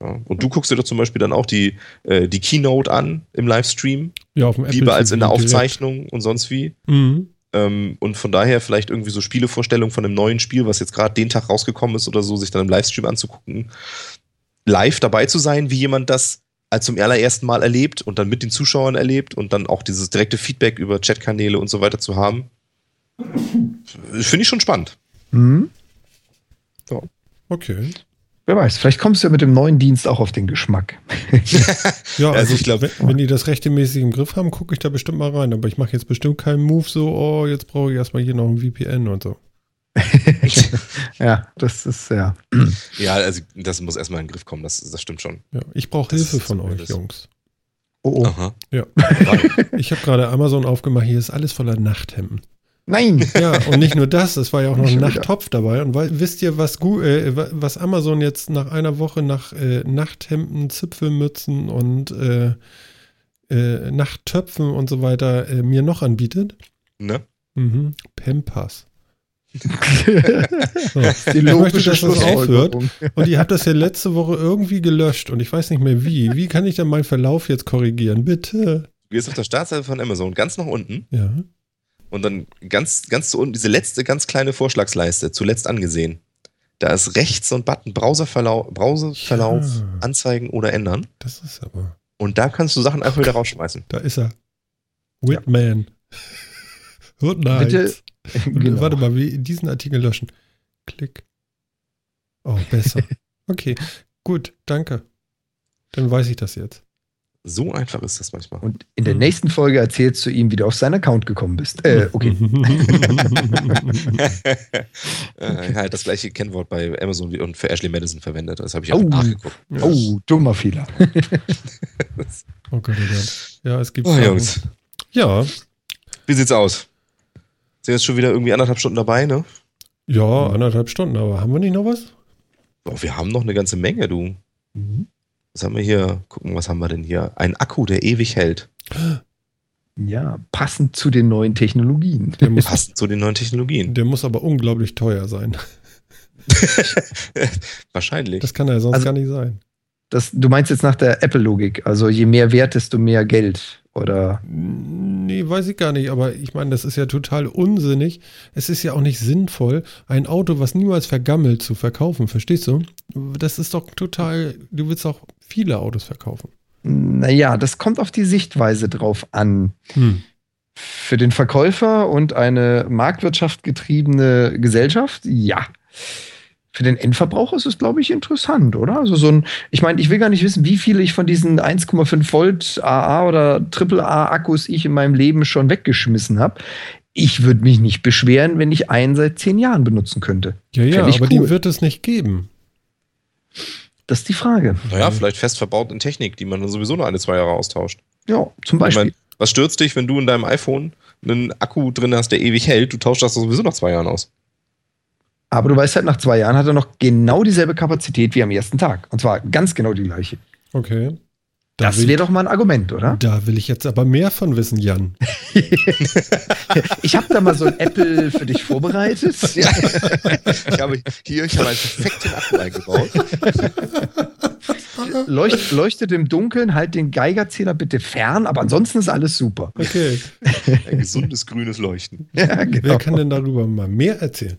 Ja, und du guckst dir doch zum Beispiel dann auch die, äh, die Keynote an im Livestream. Ja, auf dem Apple Lieber als in der Aufzeichnung direkt. und sonst wie. Mhm. Ähm, und von daher vielleicht irgendwie so Spielevorstellungen von einem neuen Spiel, was jetzt gerade den Tag rausgekommen ist oder so, sich dann im Livestream anzugucken. Live dabei zu sein, wie jemand das als zum allerersten Mal erlebt und dann mit den Zuschauern erlebt und dann auch dieses direkte Feedback über Chatkanäle und so weiter zu haben. Finde ich schon spannend. Mhm. So. Okay. Wer weiß, vielleicht kommst du ja mit dem neuen Dienst auch auf den Geschmack. ja, also, also ich glaube, wenn, wenn, die das rechtmäßig im Griff haben, gucke ich da bestimmt mal rein. Aber ich mache jetzt bestimmt keinen Move so, oh, jetzt brauche ich erstmal hier noch ein VPN und so. ja, das ist ja. Ja, also das muss erstmal in den Griff kommen, das, das stimmt schon. Ja, ich brauche Hilfe von euch, ist. Jungs. Oh, oh. Aha. Ja. ich habe gerade Amazon aufgemacht, hier ist alles voller Nachthemden. Nein! Ja, und nicht nur das, es war ja auch noch ein Nachttopf dabei. Und wisst ihr, was, äh, was Amazon jetzt nach einer Woche nach äh, Nachthemden, Zipfelmützen und äh, äh, Nachttöpfen und so weiter äh, mir noch anbietet? Ne? Mhm. Pampers. so. Die ich möchte, dass das aufhört. Und ihr habt das ja letzte Woche irgendwie gelöscht und ich weiß nicht mehr wie. Wie kann ich denn meinen Verlauf jetzt korrigieren? Bitte. Du gehst auf der Startseite von Amazon ganz nach unten. Ja. Und dann ganz, ganz zu unten, diese letzte ganz kleine Vorschlagsleiste, zuletzt angesehen. Da ist rechts so ein Button Browserverlauf, Browserverlauf ja. anzeigen oder ändern. Das ist aber. Und da kannst du Sachen einfach wieder rausschmeißen. Da ist er. Whitman. Ja. Night. Bitte. Genau. Warte mal, wie diesen Artikel löschen. Klick. Oh, besser. Okay, gut, danke. Dann weiß ich das jetzt. So einfach ist das manchmal. Und in der nächsten Folge erzählst du ihm, wie du auf seinen Account gekommen bist. Äh, okay. äh, halt das gleiche Kennwort bei Amazon und für Ashley Madison verwendet. Das habe ich auch oh, nachgeguckt. Oh, dummer Fehler. oh Gott, oh Gott. Ja, es gibt. Oh, Jungs. Ja. Wie sieht's aus? Sind jetzt schon wieder irgendwie anderthalb Stunden dabei, ne? Ja, anderthalb Stunden, aber haben wir nicht noch was? Oh, wir haben noch eine ganze Menge, du. Mhm. Was haben wir hier? Gucken, was haben wir denn hier? Ein Akku, der ewig hält. Ja, passend zu den neuen Technologien. Der muss passend zu den neuen Technologien. Der muss aber unglaublich teuer sein. Wahrscheinlich. Das kann ja sonst also, gar nicht sein. Das, du meinst jetzt nach der Apple-Logik, also je mehr Wert, desto mehr Geld. Oder? Nee, weiß ich gar nicht, aber ich meine, das ist ja total unsinnig. Es ist ja auch nicht sinnvoll, ein Auto, was niemals vergammelt, zu verkaufen. Verstehst du? Das ist doch total, du willst auch viele Autos verkaufen. Naja, das kommt auf die Sichtweise drauf an. Hm. Für den Verkäufer und eine marktwirtschaftgetriebene Gesellschaft, ja für den Endverbraucher ist es, glaube ich, interessant, oder? Also so ein, ich meine, ich will gar nicht wissen, wie viele ich von diesen 1,5 Volt AA oder AAA Akkus ich in meinem Leben schon weggeschmissen habe. Ich würde mich nicht beschweren, wenn ich einen seit zehn Jahren benutzen könnte. Ja, ja, aber cool. die wird es nicht geben. Das ist die Frage. Naja, vielleicht fest verbaut in Technik, die man dann sowieso nur eine, zwei Jahre austauscht. Ja, zum Beispiel. Meine, was stürzt dich, wenn du in deinem iPhone einen Akku drin hast, der ewig hält? Du tauschst das sowieso nach zwei Jahren aus. Aber du weißt halt, nach zwei Jahren hat er noch genau dieselbe Kapazität wie am ersten Tag. Und zwar ganz genau die gleiche. Okay. Da das wäre doch mal ein Argument, oder? Da will ich jetzt aber mehr von wissen, Jan. ich habe da mal so ein Apple für dich vorbereitet. Ja. Ich habe hier ich habe einen perfekten Akku eingebaut. Leucht, leuchtet im Dunkeln, halt den Geigerzähler bitte fern, aber ansonsten ist alles super. Okay. Ein gesundes grünes Leuchten. Ja, genau. Wer kann denn darüber mal mehr erzählen?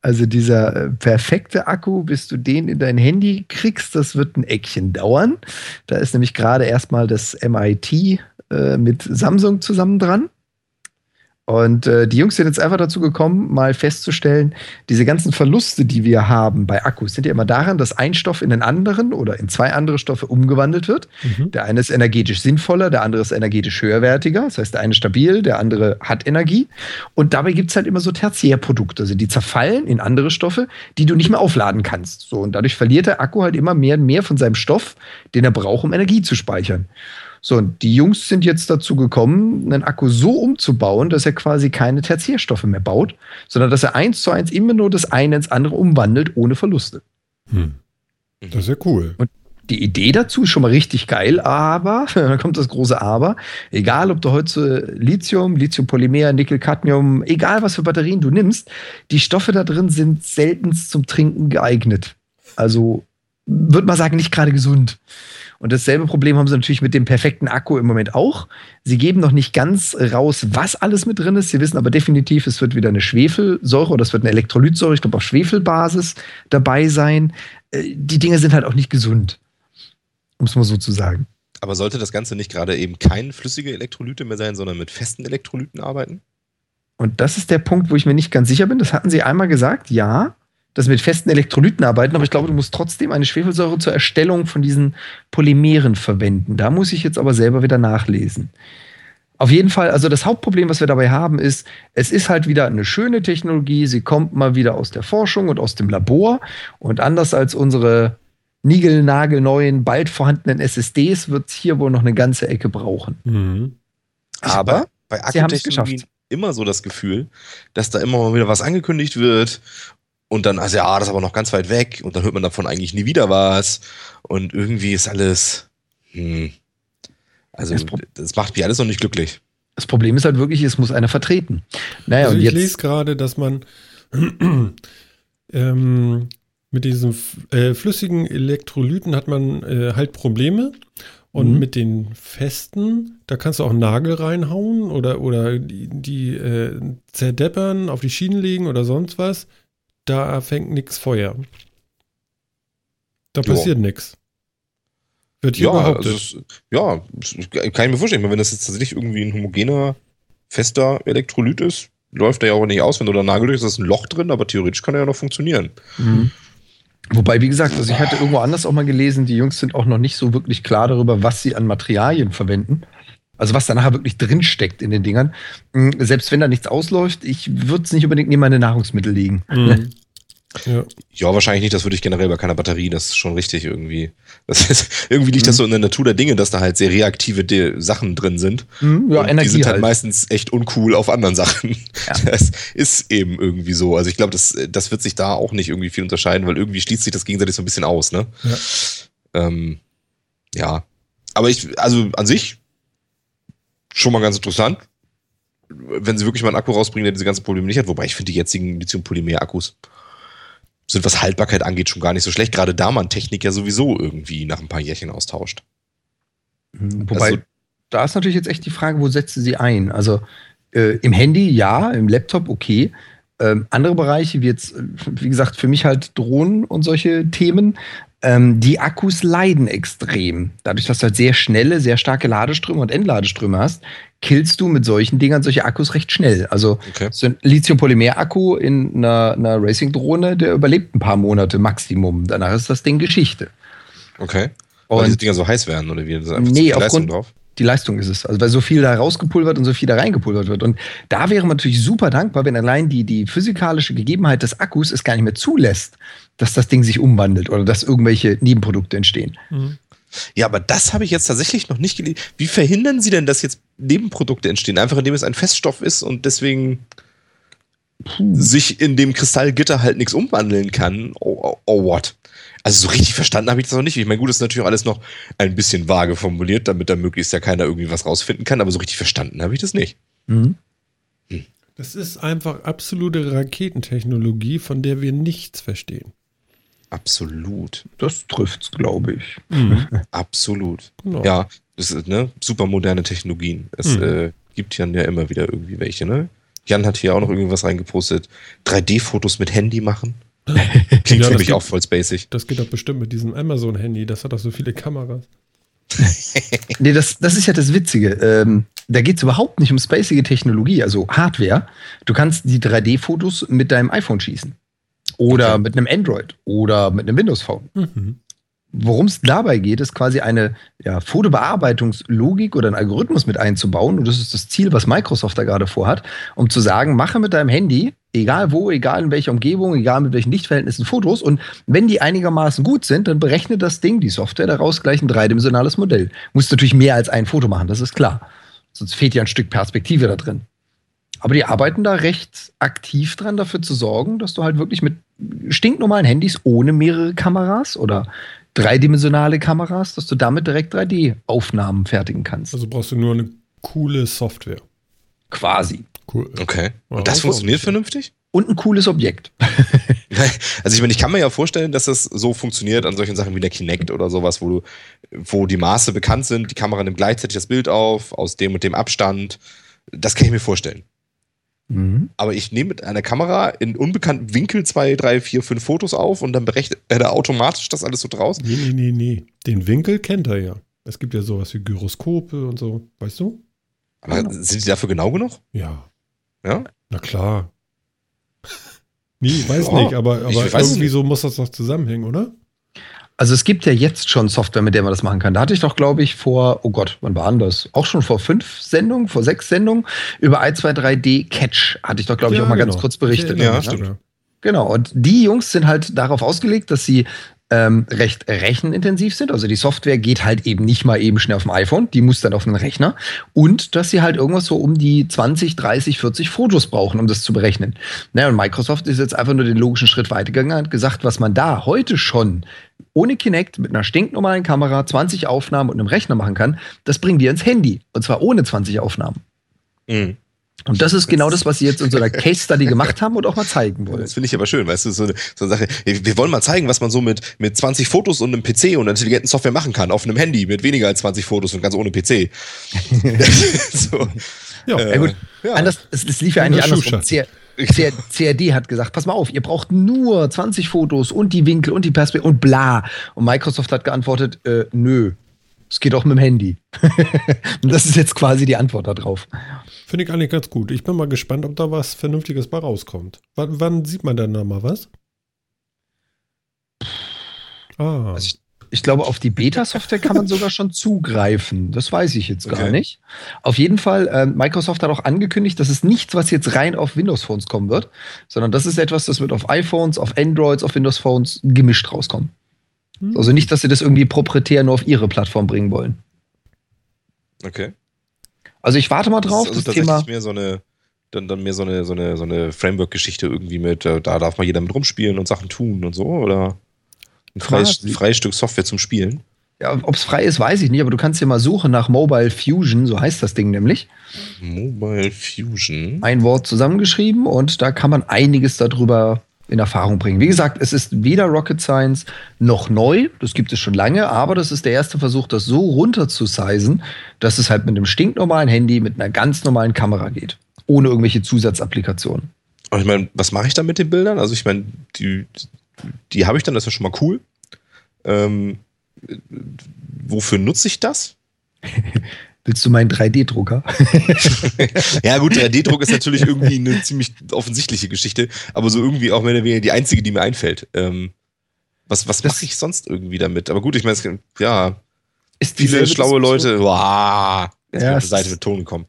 Also dieser äh, perfekte Akku, bis du den in dein Handy kriegst, das wird ein Eckchen dauern. Da ist nämlich gerade erstmal das MIT äh, mit Samsung zusammen dran. Und äh, die Jungs sind jetzt einfach dazu gekommen, mal festzustellen, diese ganzen Verluste, die wir haben bei Akkus, sind ja immer daran, dass ein Stoff in den anderen oder in zwei andere Stoffe umgewandelt wird. Mhm. Der eine ist energetisch sinnvoller, der andere ist energetisch höherwertiger. Das heißt, der eine stabil, der andere hat Energie. Und dabei gibt es halt immer so Tertiärprodukte, also die zerfallen in andere Stoffe, die du nicht mehr aufladen kannst. So, und dadurch verliert der Akku halt immer mehr und mehr von seinem Stoff, den er braucht, um Energie zu speichern. So, und die Jungs sind jetzt dazu gekommen, einen Akku so umzubauen, dass er quasi keine Tertiärstoffe mehr baut, sondern dass er eins zu eins immer nur das eine ins andere umwandelt, ohne Verluste. Hm. Das ist ja cool. Und die Idee dazu ist schon mal richtig geil, aber, da kommt das große Aber, egal ob du heute Lithium, Lithiumpolymer, Nickel, Cadmium, egal was für Batterien du nimmst, die Stoffe da drin sind selten zum Trinken geeignet. Also würde man sagen, nicht gerade gesund. Und dasselbe Problem haben sie natürlich mit dem perfekten Akku im Moment auch. Sie geben noch nicht ganz raus, was alles mit drin ist. Sie wissen aber definitiv, es wird wieder eine Schwefelsäure oder es wird eine Elektrolytsäure, ich glaube auf Schwefelbasis dabei sein. Äh, die Dinge sind halt auch nicht gesund. Um es mal so zu sagen. Aber sollte das Ganze nicht gerade eben kein flüssige Elektrolyte mehr sein, sondern mit festen Elektrolyten arbeiten? Und das ist der Punkt, wo ich mir nicht ganz sicher bin. Das hatten Sie einmal gesagt, ja dass sie mit festen Elektrolyten arbeiten, aber ich glaube, du musst trotzdem eine Schwefelsäure zur Erstellung von diesen Polymeren verwenden. Da muss ich jetzt aber selber wieder nachlesen. Auf jeden Fall, also das Hauptproblem, was wir dabei haben, ist, es ist halt wieder eine schöne Technologie, sie kommt mal wieder aus der Forschung und aus dem Labor und anders als unsere niegelnagelneuen, bald vorhandenen SSDs wird es hier wohl noch eine ganze Ecke brauchen. Mhm. Aber bei Akkutechnologien immer so das Gefühl, dass da immer mal wieder was angekündigt wird und dann, also ja, das ist aber noch ganz weit weg und dann hört man davon eigentlich nie wieder was. Und irgendwie ist alles, hm, also das, das macht mich alles noch nicht glücklich. Das Problem ist halt wirklich, es muss einer vertreten. Naja, also und ich jetzt lese gerade, dass man ähm, mit diesen äh, flüssigen Elektrolyten hat man äh, halt Probleme. Und mhm. mit den festen, da kannst du auch einen Nagel reinhauen oder, oder die, die äh, zerdeppern, auf die Schienen legen oder sonst was da fängt nichts Feuer. Da passiert nichts. Wird hier ja, behauptet. Also ja, kann ich mir vorstellen. Wenn das jetzt tatsächlich irgendwie ein homogener, fester Elektrolyt ist, läuft der ja auch nicht aus. Wenn du da Nagel ist, ist ein Loch drin, aber theoretisch kann er ja noch funktionieren. Mhm. Wobei, wie gesagt, also ich hatte irgendwo anders auch mal gelesen, die Jungs sind auch noch nicht so wirklich klar darüber, was sie an Materialien verwenden. Also was da nachher wirklich drinsteckt in den Dingern. Hm, selbst wenn da nichts ausläuft, ich würde es nicht unbedingt neben meine Nahrungsmittel legen. Mhm. Ja. ja, wahrscheinlich nicht. Das würde ich generell bei keiner Batterie. Das ist schon richtig irgendwie. Das ist, irgendwie liegt mhm. das so in der Natur der Dinge, dass da halt sehr reaktive De Sachen drin sind. Mhm, ja, Energie die sind halt, halt, meistens echt uncool auf anderen Sachen. Ja. Das ist eben irgendwie so. Also ich glaube, das, das wird sich da auch nicht irgendwie viel unterscheiden, weil irgendwie schließt sich das gegenseitig so ein bisschen aus, ne? Ja. Ähm, ja. Aber ich, also an sich schon mal ganz interessant. Wenn sie wirklich mal einen Akku rausbringen, der diese ganzen Probleme nicht hat. Wobei ich finde die jetzigen Lithium-Polymer-Akkus sind, was Haltbarkeit angeht, schon gar nicht so schlecht. Gerade da man Technik ja sowieso irgendwie nach ein paar Jährchen austauscht. Mhm. Wobei, also, da ist natürlich jetzt echt die Frage, wo setzt sie ein? Also äh, im Handy ja, im Laptop okay. Ähm, andere Bereiche, wie jetzt, wie gesagt, für mich halt Drohnen und solche Themen, ähm, die Akkus leiden extrem. Dadurch, dass du halt sehr schnelle, sehr starke Ladeströme und Endladeströme hast, killst du mit solchen Dingern solche Akkus recht schnell. Also okay. so ein Lithium-Polymer-Akku in einer, einer Racing-Drohne, der überlebt ein paar Monate Maximum. Danach ist das Ding Geschichte. Okay. Weil und diese Dinger so heiß werden oder wie? Das ist nee, aufgrund, drauf? Die Leistung ist es. Also weil so viel da rausgepulvert und so viel da reingepulvert wird. Und da wäre man natürlich super dankbar, wenn allein die, die physikalische Gegebenheit des Akkus es gar nicht mehr zulässt, dass das Ding sich umwandelt oder dass irgendwelche Nebenprodukte entstehen. Mhm. Ja, aber das habe ich jetzt tatsächlich noch nicht gelesen. Wie verhindern Sie denn, dass jetzt Nebenprodukte entstehen? Einfach indem es ein Feststoff ist und deswegen Puh. sich in dem Kristallgitter halt nichts umwandeln kann. Oh, oh, oh what? Also so richtig verstanden habe ich das noch nicht. Ich meine, gut, das ist natürlich alles noch ein bisschen vage formuliert, damit da möglichst ja keiner irgendwie was rausfinden kann, aber so richtig verstanden habe ich das nicht. Mhm. Hm. Das ist einfach absolute Raketentechnologie, von der wir nichts verstehen. Absolut. Das trifft's, glaube ich. Mhm. Absolut. Genau. Ja, das ist ne super moderne Technologien. Es mhm. äh, gibt ja immer wieder irgendwie welche, ne? Jan hat hier auch noch irgendwas reingepostet. 3D-Fotos mit Handy machen. Klingt ja, für mich geht, auch voll spacig. Das geht doch bestimmt mit diesem Amazon-Handy. Das hat doch so viele Kameras. nee, das, das ist ja das Witzige. Ähm, da geht es überhaupt nicht um spacige Technologie, also Hardware. Du kannst die 3D-Fotos mit deinem iPhone schießen. Oder okay. mit einem Android oder mit einem Windows Phone. Mhm. Worum es dabei geht, ist quasi eine ja, Fotobearbeitungslogik oder einen Algorithmus mit einzubauen. Und das ist das Ziel, was Microsoft da gerade vorhat, um zu sagen, mache mit deinem Handy, egal wo, egal in welcher Umgebung, egal mit welchen Lichtverhältnissen Fotos. Und wenn die einigermaßen gut sind, dann berechnet das Ding, die Software, daraus gleich ein dreidimensionales Modell. Muss natürlich mehr als ein Foto machen, das ist klar. Sonst fehlt ja ein Stück Perspektive da drin. Aber die arbeiten da recht aktiv dran, dafür zu sorgen, dass du halt wirklich mit stinknormalen Handys ohne mehrere Kameras oder dreidimensionale Kameras, dass du damit direkt 3D-Aufnahmen fertigen kannst. Also brauchst du nur eine coole Software. Quasi. Cool. Okay. Und das funktioniert vernünftig? und ein cooles Objekt. also ich meine, ich kann mir ja vorstellen, dass das so funktioniert an solchen Sachen wie der Kinect oder sowas, wo du, wo die Maße bekannt sind, die Kamera nimmt gleichzeitig das Bild auf, aus dem und dem Abstand. Das kann ich mir vorstellen. Mhm. Aber ich nehme mit einer Kamera in unbekannten Winkel zwei, drei, vier, fünf Fotos auf und dann berechnet er automatisch das alles so draus. Nee, nee, nee, nee. Den Winkel kennt er ja. Es gibt ja sowas wie Gyroskope und so, weißt du? Aber genau. sind die dafür genau genug? Ja. Ja? Na klar. nee, weiß ja, nicht, aber, aber irgendwie nicht. so muss das doch zusammenhängen, oder? Also es gibt ja jetzt schon Software, mit der man das machen kann. Da hatte ich doch, glaube ich, vor, oh Gott, wann war das? Auch schon vor fünf Sendungen, vor sechs Sendungen über i23D Catch hatte ich doch, glaube ich, ja, auch mal genau. ganz kurz berichtet. Ja, ja, stimmt. Genau, und die Jungs sind halt darauf ausgelegt, dass sie ähm, recht rechenintensiv sind. Also die Software geht halt eben nicht mal eben schnell auf dem iPhone, die muss dann auf einen Rechner. Und dass sie halt irgendwas so um die 20, 30, 40 Fotos brauchen, um das zu berechnen. Naja, und Microsoft ist jetzt einfach nur den logischen Schritt weitergegangen und hat gesagt, was man da heute schon ohne Kinect mit einer stinknormalen Kamera 20 Aufnahmen und einem Rechner machen kann, das bringen wir ins Handy. Und zwar ohne 20 Aufnahmen. Mhm. Und das ist genau das, was sie jetzt in so einer Case Study gemacht haben und auch mal zeigen wollen. Das finde ich aber schön, weißt du, so eine, so eine Sache. Wir wollen mal zeigen, was man so mit, mit 20 Fotos und einem PC und einer intelligenten Software machen kann, auf einem Handy mit weniger als 20 Fotos und ganz ohne PC. so. Ja, äh, ja gut. Ja. Anders, es, es lief ja eigentlich anders. CRD hat gesagt, pass mal auf, ihr braucht nur 20 Fotos und die Winkel und die Perspektive und bla. Und Microsoft hat geantwortet, äh, nö, es geht auch mit dem Handy. und das ist jetzt quasi die Antwort darauf. Finde ich eigentlich ganz gut. Ich bin mal gespannt, ob da was Vernünftiges bei rauskommt. W wann sieht man denn da mal was? Ah. Also ich, ich, glaube, auf die Beta-Software kann man sogar schon zugreifen. Das weiß ich jetzt gar okay. nicht. Auf jeden Fall, äh, Microsoft hat auch angekündigt, dass es nichts, was jetzt rein auf Windows-Phones kommen wird, sondern das ist etwas, das wird auf iPhones, auf Androids, auf Windows-Phones gemischt rauskommen. Hm. Also nicht, dass sie das irgendwie proprietär nur auf ihre Plattform bringen wollen. Okay. Also ich warte mal drauf. Das, ist also das Thema mehr so eine, dann, dann mehr so eine, so eine, so eine Framework-Geschichte irgendwie mit, da darf mal jeder mit rumspielen und Sachen tun und so, oder ein freies, freies Stück Software zum Spielen. Ja, ob es frei ist, weiß ich nicht, aber du kannst ja mal suchen nach Mobile Fusion, so heißt das Ding nämlich. Mobile Fusion. Ein Wort zusammengeschrieben und da kann man einiges darüber in Erfahrung bringen. Wie gesagt, es ist weder Rocket Science noch neu, das gibt es schon lange, aber das ist der erste Versuch, das so runter zu sizen, dass es halt mit einem stinknormalen Handy, mit einer ganz normalen Kamera geht, ohne irgendwelche Zusatzapplikationen. Und ich meine, was mache ich dann mit den Bildern? Also ich meine, die, die habe ich dann, das ist ja schon mal cool. Ähm, wofür nutze ich das? Willst du meinen 3D-Drucker? ja, gut, 3D-Druck ist natürlich irgendwie eine ziemlich offensichtliche Geschichte, aber so irgendwie auch mehr oder weniger die einzige, die mir einfällt. Ähm, was was mache ich sonst irgendwie damit? Aber gut, ich meine, ja, ist viele schlaue Leute, wow, jetzt ja, Seite mit Ton kommen.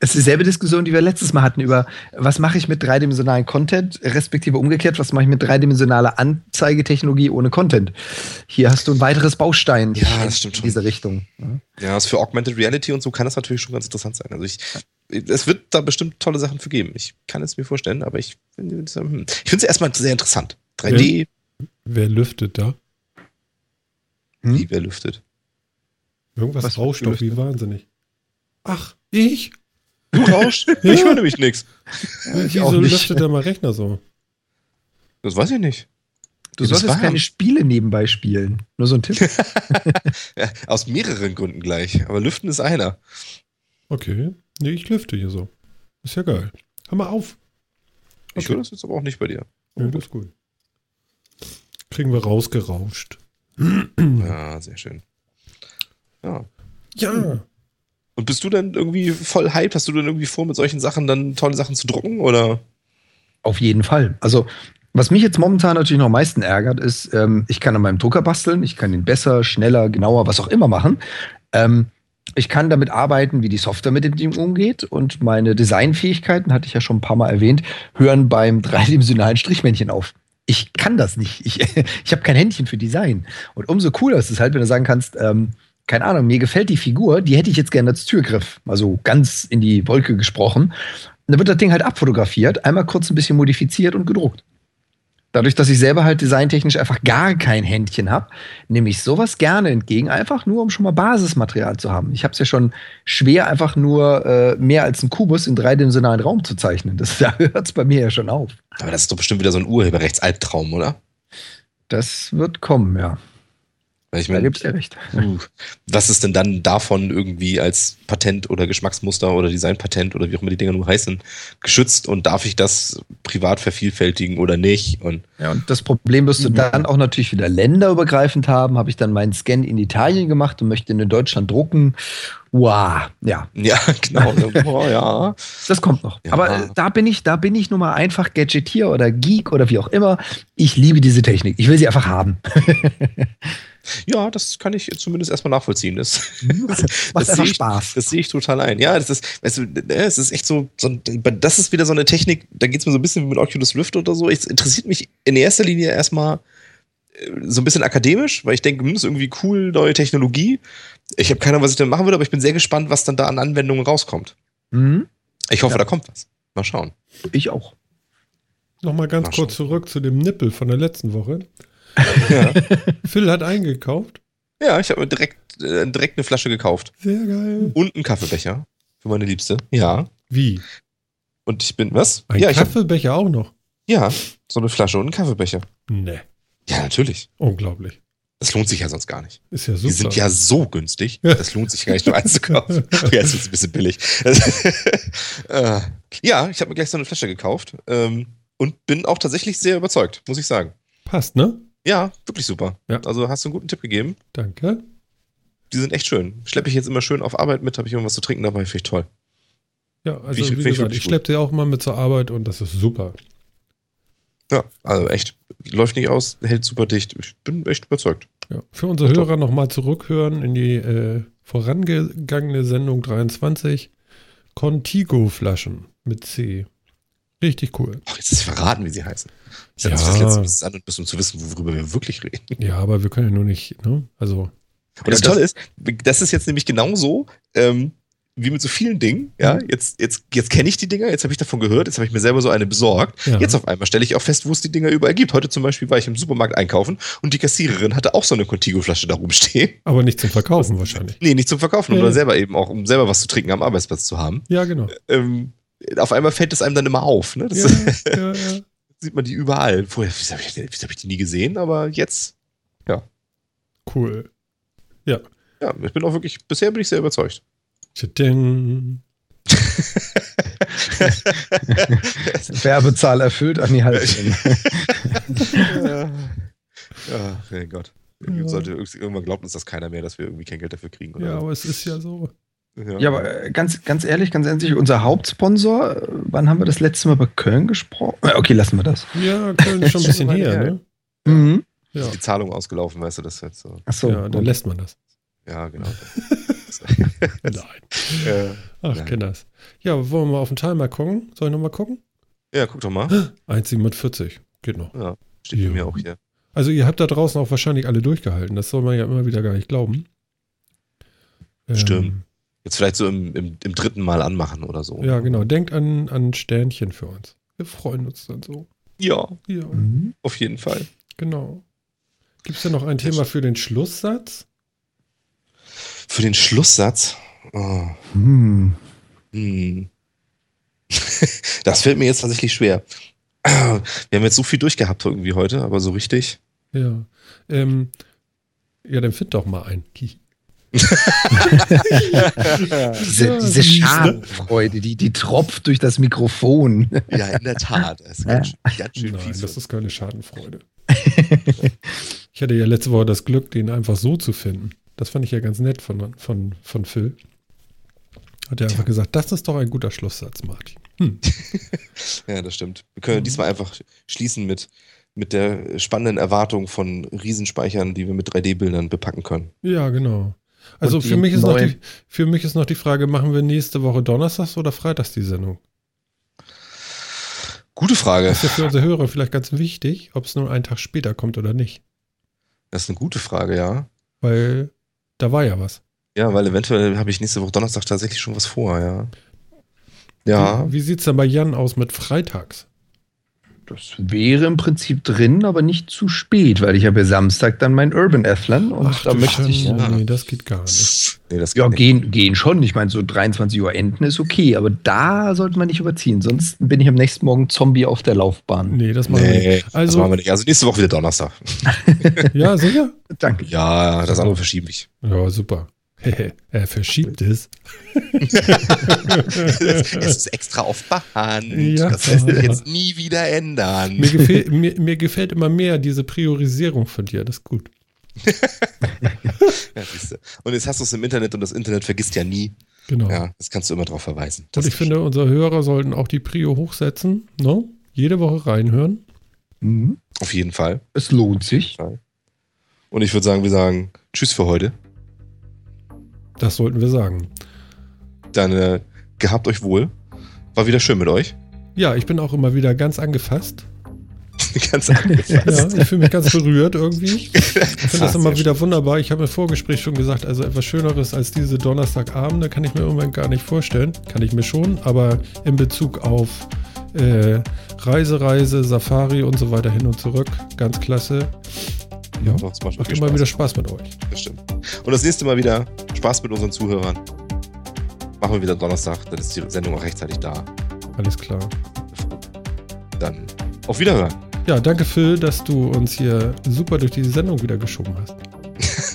Es ist dieselbe Diskussion, die wir letztes Mal hatten über, was mache ich mit dreidimensionalen Content, respektive umgekehrt, was mache ich mit dreidimensionaler Anzeigetechnologie ohne Content. Hier hast du ein weiteres Baustein ja, das stimmt in diese Richtung. Ja, das für Augmented Reality und so kann das natürlich schon ganz interessant sein. Also ich, es wird da bestimmt tolle Sachen für geben. Ich kann es mir vorstellen, aber ich finde es hm. erstmal sehr interessant. 3D. Wer, wer lüftet da? Hm? Wie, wer lüftet? Irgendwas Was rauscht doch wie wahnsinnig. Ach, ich? Du rauschst? ich höre nämlich nichts. Wieso lüftet der mal Rechner so? Das weiß ich nicht. Du solltest keine Spiele nebenbei spielen. Nur so ein Tipp. ja, aus mehreren Gründen gleich. Aber lüften ist einer. Okay. Nee, ich lüfte hier so. Ist ja geil. Hör mal auf. Okay. Ich höre das jetzt aber auch nicht bei dir. Ja, das ist gut. Kriegen wir rausgerauscht. ja, sehr schön. Ja. Ja. Und bist du dann irgendwie voll hyped? Hast du dann irgendwie vor, mit solchen Sachen dann tolle Sachen zu drucken? Oder? Auf jeden Fall. Also, was mich jetzt momentan natürlich noch am meisten ärgert, ist, ähm, ich kann an meinem Drucker basteln, ich kann ihn besser, schneller, genauer, was auch immer machen. Ähm, ich kann damit arbeiten, wie die Software mit dem Ding umgeht und meine Designfähigkeiten, hatte ich ja schon ein paar Mal erwähnt, hören beim dreidimensionalen Strichmännchen auf. Ich kann das nicht. Ich, ich habe kein Händchen für Design. Und umso cooler ist es halt, wenn du sagen kannst, ähm, keine Ahnung, mir gefällt die Figur, die hätte ich jetzt gerne als Türgriff. Also ganz in die Wolke gesprochen. Und dann wird das Ding halt abfotografiert, einmal kurz ein bisschen modifiziert und gedruckt. Dadurch, dass ich selber halt designtechnisch einfach gar kein Händchen habe, nehme ich sowas gerne entgegen, einfach nur, um schon mal Basismaterial zu haben. Ich habe es ja schon schwer, einfach nur äh, mehr als einen Kubus in dreidimensionalen Raum zu zeichnen. Das, da hört es bei mir ja schon auf. Aber das ist doch bestimmt wieder so ein Urheberrechtsalbtraum, oder? Das wird kommen, ja. Ich mein, da gibt's ja recht. Was ist denn dann davon irgendwie als Patent oder Geschmacksmuster oder Designpatent oder wie auch immer die Dinger nur heißen, geschützt und darf ich das privat vervielfältigen oder nicht? Und ja, und das Problem wirst du mhm. dann auch natürlich wieder länderübergreifend haben. Habe ich dann meinen Scan in Italien gemacht und möchte ihn in Deutschland drucken. Wow, ja. Ja, genau. oh, ja. Das kommt noch. Ja. Aber da bin ich, da bin ich nun mal einfach Gadgetier oder Geek oder wie auch immer. Ich liebe diese Technik. Ich will sie einfach haben. Ja, das kann ich zumindest erstmal nachvollziehen. Das, das, das sehe ich, Spaß. Das sehe ich total ein. Ja, das ist, weißt du, ne, es ist echt so, so das ist wieder so eine Technik, da geht es mir so ein bisschen wie mit Oculus Rift oder so. Es interessiert mich in erster Linie erstmal äh, so ein bisschen akademisch, weil ich denke, hm, das ist irgendwie cool, neue Technologie. Ich habe keine Ahnung, was ich dann machen würde, aber ich bin sehr gespannt, was dann da an Anwendungen rauskommt. Mhm. Ich hoffe, ja. da kommt was. Mal schauen. Ich auch. Nochmal ganz Mal kurz schauen. zurück zu dem Nippel von der letzten Woche. Ja. Phil hat eingekauft. Ja, ich habe mir direkt, äh, direkt eine Flasche gekauft. Sehr geil. Und einen Kaffeebecher für meine Liebste. Ja. Wie? Und ich bin, was? Ein ja, Kaffeebecher hab, auch noch? Ja, so eine Flasche und einen Kaffeebecher. Nee. Ja, natürlich. Unglaublich. Das lohnt sich ja sonst gar nicht. Ist ja super. Die sind ja so günstig. Das lohnt sich gar nicht, nur eins zu kaufen. Okay, jetzt ist ein bisschen billig. Äh, ja, ich habe mir gleich so eine Flasche gekauft ähm, und bin auch tatsächlich sehr überzeugt, muss ich sagen. Passt, ne? Ja, wirklich super. Ja. Also hast du einen guten Tipp gegeben. Danke. Die sind echt schön. Schleppe ich jetzt immer schön auf Arbeit mit, habe ich immer was zu trinken dabei, finde ich toll. Ja, also ich, wie gesagt, ich, ich schleppe sie auch mal mit zur Arbeit und das ist super. Ja, also echt, läuft nicht aus, hält super dicht. Ich bin echt überzeugt. Ja, für unsere Hörer nochmal zurückhören in die äh, vorangegangene Sendung 23. Contigo-Flaschen mit C. Richtig cool. Ach, jetzt ist verraten, wie sie heißen. Ich ja. das letzte Mal an und bis um zu wissen, worüber wir wirklich reden. Ja, aber wir können ja nur nicht, ne? Also. Und das, ja, Tolle ist, das ist jetzt nämlich genauso, ähm, wie mit so vielen Dingen, ja, mhm. jetzt, jetzt, jetzt kenne ich die Dinger, jetzt habe ich davon gehört, jetzt habe ich mir selber so eine besorgt. Ja. Jetzt auf einmal stelle ich auch fest, wo es die Dinger überall gibt. Heute zum Beispiel war ich im Supermarkt einkaufen und die Kassiererin hatte auch so eine Contigo-Flasche da rumstehen. Aber nicht zum Verkaufen wahrscheinlich. Nee, nicht zum Verkaufen, ja. selber eben auch, um selber was zu trinken am Arbeitsplatz zu haben. Ja, genau. Ähm, auf einmal fällt es einem dann immer auf. Ne? Ja, ja, ja. Sieht man die überall. Vorher habe ich, hab ich die nie gesehen, aber jetzt, ja. Cool. Ja. Ja, ich bin auch wirklich, bisher bin ich sehr überzeugt. Werbezahl erfüllt an die Haltung. ja, ja, mein Gott. Sollte, irgendwann glaubt uns das keiner mehr, dass wir irgendwie kein Geld dafür kriegen. Oder? Ja, aber es ist ja so. Ja. ja, aber äh, ganz, ganz ehrlich, ganz ehrlich, unser Hauptsponsor, äh, wann haben wir das letzte Mal über Köln gesprochen? Äh, okay, lassen wir das. Ja, Köln ist schon ein bisschen her, ne? Mhm. Ja. Ist die Zahlung ausgelaufen, weißt du, das jetzt so. Ach so. Ja, dann lässt man das. Ja, genau. nein. Äh, Ach, nein. kenn das. Ja, wollen wir mal auf den Timer gucken? Soll ich nochmal gucken? Ja, guck doch mal. 1,47. Geht noch. Ja, steht ja. bei mir auch hier. Also ihr habt da draußen auch wahrscheinlich alle durchgehalten. Das soll man ja immer wieder gar nicht glauben. Stimmt. Ähm, Jetzt vielleicht so im, im, im, dritten Mal anmachen oder so. Ja, genau. Denkt an, an Sternchen für uns. Wir freuen uns dann so. Ja. Ja. Mhm. Auf jeden Fall. Genau. Gibt es denn noch ein Thema für den Schlusssatz? Für den Schlusssatz? Oh. Hm. Hm. das fällt mir jetzt tatsächlich schwer. Wir haben jetzt so viel durchgehabt irgendwie heute, aber so richtig. Ja. Ähm, ja, dann find doch mal ein diese, diese ne? Schadenfreude, die, die tropft durch das Mikrofon. Ja, in der Tat. Das ist ganz, ganz schön Nein, das ist keine Schadenfreude. ich hatte ja letzte Woche das Glück, den einfach so zu finden. Das fand ich ja ganz nett von, von, von Phil. Hat er einfach gesagt, das ist doch ein guter Schlusssatz, Martin. Hm. ja, das stimmt. Wir können mhm. diesmal einfach schließen mit, mit der spannenden Erwartung von Riesenspeichern, die wir mit 3D-Bildern bepacken können. Ja, genau. Also für mich, ist noch die, für mich ist noch die Frage, machen wir nächste Woche Donnerstags oder Freitags die Sendung? Gute Frage. Das ist ja für unsere Hörer vielleicht ganz wichtig, ob es nur einen Tag später kommt oder nicht. Das ist eine gute Frage, ja. Weil da war ja was. Ja, weil eventuell habe ich nächste Woche Donnerstag tatsächlich schon was vor, ja. Ja. Wie, wie sieht es denn bei Jan aus mit Freitags? Das wäre im Prinzip drin, aber nicht zu spät, weil ich habe ja Samstag dann mein Urban Athlon und Ach, da möchte ich. Ja. Nee, das geht gar nicht. Nee, das ja, gehen, gehen schon. Ich meine, so 23 Uhr enden ist okay, aber da sollte man nicht überziehen. Sonst bin ich am nächsten Morgen Zombie auf der Laufbahn. Nee, das machen nee, wir nicht. Also, das machen wir nicht. Also nächste Woche wieder Donnerstag. ja, sicher? Danke. Ja, das andere verschiebe ich. Ja, super. er verschiebt es. es ist extra auf Bahn. Ja. Das lässt sich jetzt nie wieder ändern. Mir, gefäll, mir, mir, gefällt immer mehr diese Priorisierung von dir. Das ist gut. ja, und jetzt hast du es im Internet und das Internet vergisst ja nie. Genau. Ja, das kannst du immer darauf verweisen. Das und ich finde, unsere Hörer sollten auch die Prio hochsetzen. Ne? Jede Woche reinhören. Mhm. Auf jeden Fall. Es lohnt sich. Und ich würde sagen, wir sagen Tschüss für heute. Das sollten wir sagen. Dann äh, gehabt euch wohl. War wieder schön mit euch. Ja, ich bin auch immer wieder ganz angefasst. ganz angefasst. Ja, ich fühle mich ganz berührt irgendwie. Ich finde das immer wieder wunderbar. Ich habe im Vorgespräch schon gesagt, also etwas Schöneres als diese Donnerstagabende kann ich mir im Moment gar nicht vorstellen. Kann ich mir schon, aber in Bezug auf äh, Reise, Reise, Safari und so weiter hin und zurück, ganz klasse. Ja, Doch, macht, macht immer Spaß. wieder Spaß mit euch. Das stimmt. Und das nächste Mal wieder Spaß mit unseren Zuhörern. Machen wir wieder Donnerstag, dann ist die Sendung auch rechtzeitig da. Alles klar. Dann auf Wiederhören. Ja, danke Phil, dass du uns hier super durch diese Sendung wieder geschoben hast.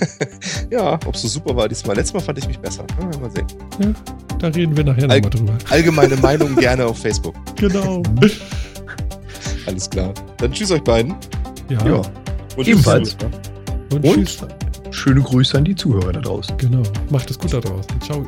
ja, ob es so super war diesmal. Letztes Mal fand ich mich besser. Ja, mal sehen. Ja, da reden wir nachher All, nochmal drüber. Allgemeine Meinung gerne auf Facebook. Genau. Alles klar. Dann tschüss euch beiden. Ja. ja. Und Ebenfalls. Und, Und schöne Grüße an die Zuhörer da draußen. Genau. Macht es gut da draußen. Ciao.